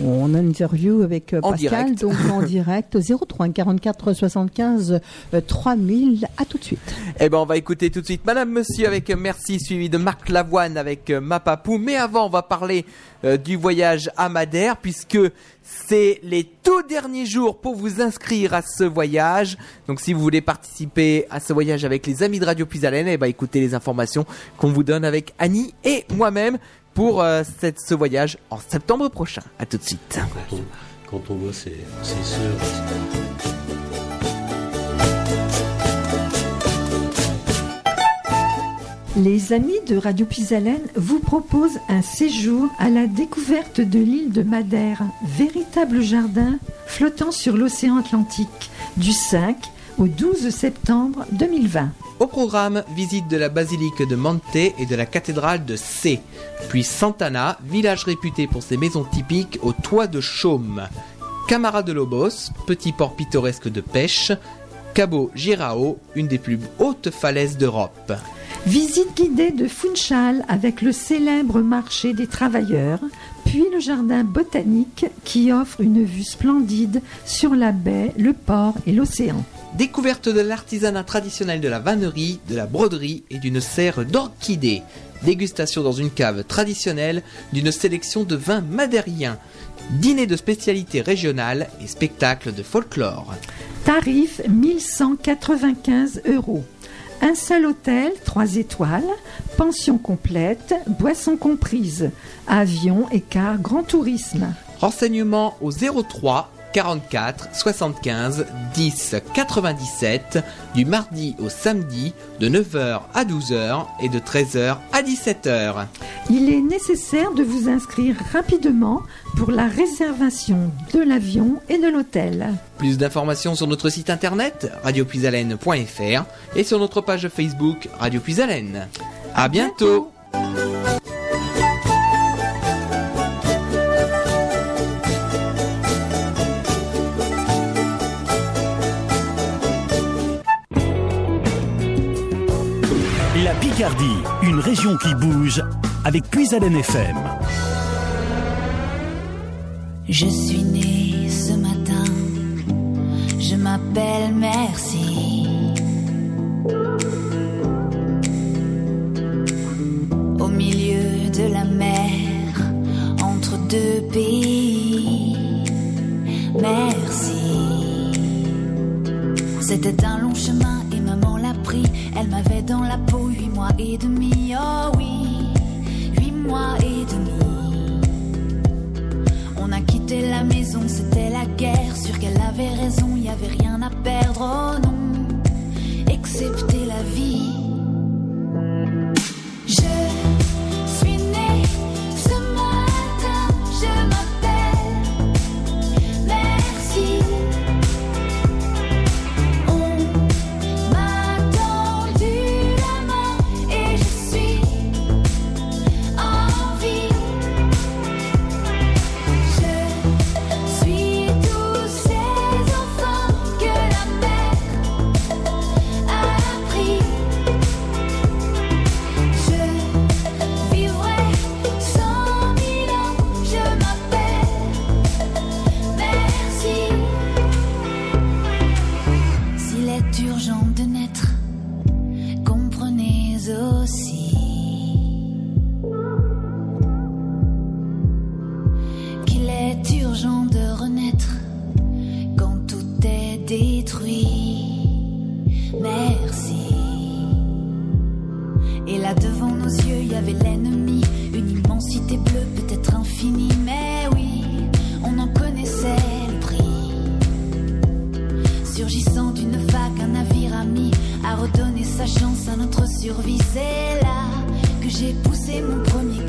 D: en, en interview avec euh,
A: En
D: Pascal,
A: direct.
D: donc en direct 03 44 75 euh, 3000. À tout de suite.
A: Eh ben, on va écouter tout de suite Madame Monsieur avec Merci, suivi de Marc Lavoine avec euh, Ma Papou. Mais avant, on va parler euh, du voyage à Madère, puisque c'est les tout derniers jours pour vous inscrire à ce voyage. Donc, si vous voulez participer à ce voyage avec les amis de Radio Puisalène, eh ben, écoutez les informations qu'on vous donne avec Annie et moi-même pour euh, ce voyage en septembre prochain. À tout de suite.
E: Quand on, voit.
J: Les amis de Radio Pisalène vous proposent un séjour à la découverte de l'île de Madère, véritable jardin flottant sur l'océan Atlantique, du 5 au 12 septembre 2020.
A: Au programme, visite de la basilique de Mante et de la cathédrale de C. Puis Santana, village réputé pour ses maisons typiques au toit de chaume. Camara de Lobos, petit port pittoresque de pêche. Cabo Girao, une des plus hautes falaises d'Europe.
J: Visite guidée de Funchal avec le célèbre marché des travailleurs, puis le jardin botanique qui offre une vue splendide sur la baie, le port et l'océan.
A: Découverte de l'artisanat traditionnel de la vannerie, de la broderie et d'une serre d'orchidées. Dégustation dans une cave traditionnelle d'une sélection de vins madériens. Dîner de spécialités régionales et spectacles de folklore.
J: Tarif 1195 euros. Un seul hôtel, 3 étoiles, pension complète, boissons comprises, avion car grand tourisme.
A: Renseignements au 03 44 75 10 97 du mardi au samedi de 9h à 12h et de 13h à 17h.
J: Il est nécessaire de vous inscrire rapidement pour la réservation de l'avion et de l'hôtel.
A: Plus d'informations sur notre site internet radiopuisalène.fr et sur notre page Facebook Radio Puisalène. À bientôt.
F: La Une région qui bouge avec Puisalène FM.
G: Je suis née ce matin, je m'appelle Merci. Au milieu de la mer, entre deux pays. Merci. C'était un long chemin maman l'a pris. Elle m'avait dans la peau huit mois et demi. Oh oui, huit mois et demi. On a quitté la maison, c'était la guerre. Sûr qu'elle avait raison, y avait rien à perdre. Oh non, excepté la vie. C'est là que j'ai poussé mon premier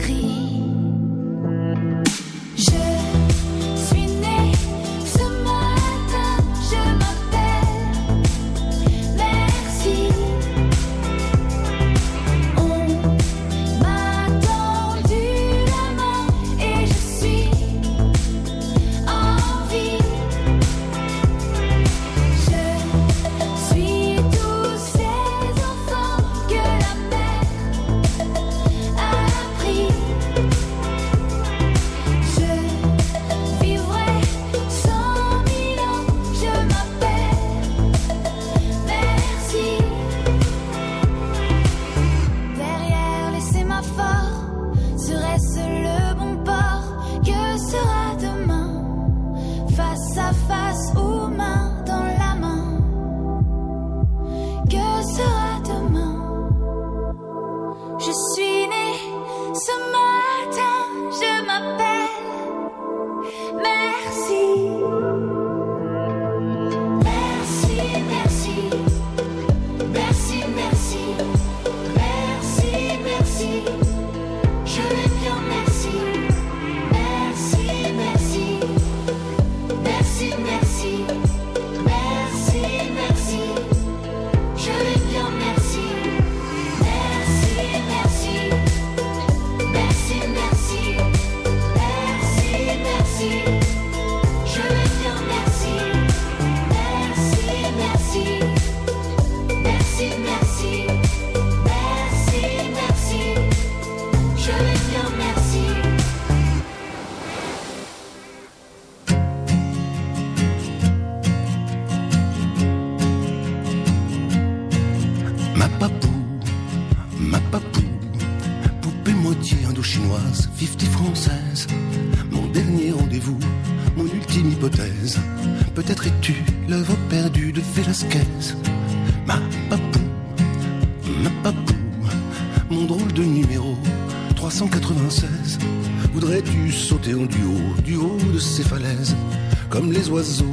K: comme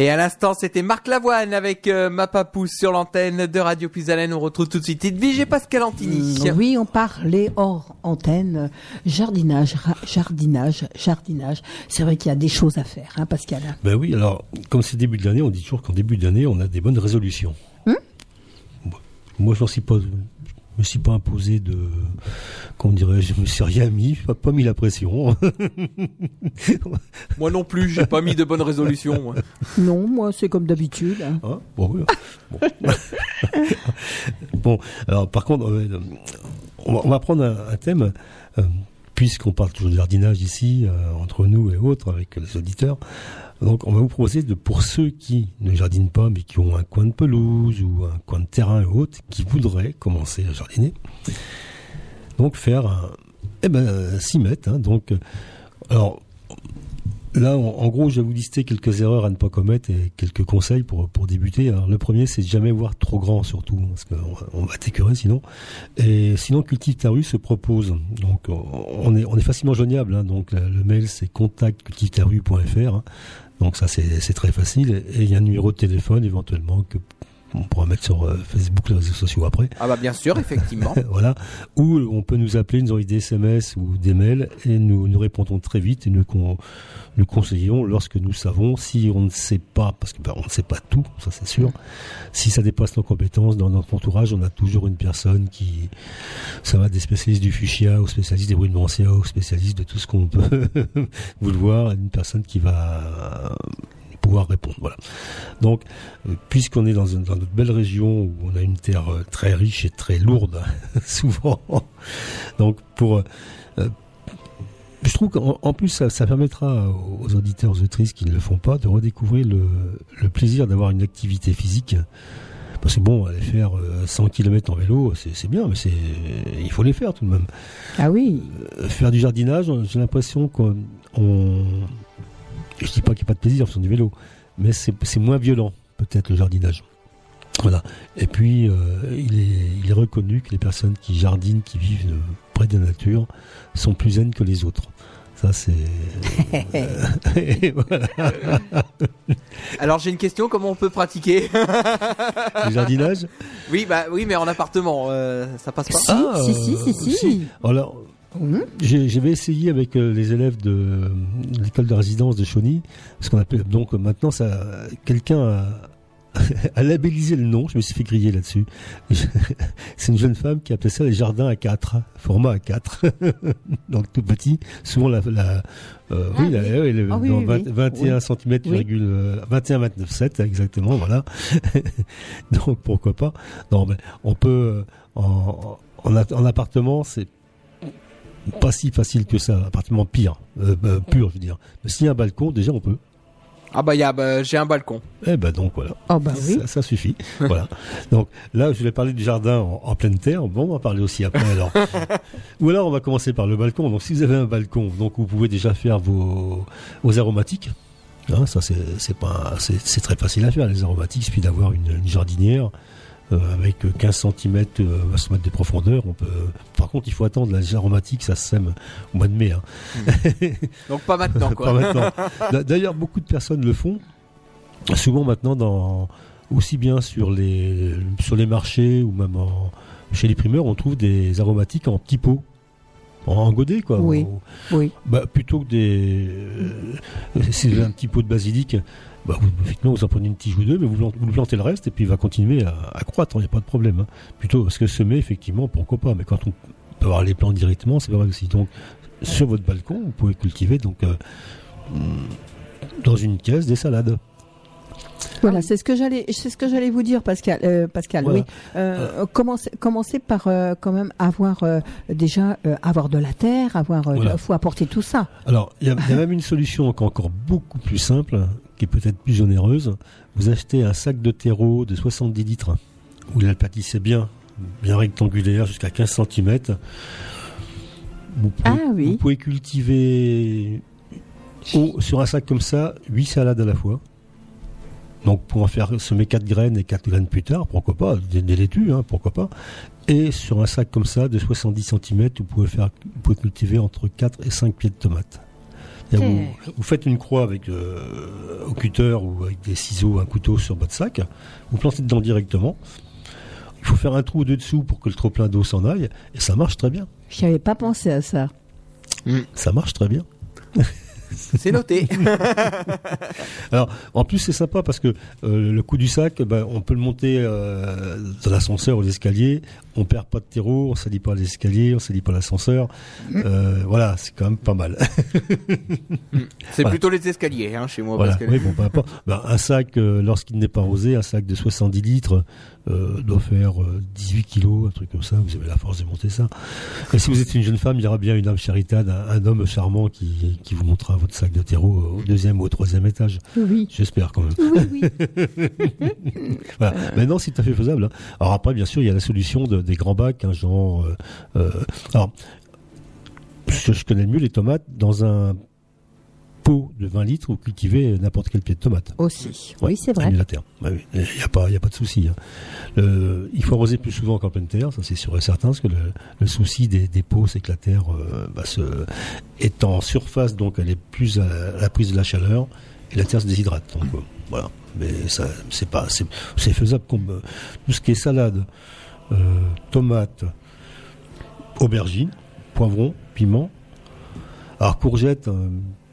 A: Et à l'instant, c'était Marc Lavoine avec euh, Ma Papousse sur l'antenne de Radio Puisalène. On retrouve tout de suite Edwige et Pascal Antini.
D: Mm, Oui, on parlait hors antenne, euh, jardinage, jardinage, jardinage. C'est vrai qu'il y a des choses à faire, hein, Pascal.
E: Ben oui, alors, comme c'est début de l'année, on dit toujours qu'en début d'année, on a des bonnes résolutions.
D: Hum
E: Bon, Moi, je suis pas, me suis pas imposé de, qu'on dirait, je me suis rien mis, pas, pas mis la pression.
A: Moi non plus, j'ai pas mis de bonnes résolutions. moi.
D: Non, moi, c'est comme d'habitude. hein.
E: Hein bon, oui. bon. Bon, alors par contre, euh, on, va, on va prendre un, un thème, euh, puisqu'on parle toujours de jardinage ici, euh, entre nous et autres, avec les auditeurs. Donc on va vous proposer, de, pour ceux qui ne jardinent pas, mais qui ont un coin de pelouse ou un coin de terrain et autres, qui voudraient commencer à jardiner, donc faire un, eh ben, s'y mettre. hein. donc, alors, Là, en, gros, je vais vous lister quelques erreurs à ne pas commettre et quelques conseils pour, pour débuter. Alors, le premier, c'est jamais voir trop grand, surtout, parce qu'on va- t'écœurer sinon. Et sinon, Cultive se propose. Donc, on- est, on est facilement joignable. hein. donc, le le mail, c'est contactcultivetarue.fr. Donc, ça, c'est très facile. Et il y a un numéro de téléphone, éventuellement, que on pourra mettre sur euh, Facebook, les réseaux sociaux après.
A: Ah bah bien sûr, effectivement.
E: voilà. Ou on peut nous appeler, nous envoyer des SMS ou des mails et nous, nous répondons très vite et nous, con- nous conseillons lorsque nous savons si on ne sait pas, parce que ben, on ne sait pas tout, ça c'est sûr. Si ça dépasse nos compétences, dans notre entourage, on a toujours une personne qui, ça va des spécialistes du fuchsia aux spécialistes des brunmansia, aux spécialistes de tout ce qu'on peut vouloir, une personne qui va pouvoir répondre. Voilà. Donc, euh, puisqu'on est dans, une, dans notre belle région où on a une terre euh, très riche et très lourde, souvent, donc pour, euh, je trouve qu'en en plus ça, ça permettra aux auditeurs, aux autrices qui ne le font pas, de redécouvrir le, le plaisir d'avoir une activité physique. Parce que bon, aller faire euh, 100 km en vélo, c'est bien, mais c'est il faut les faire tout de même.
D: Ah oui.
E: Faire du jardinage, j'ai l'impression qu'on, on, je dis pas qu'il n'y a pas de plaisir sur du vélo, mais c'est c'est moins violent peut-être le jardinage. Voilà. Et puis euh, il, est, il est reconnu que les personnes qui jardinent, qui vivent euh, près de la nature, sont plus zen que les autres. Ça c'est. euh, et voilà.
A: Alors j'ai une question, comment on peut pratiquer
E: Le jardinage?
A: Oui, bah oui, mais en appartement, euh, ça passe pas.
E: Ah, euh, Alors, j'ai- j'avais essayé avec euh, les élèves de, euh, l'école de résidence de Chauny, ce qu'on appelle donc euh, maintenant ça, quelqu'un a, a labellisé le nom. Je me suis fait griller là-dessus. C'est une jeune femme qui appelait ça les jardins à 4 format à 4 donc tout petit. Souvent la, la euh, oui, la- oui, le-
D: Ah oui,
E: dans
D: oui,
E: 20
D: oui.
E: 21 cm,
D: Oui.
E: 21 29 7 exactement, voilà. donc pourquoi pas Non, mais on peut euh, en, en appartement, c'est pas si facile que ça. Appartement pire, euh, euh, pur, je veux dire. Mais s'il y a un balcon, déjà on peut.
A: Ah bah, il y a, bah, j'ai un balcon.
E: Eh ben donc voilà.
D: Oh bah oui.
E: Ça, ça suffit. voilà. Donc là, je vais parler du jardin en, en pleine terre. Bon, on va parler aussi après alors. Ou alors on va commencer par le balcon. Donc si vous avez un balcon, donc vous pouvez déjà faire vos, vos aromatiques. Hein, ça c'est pas très facile à faire les aromatiques. Puis d'avoir une, une jardinière euh, avec 15 cm à se mettre de profondeur. On peut. Par contre, il faut attendre les aromatiques. Ça se sème au mois de mai. hein.
A: Donc pas maintenant, quoi.
E: Pas maintenant. D'a- D'ailleurs, beaucoup de personnes le font. Souvent maintenant, dans, aussi bien sur les, sur les marchés ou même en- chez les primeurs, on trouve des aromatiques en petits pots. En, godet, quoi.
D: Oui. Oui.
E: bah, plutôt que des. euh, si vous avez un petit pot de basilic, bah, vous, effectivement, vous en prenez une tige ou deux, mais vous, plant- vous plantez le reste et puis il va continuer à, à croître, il n'y a pas de problème. hein. Plutôt, parce que semer, effectivement, pourquoi pas, mais quand on peut avoir les plants directement, c'est pas vrai aussi. Donc, sur votre balcon, vous pouvez cultiver donc euh, mm, dans une caisse des salades.
D: Voilà, c'est ce que j'allais, c'est ce que j'allais vous dire, Pascal. euh, Pascal,
E: Voilà.
D: oui. Euh, commencez, commencez par quand même avoir déjà avoir de la terre, avoir.
E: Voilà.
D: faut apporter tout ça.
E: Alors, il y, a il y a même une solution encore beaucoup plus simple, qui est peut-être plus onéreuse. Vous achetez un sac de terreau de 70 litres, où il pâtissait bien, bien rectangulaire, jusqu'à 15 cm. Vous pouvez,
D: Ah oui.
E: vous pouvez cultiver au- sur un sac comme ça 8 salades à la fois. Donc pour en faire semer 4 graines et 4 graines plus tard, pourquoi pas, des, des laitues, hein, pourquoi pas. Et sur un sac comme ça de 70 cm, vous pouvez, faire, vous pouvez cultiver entre 4 et 5 pieds de tomates. Vous, vous faites une croix avec euh, au cutter ou avec des ciseaux, un couteau sur votre sac. Vous plantez dedans directement. Il faut faire un trou au-dessous pour que le trop plein d'eau s'en aille. Et ça marche très bien.
D: Je n'avais pas pensé à ça.
E: Ça marche très bien.
A: C'est noté.
E: Alors, en plus, c'est sympa parce que euh, le coup du sac, ben, on peut le monter euh, dans l'ascenseur ou l'escalier. On perd pas de terreau, on salit pas l'escalier, on salit pas l'ascenseur. Euh, voilà, c'est quand même pas mal.
A: C'est
E: Voilà.
A: plutôt les escaliers hein, chez moi.
E: Voilà,
A: parce que-
E: oui, bon, peu importe. Ben, un sac, euh, lorsqu'il n'est pas rosé, un sac de 70 litres euh, doit faire euh, 18 kilos, un truc comme ça. Vous avez la force de monter ça. Et si vous êtes une jeune femme, il y aura bien une âme charitable, un, un homme charmant qui, qui vous montrera votre sac de terreau euh, au deuxième ou au troisième étage.
D: Oui.
E: J'espère quand même.
D: Oui,
E: voilà. Maintenant, c'est tout à fait faisable. hein. Alors après, bien sûr, il y a la solution de- des grands bacs, hein, genre. euh, euh, alors, je, je connais le mieux les tomates dans un pot de 20 litres où cultiver n'importe quel pied de tomate.
D: Aussi.
E: Ouais,
D: oui, c'est vrai.
E: la terre. Bah Il n'y a pas, y a pas de souci. hein. Le- il faut arroser plus souvent qu'en pleine terre, ça c'est sûr et certain, parce que le, le souci des, des pots, c'est que la terre euh, bah, se, est en surface, donc elle est plus à, à la prise de la chaleur, et la terre se déshydrate. Donc euh, voilà. Mais ça, c'est pas, c'est, faisable comme euh, tout ce qui est salade, tomates, aubergines, poivrons, piments. Alors courgettes, euh,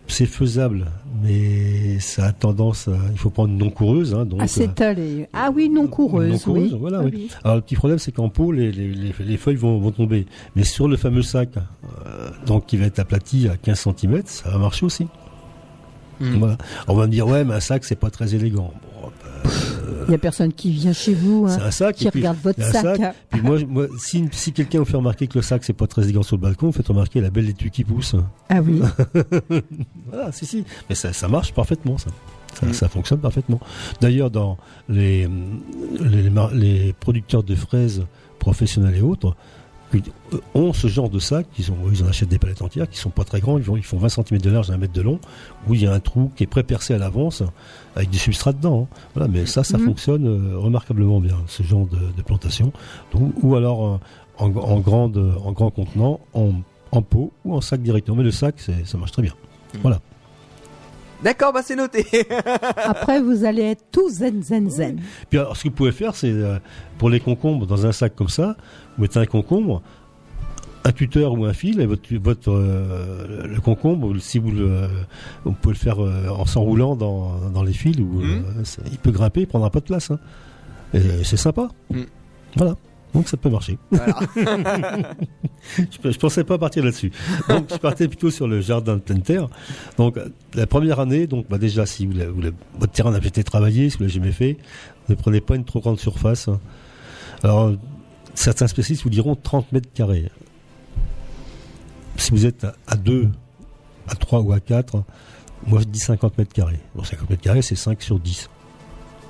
E: c'est faisable, mais ça a tendance, à, il faut prendre une non coureuse, hein, donc.
D: Ah,
E: euh,
D: s'étaler. Ah oui, non coureuse.
E: non coureuse,
D: oui.
E: voilà,
D: Ah
E: oui.
D: oui.
E: Alors le petit problème, c'est qu'en pot, les, les, les, les feuilles vont, vont tomber. Mais sur le fameux sac, euh, donc qui va être aplati à 15 cm, ça va marcher aussi.
A: Hmm.
E: Voilà. On va me dire, ouais, mais un sac, c'est pas très élégant. Bon, ben,
D: Il n'y a personne qui vient chez vous, hein,
E: c'est un sac.
D: qui
E: puis,
D: regarde votre
E: un
D: sac. hein.
E: Puis moi, si, si quelqu'un vous fait remarquer que le sac, c'est pas très élégant sur le balcon, vous faites remarquer la belle laitue qui pousse.
D: Ah oui.
E: voilà, si, si. Mais ça, ça marche parfaitement, ça. Ça, ça fonctionne parfaitement. D'ailleurs, dans les, les, les producteurs de fraises professionnels et autres, qui ont ce genre de sac, ils, ont, ils en achètent des palettes entières qui sont pas très grands, ils, vont- ils font 20 cm de large et 1 mètre de long, où il y a un trou qui est pré-percé à l'avance avec du substrat dedans. hein. Voilà, mais ça, ça
L: Mhm.
E: fonctionne euh, remarquablement bien, ce genre de, de plantation. Donc, ou alors euh, en, en, grande, en grand contenant, en, en pot ou en sac directement. Mais le sac, ça marche très bien. Voilà.
A: D'accord, bah c'est noté.
D: Après, vous allez être tout zen, zen, zen.
E: Puis alors, ce que vous pouvez faire, c'est euh, pour les concombres, dans un sac comme ça, vous mettez un concombre, un tuteur ou un fil, et votre, votre euh, le concombre, si vous le, vous pouvez le faire euh, en s'enroulant dans, dans les fils, euh, ça- il peut grimper, il prendra pas de place. hein. Et c'est sympa. Voilà. Donc ça peut marcher. je, je pensais pas partir là-dessus. Donc je partais plutôt sur le jardin de pleine terre. Donc euh, la première année, donc bah, déjà si vous vous votre terrain n'a pas été travaillé, si vous l'avez jamais fait, ne prenez pas une trop grande surface. hein. Alors certains spécialistes vous diront 30 mètres carrés. Si vous êtes à- à 2, à 3 ou à 4, moi je dis 50 mètres carrés. Bon, 50 mètres carrés, c'est 5 sur 10.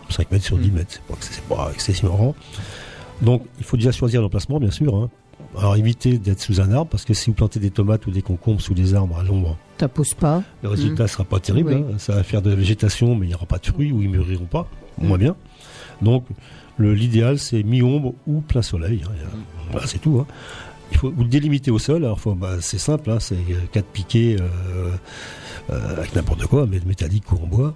E: 5 mètres sur 10 mètres, c'est pas, c'est pas excessivement grand. Donc, il faut déjà choisir l'emplacement, bien sûr. hein. Alors, évitez d'être sous un arbre, parce que si vous plantez des tomates ou des concombres sous des arbres à l'ombre,
D: Ça pousse pas.
E: le résultat
D: Mm.
E: sera pas terrible.
D: Oui.
E: hein. Ça va faire de la végétation, mais il n'y aura pas de fruits ou ils mûriront pas, moins bien. Donc, l'idéal, c'est mi-ombre ou plein soleil. hein. Voilà, c'est tout. Il faut vous délimiter au sol. Alors, bah, c'est simple, c'est euh, quatre piquets euh, euh, avec n'importe quoi, mais métallique ou en bois.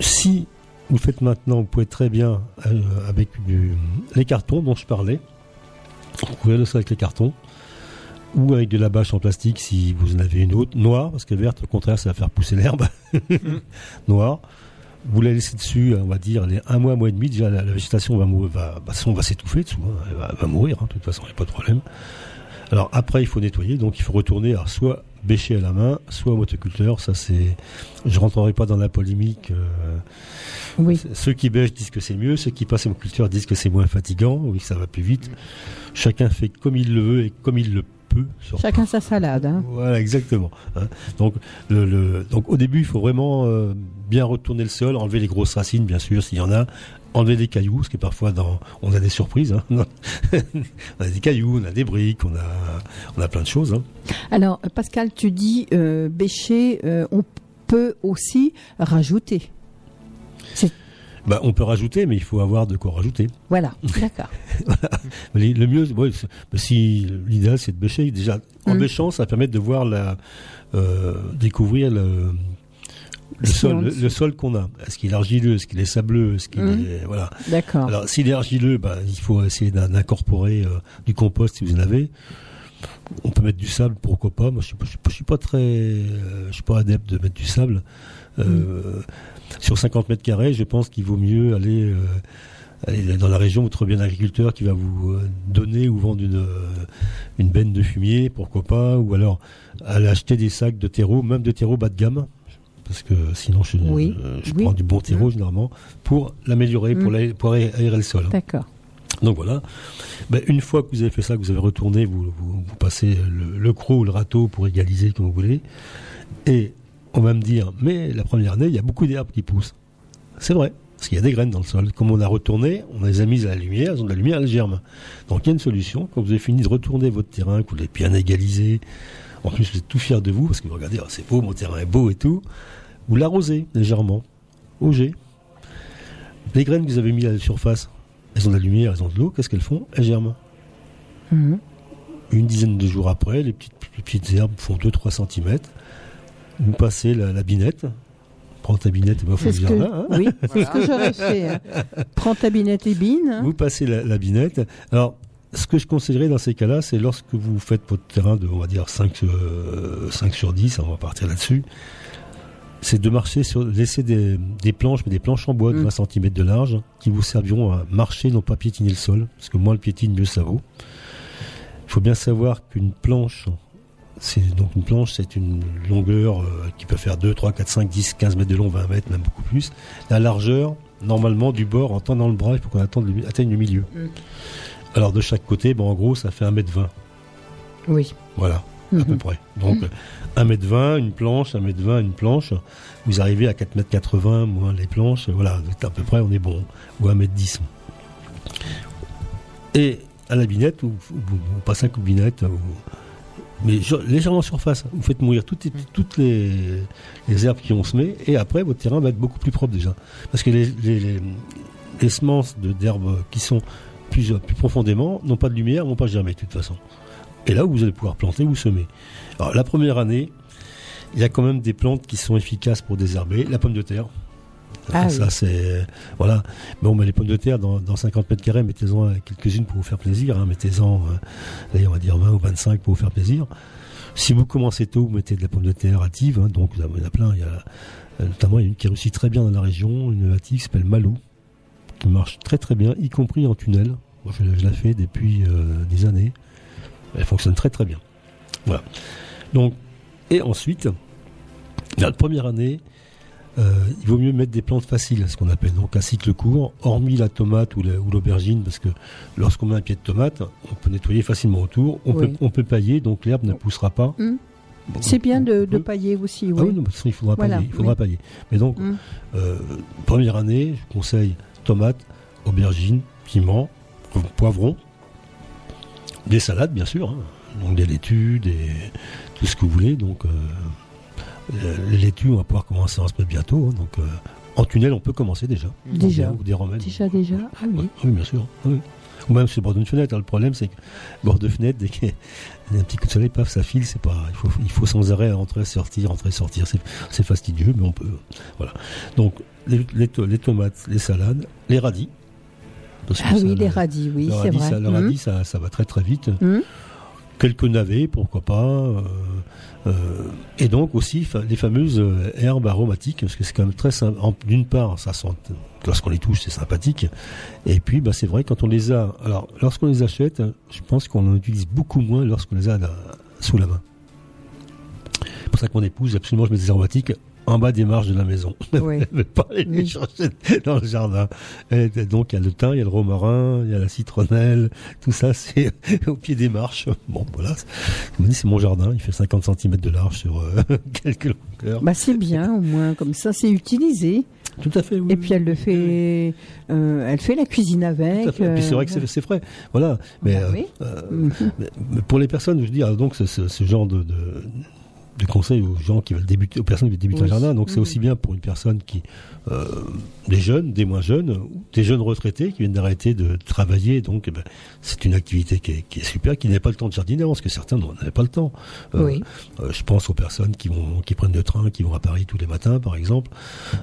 E: Si vous faites maintenant, vous pouvez très bien euh, avec les cartons dont je parlais. Vous le avec les cartons ou avec de la bâche en plastique si vous en avez une autre, noire, parce que verte, au contraire, ça va faire pousser l'herbe. noire. Vous la laissez dessus, on va dire, les un mois, un mois et demi, déjà la, végétation va, va, bah, va s'étouffer dessous, hein, elle va, va mourir, hein, de toute façon, il n'y a pas de problème. Alors après, il faut nettoyer, donc il faut retourner, alors soit bêcher à la main, soit au motoculteur, ça c'est... Je rentrerai pas dans la polémique. euh,
D: Oui.
E: Ceux qui bêchent disent que c'est mieux, ceux qui passent au motoculteur disent que c'est moins fatigant, oui, que ça va plus vite. Chacun fait comme il le veut et comme il le peut. surtout.
D: Chacun sa salade. Hein.
E: Voilà, exactement. hein. Donc, le, le- donc au début, il faut vraiment euh, bien retourner le sol, enlever les grosses racines, bien sûr, s'il y en a, enlever des cailloux, parce que parfois, dans, on a des surprises. hein. on a des cailloux, on a des briques, on a, on a plein de choses. hein.
D: Alors, Pascal, tu dis euh, bêcher, euh, on peut aussi rajouter.
E: Bah, on peut rajouter, mais il faut avoir de quoi rajouter.
D: Voilà, d'accord.
E: Voilà. Le mieux, ouais, bah, si l'idéal c'est de bêcher, déjà en
D: Mm.
E: bêchant, ça permet de voir la, euh, découvrir le, le sol, le, sol qu'on a. Est-ce qu'il est argileux, est-ce qu'il est sableux, est-ce qu'il
D: Mm.
E: est voilà.
D: D'accord.
E: Alors s'il est argileux, bah, il faut essayer d'in- d'incorporer euh, du compost si vous en avez. On peut mettre du sable, pourquoi pas. Moi, je suis, pas- je suis pas- je suis pas très, euh, je suis pas adepte de mettre du sable. Euh, Sur 50 mètres carrés, je pense qu'il vaut mieux aller, euh, aller dans la région où trouverez bien un agriculteur qui va vous donner ou vendre une, une benne de fumier, pourquoi pas, ou alors aller acheter des sacs de terreau, même de terreau bas de gamme. Parce que sinon, je,
D: Oui,
E: euh, je
D: oui.
E: prends du bon terreau
D: Mm.
E: généralement pour l'améliorer, pour, aé- aérer le sol.
D: D'accord.
E: Donc voilà. Ben, une fois que vous avez fait ça, que vous avez retourné, vous, vous, vous passez le, le croc ou le râteau pour égaliser comme vous voulez. Et on va me dire, mais la première année, il y a beaucoup d'herbes qui poussent. C'est vrai, parce qu'il y a des graines dans le sol. Comme on a retourné, on les a mises à la lumière, elles ont de la lumière, elles germent. Donc il y a une solution. Quand vous avez fini de retourner votre terrain, que vous l'avez bien égalisé, en plus vous êtes tout fier de vous, parce que vous regardez, oh, c'est beau, mon terrain est beau et tout, vous l'arrosez légèrement, au jet. Les graines que vous avez mis à la surface, elles ont de la lumière, elles ont de l'eau, qu'est-ce qu'elles font Elles germent.
D: Mhm.
E: Une dizaine de jours après, les petites, les petites herbes font 2-3 cm. Vous passez la, la binette. Prends ta binette et va
D: ce que,
E: jardin. hein.
D: oui, c'est ce que j'aurais fait. hein. Prends ta binette et bine. hein.
E: Vous passez la, la binette. Alors, ce que je conseillerais dans ces cas-là, c'est lorsque vous faites votre terrain de, on va dire, 5, euh, 5 sur 10, on va partir là-dessus, c'est de marcher sur, laisser des, des planches, mais des planches en bois de
D: Mm.
E: 20 cm de large, qui vous serviront à marcher, non pas piétiner le sol, parce que moins le piétine, mieux ça vaut. Il faut bien savoir qu'une planche, c'est donc une planche, c'est une longueur euh, qui peut faire 2, 3, 4, 5, 10, 15 mètres de long, 20 mètres, même beaucoup plus. La largeur, normalement, du bord, en tendant le bras, il faut qu'on atteigne le, atteigne le milieu.
D: Mm.
E: Alors de chaque côté, ben, en gros, ça fait 1 mètre 20.
D: Oui.
E: Voilà, à peu
D: Mhm.
E: près. Donc 1 mètre 20, une planche, 1 mètre 20, une planche. Vous arrivez à 4 mètres 80, moins les planches. Voilà, à peu près, on est bon. Ou 1 mètre 10. Et à la binette, passez un coup de binette. vous- mais légèrement en surface. Vous faites mourir toutes, les, toutes les, les herbes qui ont semé. Et après, votre terrain va être beaucoup plus propre déjà. Parce que les, les, les- semences d'herbes qui sont plus, plus profondément n'ont pas de lumière, n'ont pas germé de toute façon. Et là où vous allez pouvoir planter ou semer. Alors la première année, il y a quand même des plantes qui sont efficaces pour désherber. La pomme de terre.
D: Ah
E: ça
D: oui.
E: c'est voilà. Bon, mais les pommes de terre dans, dans 50 mètres carrés, mettez-en quelques-unes pour vous faire plaisir. Hein. Mettez-en, euh, on va dire 20 ou 25 pour vous faire plaisir. Si vous commencez tôt, vous mettez de la pomme de terre hâtive. hein. donc il y en a plein. Il y a euh, notamment il y a une qui réussit très bien dans la région, une hâtive qui s'appelle Malou, qui marche très très bien, y compris en tunnel. Moi, je, je la fais depuis euh, des années. Elle fonctionne très très bien. Voilà. Donc, et ensuite, la première année, euh, il vaut mieux mettre des plantes faciles, ce qu'on appelle donc un cycle court, hormis la tomate ou la- ou l'aubergine, parce que lorsqu'on met un pied de tomate, on peut nettoyer facilement autour, on,
D: Oui.
E: peut, on peut pailler, donc l'herbe ne poussera pas.
D: Mm.
E: Bon,
D: C'est bien de, pailler aussi,
E: ah
D: oui.
E: oui, non, mais il faudra
D: Voilà,
E: pailler. Il faudra
D: oui.
E: pailler. Mais donc,
D: Mm.
E: euh, première année, je conseille tomate, aubergine, piment, poivron, des salades bien sûr, hein. donc des laitues, des, tout ce que vous voulez. Donc, euh, euh, les laitues, on va pouvoir commencer à en se mettre bientôt. hein. donc, euh, en tunnel, on peut commencer déjà.
D: Déjà.
E: Ou des romaines.
D: Déjà, déjà. Ah oui.
E: Ouais, oui, bien sûr. Oui. Ou même sur le bord d'une fenêtre. hein. Le problème, c'est que bord de fenêtre, dès qu'il y a un petit coup de soleil, paf, ça file. C'est pas. Il faut, il faut sans arrêt entrer, sortir, entrer, sortir. C'est, c'est fastidieux, mais on peut. Voilà. Donc les, les to- les tomates, les salades, les radis. Parce
D: Ah oui,
E: le-
D: les radis, oui,
E: le
D: c'est
E: radis,
D: vrai.
E: ça- le radis, ça, ça va très très vite.
D: Mhm.
E: Quelques navets, pourquoi pas. euh, euh, et donc aussi les fameuses euh, herbes aromatiques, parce que c'est quand même très sympa. D'une part, ça sent, lorsqu'on les touche, c'est sympathique. Et puis, bah, c'est vrai, quand on les a. Alors, lorsqu'on les achète, je pense qu'on en utilise beaucoup moins lorsqu'on les a sous la main. C'est pour ça que mon épouse, absolument, je mets des aromatiques en bas des marches de la maison.
D: Oui.
E: Elle veut pas aller les chercher dans le jardin. Et donc, il y a le thym, il y a le romarin, il y a la citronnelle, tout ça, c'est au pied des marches. Bon, voilà. Comme dit, c'est mon jardin. Il fait 50 cm de large sur euh, quelques longueurs.
D: Bah c'est bien, au moins, comme ça, c'est utilisé.
E: Tout à fait, oui.
D: Et puis elle le fait, euh, elle fait la cuisine avec.
E: Tout à fait. Et puis c'est vrai
D: euh,
E: que c'est- c'est frais. Voilà. Mais,
D: Bah
E: euh,
D: oui.
E: euh, mais- pour les personnes, je veux dire, donc ce, ce- ce genre de, de- de conseils aux gens qui veulent débuter, aux personnes qui veulent débuter
D: Oui.
E: un jardin. Donc c'est aussi bien pour une personne qui, euh, des jeunes, des moins jeunes, des jeunes retraités qui viennent d'arrêter de travailler. Donc eh ben, c'est une activité qui est, qui est super, qui n'avaient pas le temps de jardiner parce que certains n'en avaient pas le temps. Euh,
D: Oui.
E: euh, je pense aux personnes qui vont, qui prennent le train, qui vont à Paris tous les matins, par exemple.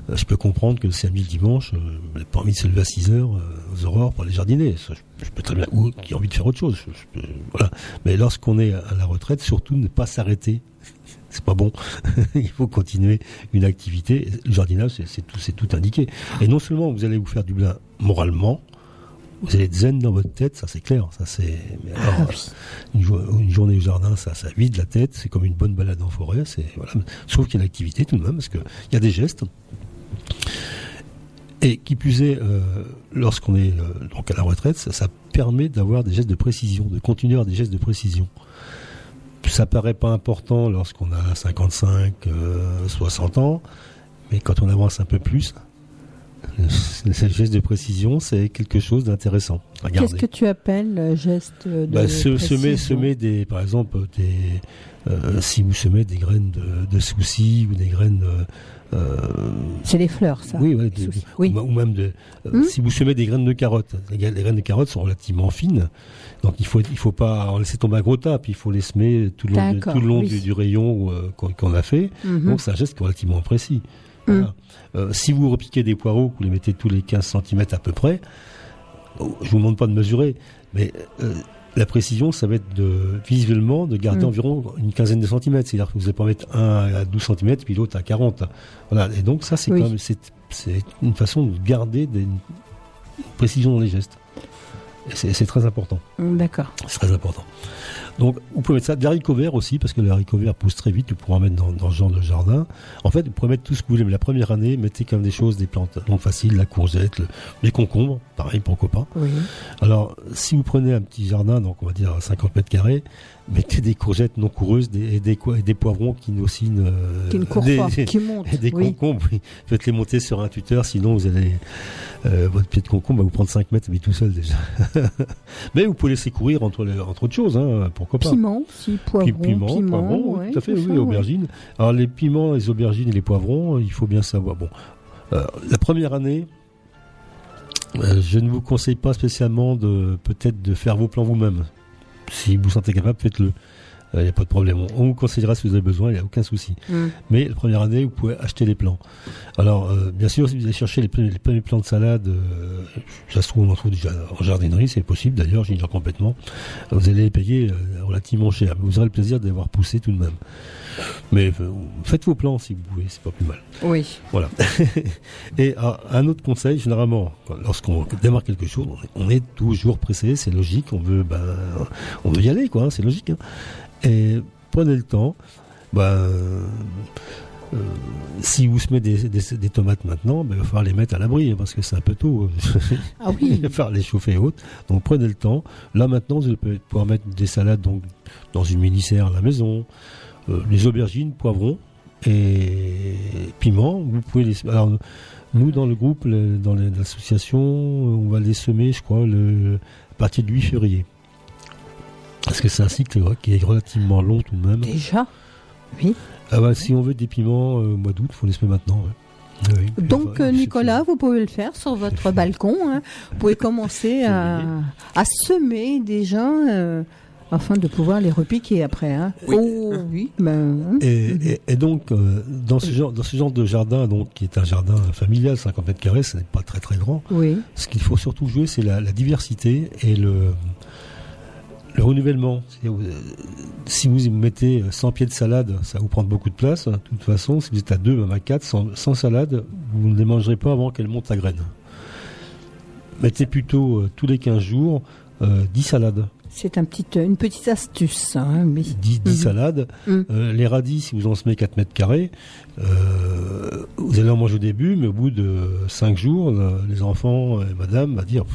E: Euh, je peux comprendre que le samedi, le dimanche, on n'a pas envie de se lever à 6 heures aux aurores pour aller jardiner. Ça, je, je peux très bien, ou qui a envie de faire autre chose. Je- je peux- voilà. Mais lorsqu'on est à la retraite, surtout ne pas s'arrêter. C'est pas bon. Il faut continuer une activité. Le jardinage, c'est- tout, indiqué. Et non seulement vous allez vous faire du bien moralement, vous allez être zen dans votre tête, ça c'est clair. Ça c'est. mais alors, une, jo- une journée au jardin, ça, ça vide la tête. C'est comme une bonne balade en forêt. C'est voilà. Sauf qu'il y a une activité tout de même, parce que il y a des gestes. Et qui plus est, euh, lorsqu'on est euh, donc à la retraite, ça, ça permet d'avoir des gestes de précision, de continuer à avoir des gestes de précision. Ça paraît pas important lorsqu'on a 55, euh, 60 ans, mais quand on avance un peu plus, ces gestes de précision, c'est quelque chose d'intéressant.
D: Qu'est-ce que tu appelles euh, geste de
E: Bah, se- semer,
D: précision?
E: semer des, par exemple, des, euh, si vous semez des graines de, de soucis ou des graines.
D: C'est les fleurs, ça.
E: oui, ouais, des- ou,
D: Oui.
E: ou même de, euh,
D: Hmm.
E: si vous semez des graines de carottes, les, gra- les graines de carottes sont relativement fines, donc il faut il faut pas en laisser tomber un gros tas, puis il faut les semer tout le long, tout le long
D: oui.
E: du, du rayon euh, qu'on a fait.
D: Mhm.
E: Donc c'est un geste qui est relativement précis. Voilà. Euh, si vous repiquez des poireaux, vous les mettez tous les 15 cm à peu près, je vous demande pas de mesurer, mais euh, la précision, ça va être de, visuellement de garder
D: Mm.
E: environ une quinzaine de centimètres. C'est-à-dire que vous n'allez pas mettre un à 12 cm, puis l'autre à 40. Voilà. Et donc, ça, c'est
D: Oui.
E: quand même, c'est, c'est une façon de garder des, une précision dans les gestes. C'est, très important.
D: D'accord.
E: C'est très important. Donc, vous pouvez mettre ça, des haricots verts aussi, parce que les haricots verts poussent très vite, vous pourrez en mettre dans, dans ce genre de jardin. En fait, vous pouvez mettre tout ce que vous voulez, mais la première année, mettez comme des choses, des plantes donc faciles, la courgette, le- les concombres, pareil, pourquoi pas.
D: Oui.
E: Alors, si vous prenez un petit jardin, donc on va dire 50 mètres carrés, mettez des courgettes non coureuses des, et, des, co- et des poivrons qui aussi ne,
D: Qui ne courent
E: des,
D: pas, qui montent,
E: des
D: oui.
E: concombres, oui. Faites-les monter sur un tuteur, sinon vous allez, euh, votre pied de concombre va vous prendre 5 mètres, mais tout seul déjà. mais vous pouvez laisser courir entre, les- entre autres choses, hein, pourquoi pas.
D: Piment aussi, poivron,
E: Pi- piment,
D: piment,
E: poivron,
D: ouais,
E: tout à fait, oui,
D: ça, ouais.
E: aubergines. Alors les piments, les aubergines et les poivrons, il faut bien savoir. Bon, euh, la première année, euh, je ne vous conseille pas spécialement de peut-être de faire vos plans vous-même. Si vous sentez capable, faites-le. Il n'y a pas de problème. On, on vous conseillera si vous avez besoin, il n'y a aucun souci.
D: Mm.
E: Mais la première année, vous pouvez acheter les plants. Alors, euh, bien sûr, si vous allez chercher les, premiers- les premiers plants de salade, euh, ça se trouve, on en trouve déjà en jardinerie, c'est possible d'ailleurs, j'ignore complètement. Vous allez les payer euh, relativement cher. Mais vous aurez le plaisir de les voir pousser tout de même. Mais euh, faites vos plans si vous pouvez, c'est pas plus mal.
D: Oui.
E: Voilà. Et ah, un autre conseil, généralement, lorsqu'on démarre quelque chose, on est, on est toujours pressé, c'est logique, on veut, ben, on veut y aller, quoi, hein, c'est logique. hein. Et prenez le temps. Ben, euh, euh, si vous semez des, des, des tomates maintenant, ben, il va falloir les mettre à l'abri hein, parce que c'est un peu tôt.
D: Ah oui.
E: il va falloir les chauffer et autres. Donc prenez le temps. Là maintenant, vous allez pouvoir mettre des salades donc dans une mini-serre à la maison, euh, les aubergines, poivrons et piments. Vous pouvez les. Alors nous dans le groupe, dans l'association, on va les semer, je crois, le, à partir du 8 février. Parce que c'est un cycle qui est relativement long tout de même.
D: Déjà Oui.
E: Ah bah, si on veut des piments euh, au mois d'août, il faut les semer maintenant. ouais. Oui, oui.
D: Donc,
E: Enfin,
D: Nicolas, vous pouvez le faire sur votre balcon. hein. Vous pouvez commencer à, à semer déjà euh, afin de pouvoir les repiquer après. hein. Oh oui. Ben,
E: Et, et- et donc, euh, dans, ce genre, dans ce genre de jardin, donc, qui est un jardin familial, 50 mètres carrés, ce n'est pas très très grand.
D: Oui.
E: Ce qu'il faut surtout jouer, c'est la, la diversité et le, le renouvellement. Euh, Si vous mettez 100 pieds de salade, ça va vous prendre beaucoup de place. De toute façon, si vous êtes à 2, même à 4, sans, sans salade, vous ne les mangerez pas avant qu'elles montent à graines. Mettez plutôt euh, tous les 15 jours euh, 10 salades.
D: C'est un petit, une petite astuce. Hein, oui.
E: 10, 10
D: Mhm.
E: salades.
D: Mhm.
E: Euh, les radis, si vous en semez 4 mètres carrés, euh, vous allez en manger au début, mais au bout de 5 jours, le- les enfants et madame va dire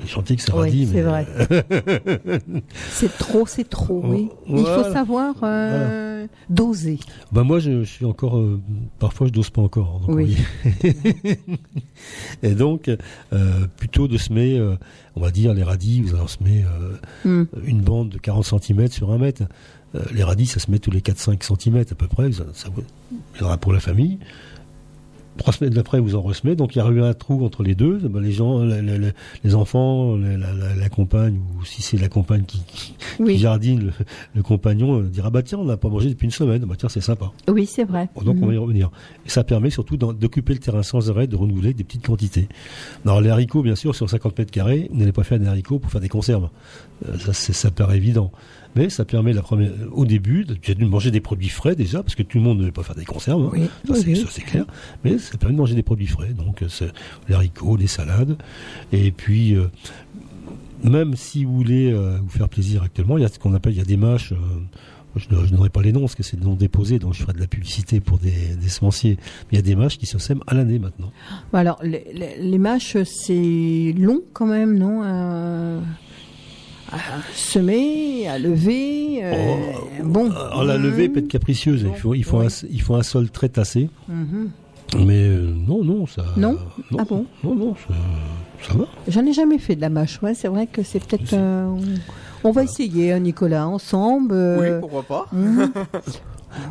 E: Les chantiers que
D: Oui,
E: radis.
D: c'est
E: mais...
D: vrai. C'est trop, c'est trop, oui. Il faut savoir euh, d'oser
E: Ben moi, je, je suis encore. euh, parfois, je dose pas encore. donc
D: Oui.
E: oui. Et donc, euh, plutôt de semer, on va dire, les radis, vous en semez euh,
D: Hmm.
E: une bande de 40 cm sur un mètre. Les radis, ça se met tous les 4-5 cm à peu près. Ça, ça il en aura pour la famille. Trois semaines après, vous en ressemez. Donc, il y a eu un trou entre les deux. Ben, les gens, les, les- les enfants, la, la- la- compagne, ou si c'est la compagne qui, qui-
D: Oui.
E: qui jardine, le, le compagnon euh, dira bah tiens, on n'a pas mangé depuis une semaine. Bah tiens, c'est sympa.
D: Oui, c'est vrai.
E: Donc on va y
D: Mhm.
E: revenir. Et ça permet surtout d'occuper le terrain sans arrêt, de renouveler des petites quantités. Alors les haricots, bien sûr, sur 50 mètres carrés, vous n'allez pas faire des haricots pour faire des conserves. Euh, ça, ça paraît évident. Mais ça permet la première, au début de, manger des produits frais déjà, parce que tout le monde ne veut pas faire des conserves. hein. Ça, c'est- clair. Mais ça permet de manger des produits frais. Donc euh, les haricots, des salades. Et puis, euh, même si vous voulez euh, vous faire plaisir actuellement, il y a ce qu'on appelle, il y a des mâches. euh, je je n'aurai pas les noms parce que c'est des noms déposés, donc je ferai de la publicité pour des, des semenciers. Mais il y a des mâches qui se sèment à l'année maintenant.
D: Bon, alors, les, les- les mâches, c'est long quand même, non semer, à lever. euh, bon.
E: Alors la levée peut être capricieuse. Il faut, il faut, un, il faut un sol très tassé.
D: Mhm.
E: Mais euh, non, non, ça.
D: Non? Ah bon?
E: Non, non, ça, ça va.
D: J'en ai jamais fait de la mâche. Ouais, c'est vrai que c'est peut-être. euh, on, on va essayer, hein, Nicolas, ensemble. euh,
A: Oui, pourquoi pas.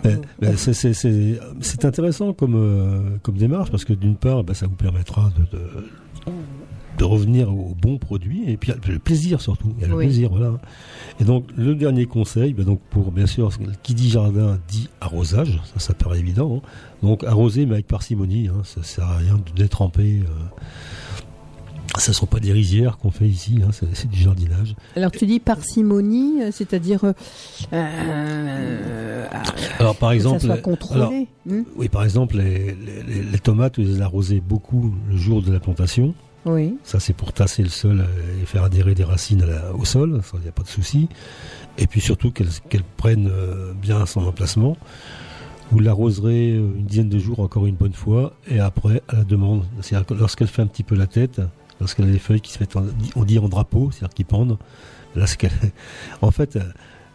E: Mais- mais c'est- c'est- C'est c'est intéressant comme, euh, comme démarche parce que d'une part, bah, ça vous permettra de, de, de revenir au bon produit et puis le plaisir surtout. Il y a le
D: Oui.
E: plaisir, voilà. Et donc le dernier conseil, bah, donc pour bien sûr, qui dit jardin dit arrosage, ça, ça paraît évident. hein. Donc arroser mais avec parcimonie, hein, ça sert à rien de détremper. Euh, ça ne sont pas des rizières qu'on fait ici, hein, c'est du jardinage.
D: Alors, tu dis parcimonie, euh, c'est-à-dire. euh, euh,
E: Alors par
D: que
E: exemple,
D: ça soit
E: alors,
D: contrôlé. hmm?
E: oui, par exemple, les, les- les- les tomates, vous les arrosez beaucoup le jour de la plantation. Ça, c'est pour tasser le sol euh, et faire adhérer des racines au sol. Il n'y a pas de souci. Et puis surtout qu'elles qu'elles prennent euh, bien son emplacement. Vous l'arroserez euh, une dizaine de jours encore une bonne fois et après à la demande. C'est-à-dire que lorsqu'elle fait un petit peu la tête, lorsqu'elle a les feuilles qui se mettent, en, on dit en drapeau, c'est-à-dire qui pendent. Là, c'est qu'elle- en fait,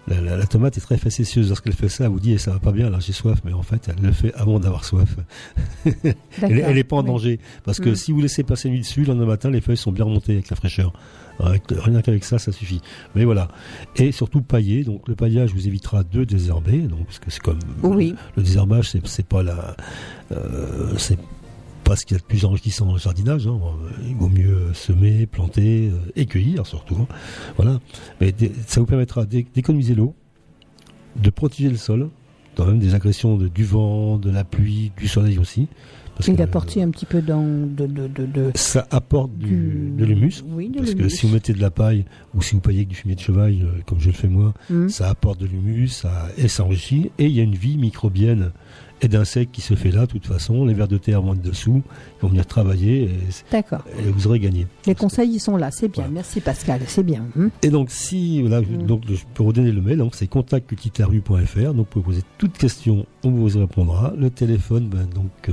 E: la, la- la tomate est très facétieuse. Lorsqu'elle fait ça, elle vous dit eh, ça va pas bien, là j'ai soif, mais en fait, elle le fait avant d'avoir soif. elle, elle est pas en
D: oui.
E: danger. Parce que
D: Mm.
E: si vous laissez passer une nuit dessus, le lendemain matin, les feuilles sont bien remontées avec la fraîcheur. Avec- rien qu'avec ça, ça suffit. Mais voilà. Et surtout pailler. Donc le paillage vous évitera de désherber. Donc parce que c'est comme
D: Oui.
E: le désherbage, c'est c'est pas la, euh, c'est pas ce qu'il y a de plus enrichissant dans le jardinage. hein. Il vaut mieux semer, planter euh, et cueillir surtout. hein. Voilà. Mais ça vous permettra d'é- d'économiser l'eau, de protéger le sol, quand même des agressions de- du vent, de la pluie, du soleil aussi. Parce
D: Il apporte un petit peu dans de, de, de,
E: ça apporte du,
D: Du-
E: de l'humus.
D: oui, de
E: parce que si vous mettez de la paille ou si vous paillez avec du fumier de cheval, euh, comme je le fais moi,
D: Mhm.
E: ça apporte de l'humus ça, et ça enrichit. Et il y a une vie microbienne et d'insectes qui se fait là, de toute façon. Les vers de terre vont être dessous, ils vont venir travailler et, vous aurez gagné.
D: Les conseils, ils sont là. C'est bien. Merci, Pascal. C'est bien. hmm.
E: Et donc, si, voilà,
D: Mm.
E: donc, je peux redonner le mail, donc c'est contactcultitaru.fr. Donc, vous pouvez poser toutes questions, on vous répondra. Le téléphone, ben, donc, euh,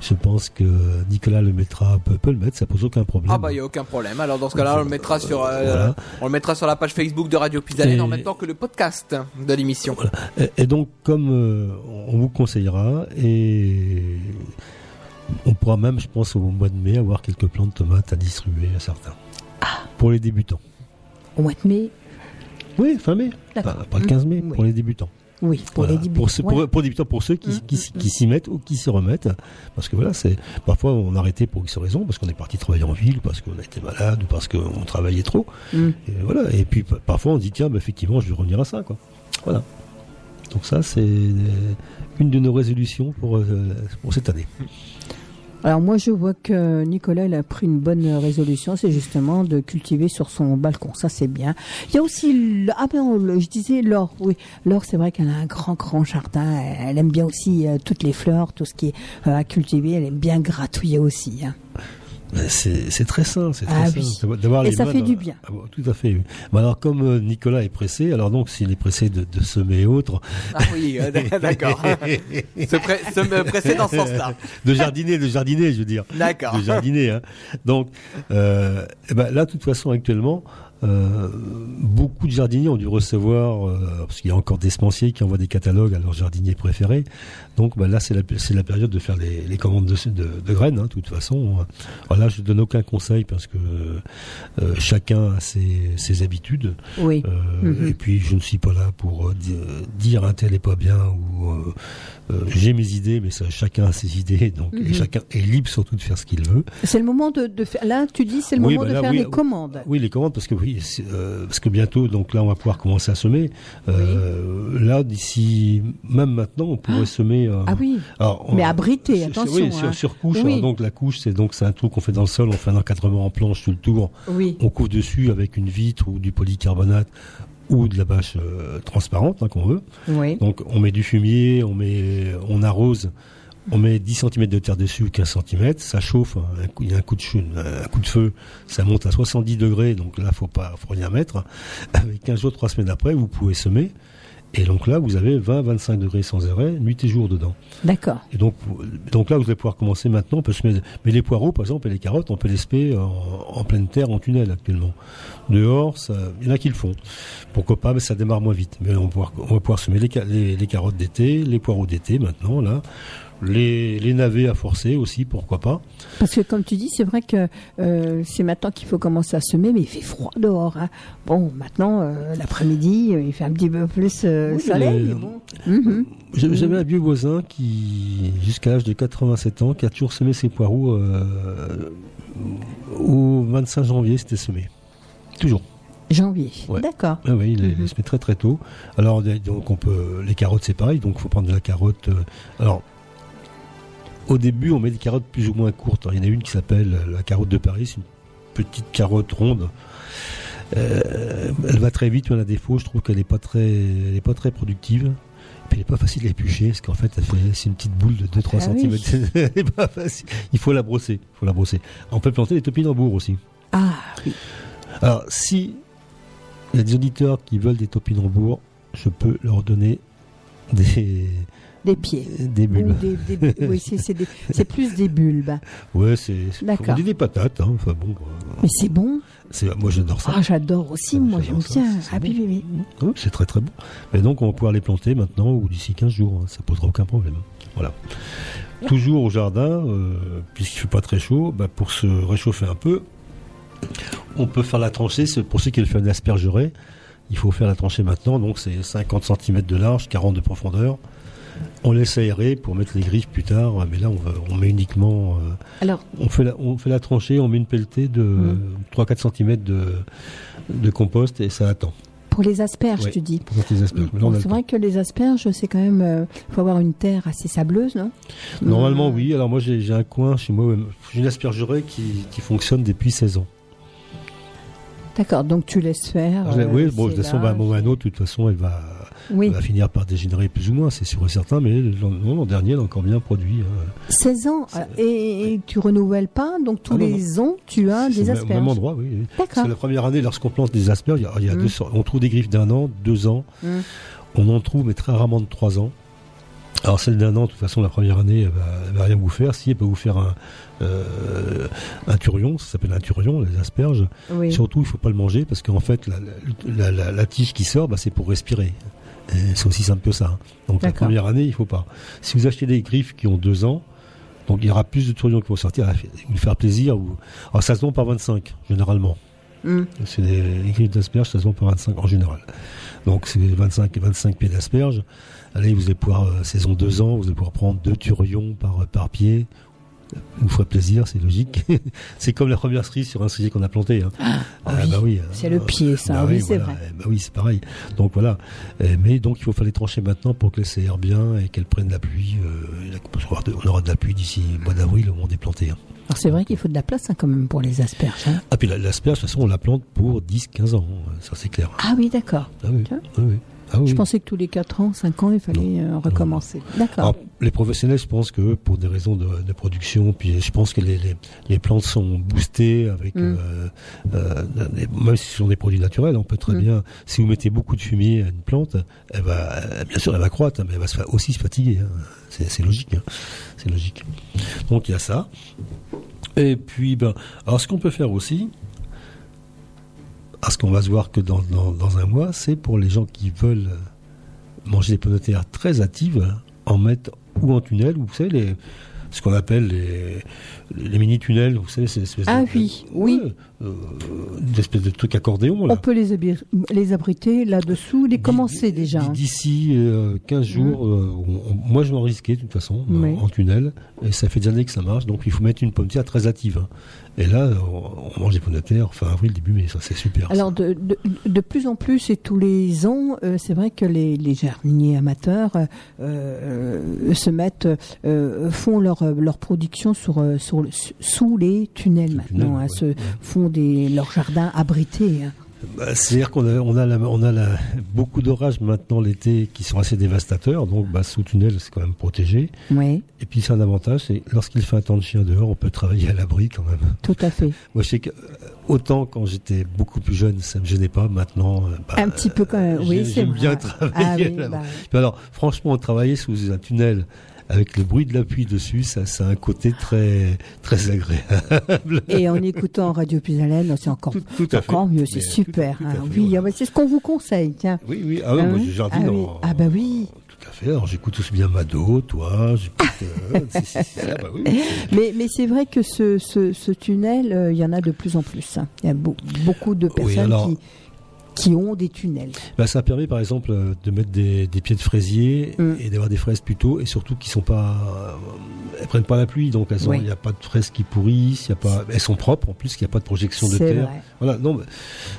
E: je pense que Nicolas le mettra, peut, peut le mettre, ça pose aucun problème.
A: Ah bah il y a aucun problème. Alors dans ce cas-là, on le mettra sur euh,
E: Voilà.
A: on le mettra sur la page Facebook de Radio Pisalène
E: Et-
A: en même temps que le podcast de l'émission.
E: Et, et donc, comme euh, on vous conseillera, et on pourra même, je pense, au mois de mai, avoir quelques plants de tomates à distribuer à certains. Pour les débutants.
D: Au mois de mai?
E: Oui, fin mai.
D: D'accord.
E: Pas, pas le 15 mai,
D: Mm,
E: pour les débutants.
D: Oui, pour
E: Voilà.
D: les débutants.
E: Pour, ceux- pour,
D: Ouais.
E: pour débutants, pour ceux qui,
D: Mm,
E: qui,
D: mm,
E: qui s'y mettent ou qui s'y remettent. Parce que voilà, c'est parfois on a arrêté pour X raisons, parce qu'on est parti travailler en ville, ou parce qu'on a été malade, ou parce qu'on travaillait trop.
D: Mm.
E: Et voilà. Et puis pa- parfois on dit tiens, bah, effectivement, je vais revenir à ça, quoi. Voilà. Donc ça, c'est euh, une de nos résolutions pour, euh, pour cette année.
D: Alors moi je vois que Nicolas il a pris une bonne résolution, c'est justement de cultiver sur son balcon, ça c'est bien. Il y a aussi, ah ben je disais Laure, oui, Laure c'est vrai qu'elle a un grand grand jardin, elle aime bien aussi euh, toutes les fleurs, tout ce qui est euh, à cultiver, elle aime bien gratouiller aussi. hein.
E: Mais C'est c'est très sain, c'est très
D: Ah
E: sain
D: oui.
E: d'avoir- d'avoir
D: Et
E: les
D: ça
E: mains
D: fait du bien.
E: Ah bon, tout à fait. Mais alors comme euh, Nicolas est pressé, alors donc s'il est pressé de, de semer et autres,
A: Ah oui, euh, d'accord. se, pré- se presser dans ce sens-là.
E: de jardiner, de jardiner, je veux dire.
A: D'accord.
E: De jardiner. Hein. Donc, euh, eh ben, là, de toute façon, actuellement, euh, beaucoup de jardiniers ont dû recevoir, euh, parce qu'il y a encore des semenciers qui envoient des catalogues à leurs jardiniers préférés. Donc bah, là, c'est la, période de faire les, les commandes de, de, de graines, hein, de toute façon. Alors là, je donne aucun conseil parce que euh, chacun a ses, ses habitudes.
D: Oui.
E: Euh,
D: Mhm.
E: Et puis, je ne suis pas là pour euh, di- dire un tel est pas bien ou j'ai mes idées, mais ça, chacun a ses idées, donc et
D: Mhm.
E: chacun est libre surtout de faire ce qu'il veut.
D: C'est le moment de, de faire. Là, tu dis, c'est le
E: Oui,
D: moment
E: bah
D: de
E: là,
D: faire
E: oui,
D: les commandes.
E: Oui, les commandes, parce que oui, c'est, parce que bientôt, donc là, on va pouvoir commencer à semer. Là, d'ici, même maintenant, on pourrait semer. Euh,
D: Ah oui.
E: alors, on-
D: Mais abrité, attention,
E: Oui,
D: hein.
E: sur, sur couche.
D: Oui.
E: alors, donc la couche, c'est donc c'est un trou qu'on fait dans le sol. On fait un encadrement en planche tout le tour.
D: Oui.
E: On couvre dessus avec une vitre ou du polycarbonate ou de la bâche euh, transparente hein, qu'on veut.
D: Oui.
E: Donc on met du fumier, on met, on arrose, on met 10 cm de terre dessus ou 15 cm, ça chauffe, hein, un coup- il y a un coup de chou- un coup de feu, ça monte à 70 degrés, donc là faut pas, faut rien mettre. Avec 15 jours, 3 semaines après, vous pouvez semer. Et donc là, vous avez 20-25 degrés sans arrêt, nuit et jour dedans.
D: D'accord.
E: Et donc, donc là, vous allez pouvoir commencer maintenant. On peut semer, mais les poireaux, par exemple, et les carottes, on peut les semer en, en pleine terre, en tunnel actuellement. Dehors, il y en a qui le font. Pourquoi pas, mais ça démarre moins vite. Mais on va pouvoir, on va pouvoir semer les, les carottes d'été, les poireaux d'été maintenant, là. Les, les navets à forcer aussi, pourquoi pas.
D: Parce que comme tu dis, c'est vrai que euh, c'est maintenant qu'il faut commencer à semer, mais il fait froid dehors. hein. Bon, maintenant, euh, l'après-midi, euh, il fait un petit peu plus euh,
E: Oui,
D: soleil. Bon. Mhm.
E: J'avais j'avais un vieux voisin qui, jusqu'à l'âge de 87 ans, qui a toujours semé ses poireaux au 25 janvier, c'était semé. Toujours.
D: Janvier.
E: Ouais.
D: D'accord.
E: Ah oui, il les, met très très tôt. Alors donc on peut les carottes c'est pareil, donc il faut prendre de la carotte. alors au début on met des carottes plus ou moins courtes. Alors, Il y en a une qui s'appelle euh, la carotte de Paris, c'est une petite carotte ronde. Euh, elle va très vite, mais des défaut. Je trouve qu'elle est pas très, elle est pas très productive. Puis elle est pas facile à éplucher, parce qu'en fait, c'est une petite boule de 2-3
D: Ah oui.
E: cm. elle est pas facile. Il faut la brosser. Il faut la brosser. On peut planter des topinambours aussi.
D: Ah oui.
E: Alors, si il y a des auditeurs qui veulent des topinambours, je peux leur donner des,
D: Des pieds.
E: des
D: Ou
E: bulbes.
D: des- des- oui, c'est plus des bulbes.
E: Ouais, c'est.
D: D'accord.
E: On dit des patates, hein. Enfin bon. euh,
D: Mais c'est bon.
E: moi, j'adore ça.
D: Ah, j'adore aussi. moi, j'aime bien.
E: c'est
D: Ah oui, oui, oui.
E: C'est très très bon. Et donc, on va pouvoir les planter maintenant ou d'ici 15 jours. hein. Ça posera aucun problème. Voilà. Toujours au jardin, euh, puisqu'il fait pas très chaud, bah, pour se réchauffer un peu, on peut faire la tranchée. Pour ceux qui le font un aspergeret. Il faut faire la tranchée maintenant. Donc, c'est 50 cm de large, 40 de profondeur. On laisse aérer pour mettre les griffes plus tard. Mais là, on, va- on met uniquement. euh,
D: Alors,
E: on fait, la, on fait la tranchée, on met une pelletée de
D: Mm.
E: 3-4 cm de, de compost et ça attend.
D: pour les asperges,
E: Ouais,
D: tu dis.
E: pour les asperges.
D: Bon, c'est vrai que les asperges, c'est quand même. euh, faut avoir une terre assez sableuse, non?
E: Normalement, oui. Alors moi, j'ai un coin chez moi, j'ai une aspergerie qui, qui fonctionne depuis 16 ans.
D: D'accord, donc tu laisses faire.
E: Je
D: euh,
E: oui, bon, de toute façon, à un moment ou à un autre, de toute façon, elle va,
D: Oui.
E: va finir par dégénérer plus ou moins, c'est sûr et certain, mais l'an dernier, elle a encore bien produit. hein.
D: 16 ans, euh, et, et tu renouvelles pas, donc tous
E: Ah, non,
D: les ans, tu as des
E: même- au
D: asperges.
E: même endroit, oui. C'est la première année, lorsqu'on plante des asperges, il y a, il y a
D: Mm.
E: deux sortes. on trouve des griffes d'un an, deux ans.
D: Mm.
E: On en trouve, mais très rarement de trois ans. Alors celle d'un an, de toute façon, la première année, elle va, elle va rien vous faire. Si elle peut vous faire un, euh, un turion, ça s'appelle un turion, les asperges.
D: Oui.
E: Surtout, il faut pas le manger parce qu'en fait, la, la- la- la tige qui sort, bah, c'est pour respirer. Et C'est aussi simple que ça. hein. Donc la première année, il faut pas. Si vous achetez des griffes qui ont deux ans, donc il y aura plus de turions qui vont sortir, vous faire plaisir. Ou... Alors ça se vend par 25, généralement.
D: Mm.
E: C'est des griffes d'asperges, ça se vend par 25 en général. Donc c'est 25 et 25 pieds d'asperges. Allez, vous allez pouvoir, euh, saison 2 ans, vous allez pouvoir prendre deux turions par, par pied. Vous ferez plaisir, c'est logique. c'est comme la première cerise sur un cerisier qu'on a planté. hein. Ah,
D: oui.
E: bah oui.
D: C'est le pied, ça. oui, c'est vrai.
E: Bah oui, c'est pareil. Donc voilà. Euh, mais donc il faut faire les trancher maintenant pour qu'elles s'aèrent bien et qu'elles prennent la pluie. euh, parce qu'on aura de- on aura de la pluie d'ici mois d'avril au moment des plantés. hein.
D: Alors c'est vrai qu'il faut de la place hein, quand même pour les asperges. hein.
E: Ah puis la- l'asperge, de toute façon, on la plante pour 10-15 ans. Ça c'est clair.
D: Ah oui, d'accord.
E: Ah oui.
D: Tiens.
E: Ah oui. Ah oui.
D: Je pensais que tous les 4 ans, 5 ans, il fallait euh, recommencer. D'accord.
E: Les professionnels, je pense que pour des raisons de, de production, puis je pense que les, les, les plantes sont boostées avec,
D: Mm.
E: euh, euh, même si ce sont des produits naturels, on peut très
D: Mm.
E: bien, si vous mettez beaucoup de fumier à une plante, elle va, bien sûr, elle va croître, mais elle va aussi se fatiguer. hein. C'est c'est logique. hein. C'est logique. Donc il y a ça. Et puis, ben, alors ce qu'on peut faire aussi, à ce qu'on va se voir que dans, un mois, c'est pour les gens qui veulent manger des pommes de terre très hâtives, en mettre ou en tunnel, ou vous savez, ce qu'on appelle les, les mini-tunnels, vous savez, c'est espèces
D: Ah
E: de,
D: oui, oui.
E: euh, des espèces de trucs accordéons, là.
D: On peut les, abri- les abriter là-dessous, les commencer déjà. hein.
E: D'ici euh, 15 jours, euh, on- on- moi je m'en risquais de toute façon, en-
D: Oui.
E: en tunnel, et ça fait des années que ça marche, donc il faut mettre une pomme de terre très hâtive. hein. Et là, on, on mange des pommes de terre fin avril, début mai, ça c'est super.
D: Alors de, de, de plus en plus et tous les ans, euh, c'est vrai que les, les jardiniers amateurs euh, euh, se mettent, euh, font leur, leur production sur, euh, sur le- sous les tunnels maintenant, hein, se font des leurs jardins abrités. hein.
E: Bah, C'est-à-dire qu'on a, on a, la- on a la- beaucoup d'orages maintenant l'été qui sont assez dévastateurs, donc bah, sous tunnel c'est quand même protégé.
D: Oui,
E: Et puis c'est un avantage, c'est lorsqu'il fait un temps de chien dehors, on peut travailler à l'abri quand même.
D: tout à fait.
E: Moi je sais que euh, autant quand j'étais beaucoup plus jeune, ça me gênait pas. Maintenant, euh, bah,
D: Un petit peu quand même. Oui, c'est
E: j'aime bien
D: Ah
E: travailler.
D: oui,
E: là-bas.
D: bah,
E: alors, franchement, travailler sous un tunnel avec le bruit de la pluie dessus, ça, ça a un côté très, très agréable.
D: Et en écoutant Radio Pisalène, c'est encore,
E: tout à fait.
D: encore mieux, c'est super. hein. oui, ah c'est ce qu'on vous conseille. Tiens.
E: Oui, oui. Ah oui, jardine
D: ah, oui.
E: en-
D: ah bah oui.
E: Tout à fait. Alors, j'écoute aussi bien Mado, toi, j'écoute. euh, ah bah oui.
D: Mais, mais c'est vrai que ce, ce, ce tunnel, euh, il y en a de plus en plus. hein. Il y a beau- beaucoup de personnes
E: alors-
D: qui, qui ont des tunnels.
E: Bah, ça permet par exemple euh, de mettre des, des pieds de fraisier
D: Mm.
E: et d'avoir des fraises plus tôt et surtout qui sont pas euh, elles prennent pas la pluie donc elles il
D: Oui.
E: n'y a pas de fraises qui pourrissent il y a pas elles sont propres en plus il n'y a pas de projection de terre
D: vrai.
E: voilà non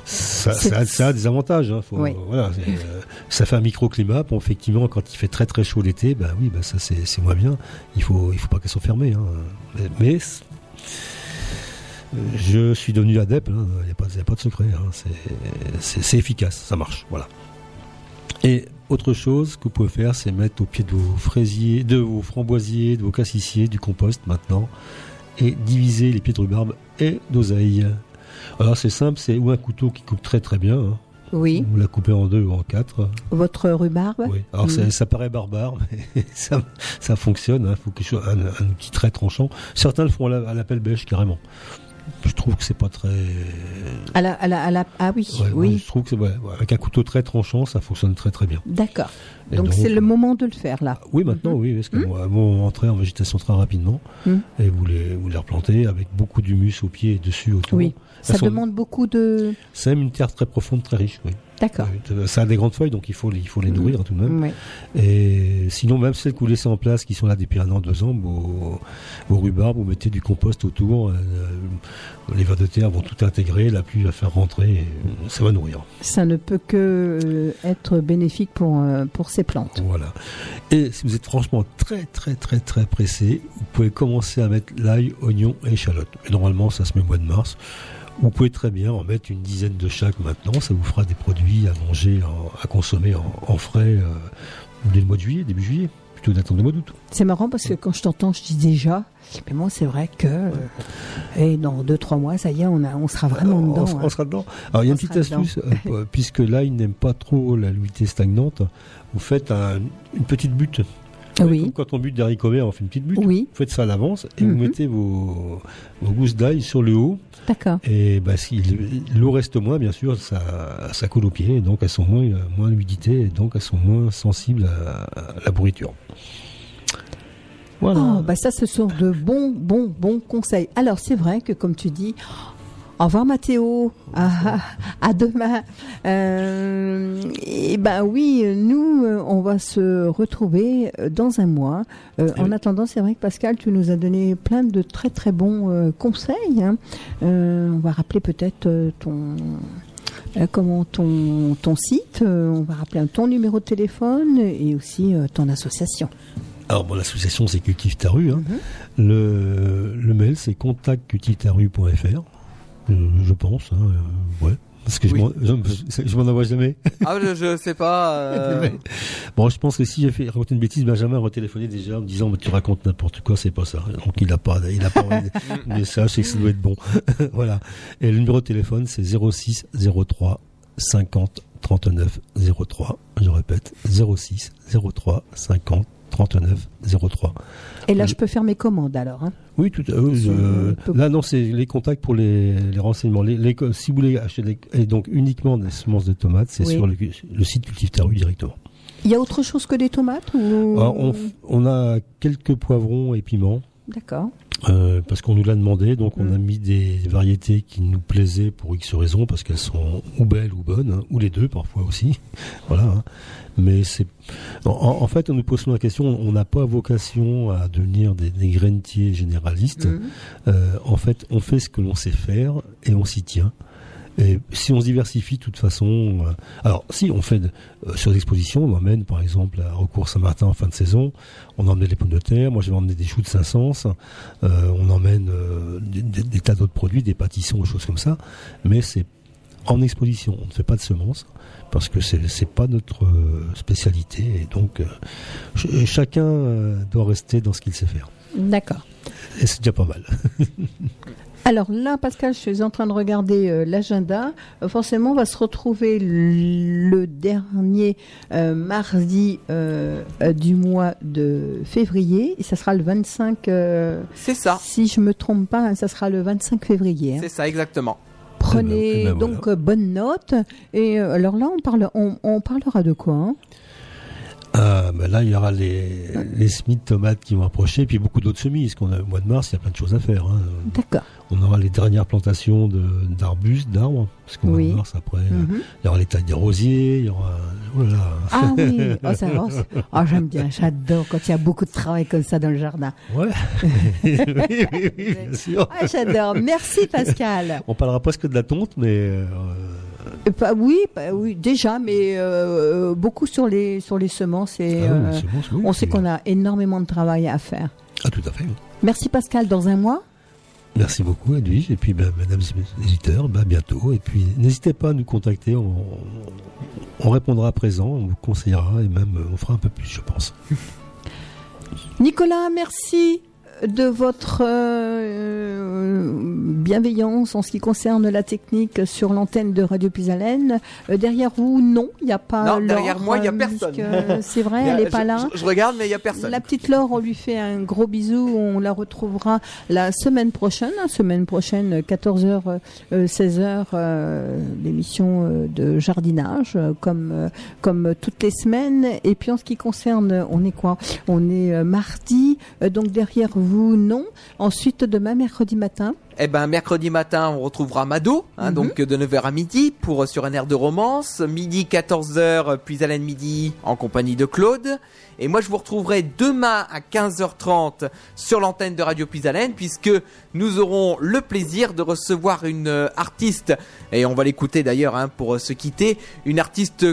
E: ça, ça, a, ça a des avantages hein, faut-
D: Oui.
E: voilà euh, ça fait un microclimat bon, effectivement quand il fait très très chaud l'été bah oui bah ça c'est, moins bien il faut il faut pas qu'elles soient fermées hein. mais, je suis devenu adepte, hein, il n'y a, pas- a de secret, hein, c'est- efficace, ça marche, voilà. Et autre chose que vous pouvez faire, c'est mettre au pied de vos fraisiers, de vos framboisiers, de vos cassissiers, du compost maintenant, et diviser les pieds de rhubarbe et d'oseille. Alors c'est simple, c'est ou un couteau qui coupe très très bien, hein,
D: Oui.
E: ou la couper en deux ou en quatre.
D: Votre rhubarbe?
E: Oui. Alors
D: Mm.
E: ça, ça paraît barbare, mais ça, ça fonctionne. Il faut un, un outil très tranchant. Certains le font à la, à la pelle bêche carrément. Je trouve que c'est pas très.
D: à la, à la, à la- Ah oui,
E: Ouais,
D: oui.
E: je trouve que ouais, avec un couteau très tranchant, ça fonctionne très très bien.
D: D'accord. Donc c'est le moment de le faire là.
E: Oui, maintenant, oui, parce que
D: Mm.
E: moi, vont entrer en végétation très rapidement
D: Mm.
E: et vous les, vous les replantez avec beaucoup d'humus au pied et dessus autour.
D: Oui. Ça demande beaucoup de.
E: C'est même une terre très profonde, très riche, oui.
D: D'accord.
E: Ça a des grandes feuilles, donc il faut, les- il faut les nourrir tout de même.
D: Oui.
E: Et sinon, même celles que vous laissez en place, qui sont là depuis un an, deux ans, vos, vos rhubarbes, vous mettez du compost autour, euh, les vers de terre vont tout intégrer, la pluie va faire rentrer, et ça va nourrir.
D: Ça ne peut que euh, être bénéfique pour, euh, pour ces plantes.
E: Voilà. Et si vous êtes franchement très très très très pressé, vous pouvez commencer à mettre l'ail, oignon et échalote. Et normalement, ça se met au mois de mars. Vous pouvez très bien en mettre une dizaine de chaque maintenant. Ça vous fera des produits à manger, à consommer en, en frais euh, dès le mois de juillet, début juillet, plutôt d'attendre le mois d'août.
D: C'est marrant parce que quand je t'entends, je dis déjà. Mais moi, c'est vrai que. euh, et dans deux, trois mois, ça y est, on, a, on sera vraiment
E: on,
D: dedans.
E: on
D: hein.
E: sera dedans. Alors il y a une petite astuce, euh, puisque l'ail n'aime pas trop la l'humidité stagnante. Vous faites un- une petite butte.
D: Oui.
E: Comme Quand on bute des haricots verts, on fait une petite butte.
D: Oui.
E: Vous faites ça à l'avance et vous
D: Mhm.
E: mettez vos, vos gousses d'ail sur le haut.
D: D'accord.
E: Et bah, si l'eau reste moins, bien sûr, ça, ça coule aux pieds, et donc elles sont moins, euh, moins d'humidité, et donc elles sont moins sensibles à, à la pourriture. Voilà.
D: Oh, bah ça, ce sont de bons, bons, bons conseils. Alors, c'est vrai que, comme tu dis, au revoir Mathéo, à, à demain. Euh, et ben oui, nous, euh, on va se retrouver euh, dans un mois. Euh, en attendant, c'est vrai que Pascal, tu nous as donné plein de très très bons euh, conseils. hein. On va rappeler peut-être ton comment ton, ton site, on va rappeler ton numéro de téléphone et aussi ton association.
E: Alors, bon, l'association, c'est Cultive ta rue. hein.
D: Mhm.
E: le, le mail, c'est contactcultivetarue.fr, euh, je pense. hein, euh, ouais. Parce que je
A: Oui.
E: m'en- je, m'en envoie jamais.
A: Ah, je, je sais pas. euh,
E: Bon, je pense que si j'ai fait raconter une bêtise, Benjamin a retéléphoné déjà en me disant, tu racontes n'importe quoi, c'est pas ça. Donc il a pas, il a pas envoyé de message, c'est que ça doit être bon. voilà. Et le numéro de téléphone, c'est 06 03 50 39 03. Je répète, 06 03 50 39 03.
D: Et là, je peux faire mes commandes alors. hein.
E: Oui, tout à euh,
D: peut-
E: Là, non, c'est les contacts pour les, les renseignements. Les, les- si vous voulez acheter des, et donc uniquement des semences de tomates, c'est
D: Oui.
E: sur le, le site Cultive ta rue directement.
D: Il y a autre chose que des tomates ou...
E: Alors, on, a quelques poivrons et piments.
D: D'accord.
E: Euh, parce qu'on nous l'a demandé, donc
D: Mm.
E: on a mis des variétés qui nous plaisaient pour X raisons, parce qu'elles sont ou belles ou bonnes, hein, ou les deux parfois aussi. voilà. hein. Mais c'est, en, en fait, on nous pose souvent la question. On n'a pas vocation à devenir des, des grainetiers généralistes.
D: Mhm.
E: Euh, en fait, on fait ce que l'on sait faire et on s'y tient. Et si on se diversifie, de toute façon, euh, alors si on fait de- euh, sur les expositions, on emmène par exemple à Recours Saint-Martin en fin de saison, on emmène des pommes de terre, moi je vais emmener des choux de Saint-Saëns, euh, on emmène euh, des, des- des tas d'autres produits, des pâtissons, des choses comme ça, mais c'est en exposition, on ne fait pas de semences parce que c'est c'est pas notre euh, spécialité et donc euh, ch- chacun euh, doit rester dans ce qu'il sait faire.
D: D'accord.
E: Et c'est déjà pas mal.
D: Alors là, Pascal, je suis en train de regarder euh, l'agenda. Euh, forcément, on va se retrouver le dernier euh, mardi du mois de février. Et ça sera le 25. euh,
A: C'est ça.
D: Si je me trompe pas, hein, ça sera le 25 février. hein.
A: C'est ça, exactement.
D: Prenez
E: Eh ben, eh ben,
D: donc euh, bonne note. Et euh, alors là, on, parle, on, on parlera de quoi hein?
E: Ah, ben là, il y aura les, les semis de tomates qui vont approcher, puis beaucoup d'autres semis, parce qu'on a au mois de mars, il y a plein de choses à faire. hein.
D: D'accord.
E: On aura les dernières plantations de- d'arbustes, d'arbres, parce qu'au
D: Oui.
E: mois de mars, après, euh,
D: Mhm.
E: il y aura les tailles des rosiers, il y aura... Oh là là.
D: Ah oui, oh, ça va. c'est- oh, j'aime bien, j'adore quand il y a beaucoup de travail comme ça dans le jardin.
E: Ouais. oui, oui, oui, bien sûr.
D: Ah, j'adore. Merci Pascal.
E: On parlera presque de la tonte, mais... euh,
D: Euh, pas- oui, pas- oui, déjà, mais euh, beaucoup sur les sur les semences et
E: Ah
D: euh, on sait qu'on a énormément de travail à faire.
E: Ah, tout à fait. oui.
D: Merci Pascal. Dans un mois?
E: Merci beaucoup, Edwige. Et puis, ben, mesdames et éditeurs, ben, à bientôt. Et puis, n'hésitez pas à nous contacter. On, on répondra à présent, on vous conseillera et même euh, on fera un peu plus, je pense.
D: Nicolas, merci de votre euh, bienveillance en ce qui concerne la technique sur l'antenne de Radio Pisalène. Euh, derrière vous, non, il n'y a pas.
A: Non,
D: Laure,
A: derrière moi, il y a
D: euh,
A: personne.
D: C'est vrai, elle n'est pas là.
A: Je, je regarde, mais il y a personne.
D: La petite Laure, on lui fait un gros bisou. On la retrouvera la semaine prochaine. hein, semaine prochaine, 14h, 16h, euh, l'émission euh, de jardinage, euh, comme, euh, comme toutes les semaines. Et puis en ce qui concerne, on est quoi? On est euh, mardi, euh, donc derrière vous, non. Ensuite, demain, mercredi matin.
A: Eh ben, mercredi matin, on retrouvera Mado, hein,
D: Mhm.
A: donc de 9h à midi pour euh, sur un air de romance. Midi 14h, puis Alain midi en compagnie de Claude. Et moi, je vous retrouverai demain à 15h30 sur l'antenne de Radio Puisalène puisque nous aurons le plaisir de recevoir une euh, artiste, et on va l'écouter d'ailleurs hein, pour euh, se quitter, une artiste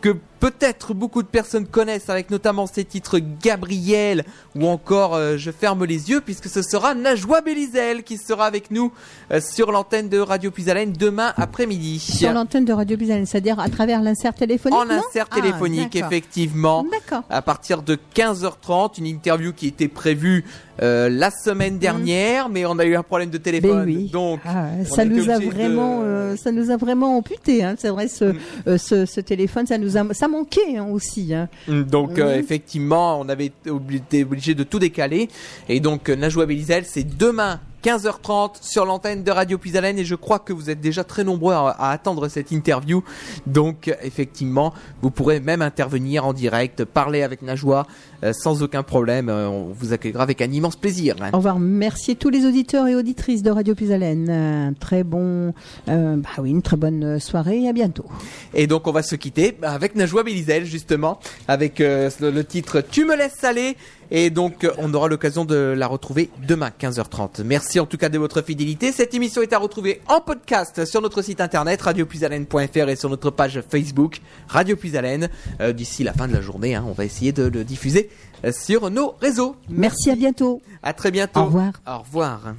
A: que peut-être beaucoup de personnes connaissent avec notamment ses titres Gabriel ou encore euh, Je ferme les yeux puisque ce sera Najwa Belizel qui sera avec nous euh, sur l'antenne de Radio Puisalène demain après-midi.
D: Sur l'antenne de Radio Pisalène, c'est-à-dire à travers l'insert téléphonique.
A: En insert
D: Ah,
A: téléphonique, effectivement.
D: D'accord.
A: À partir de 15h30, une interview qui était prévue euh, la semaine dernière, mais on a eu un problème de téléphone.
D: Ben oui.
A: Donc,
D: Ah, ça nous a
A: de-
D: vraiment, ça nous a vraiment amputé. Hein. C'est vrai, ce, ce, ce téléphone, ça nous a, ça manquait hein, aussi. Hein.
A: Donc euh,
D: Mhm.
A: effectivement, on avait été obli- été obligé de tout décaler. Et donc euh, Najwa Belizel, c'est demain 15h30 sur l'antenne de Radio Puisalène et je crois que vous êtes déjà très nombreux à, à attendre cette interview. Donc euh, effectivement, vous pourrez même intervenir en direct, parler avec Najwa euh, sans aucun problème. Euh, on vous accueillera avec un immense plaisir. hein.
D: On va remercier tous les auditeurs et auditrices de Radio Pisalène. Un très bon, euh, bah oui, une très bonne soirée et à bientôt.
A: Et donc on va se quitter avec Najwa Belizel justement, avec euh, le, le titre Tu me laisses aller. Et donc euh, on aura l'occasion de la retrouver demain 15h30. Merci en tout cas de votre fidélité. Cette émission est à retrouver en podcast sur notre site internet radiopuisalène.fr et sur notre page Facebook Radio Puisalène. Euh, D'ici la fin de la journée, hein, on va essayer de le diffuser euh, sur nos réseaux.
D: Merci, à bientôt.
A: À très bientôt.
D: Au revoir.
A: Au revoir.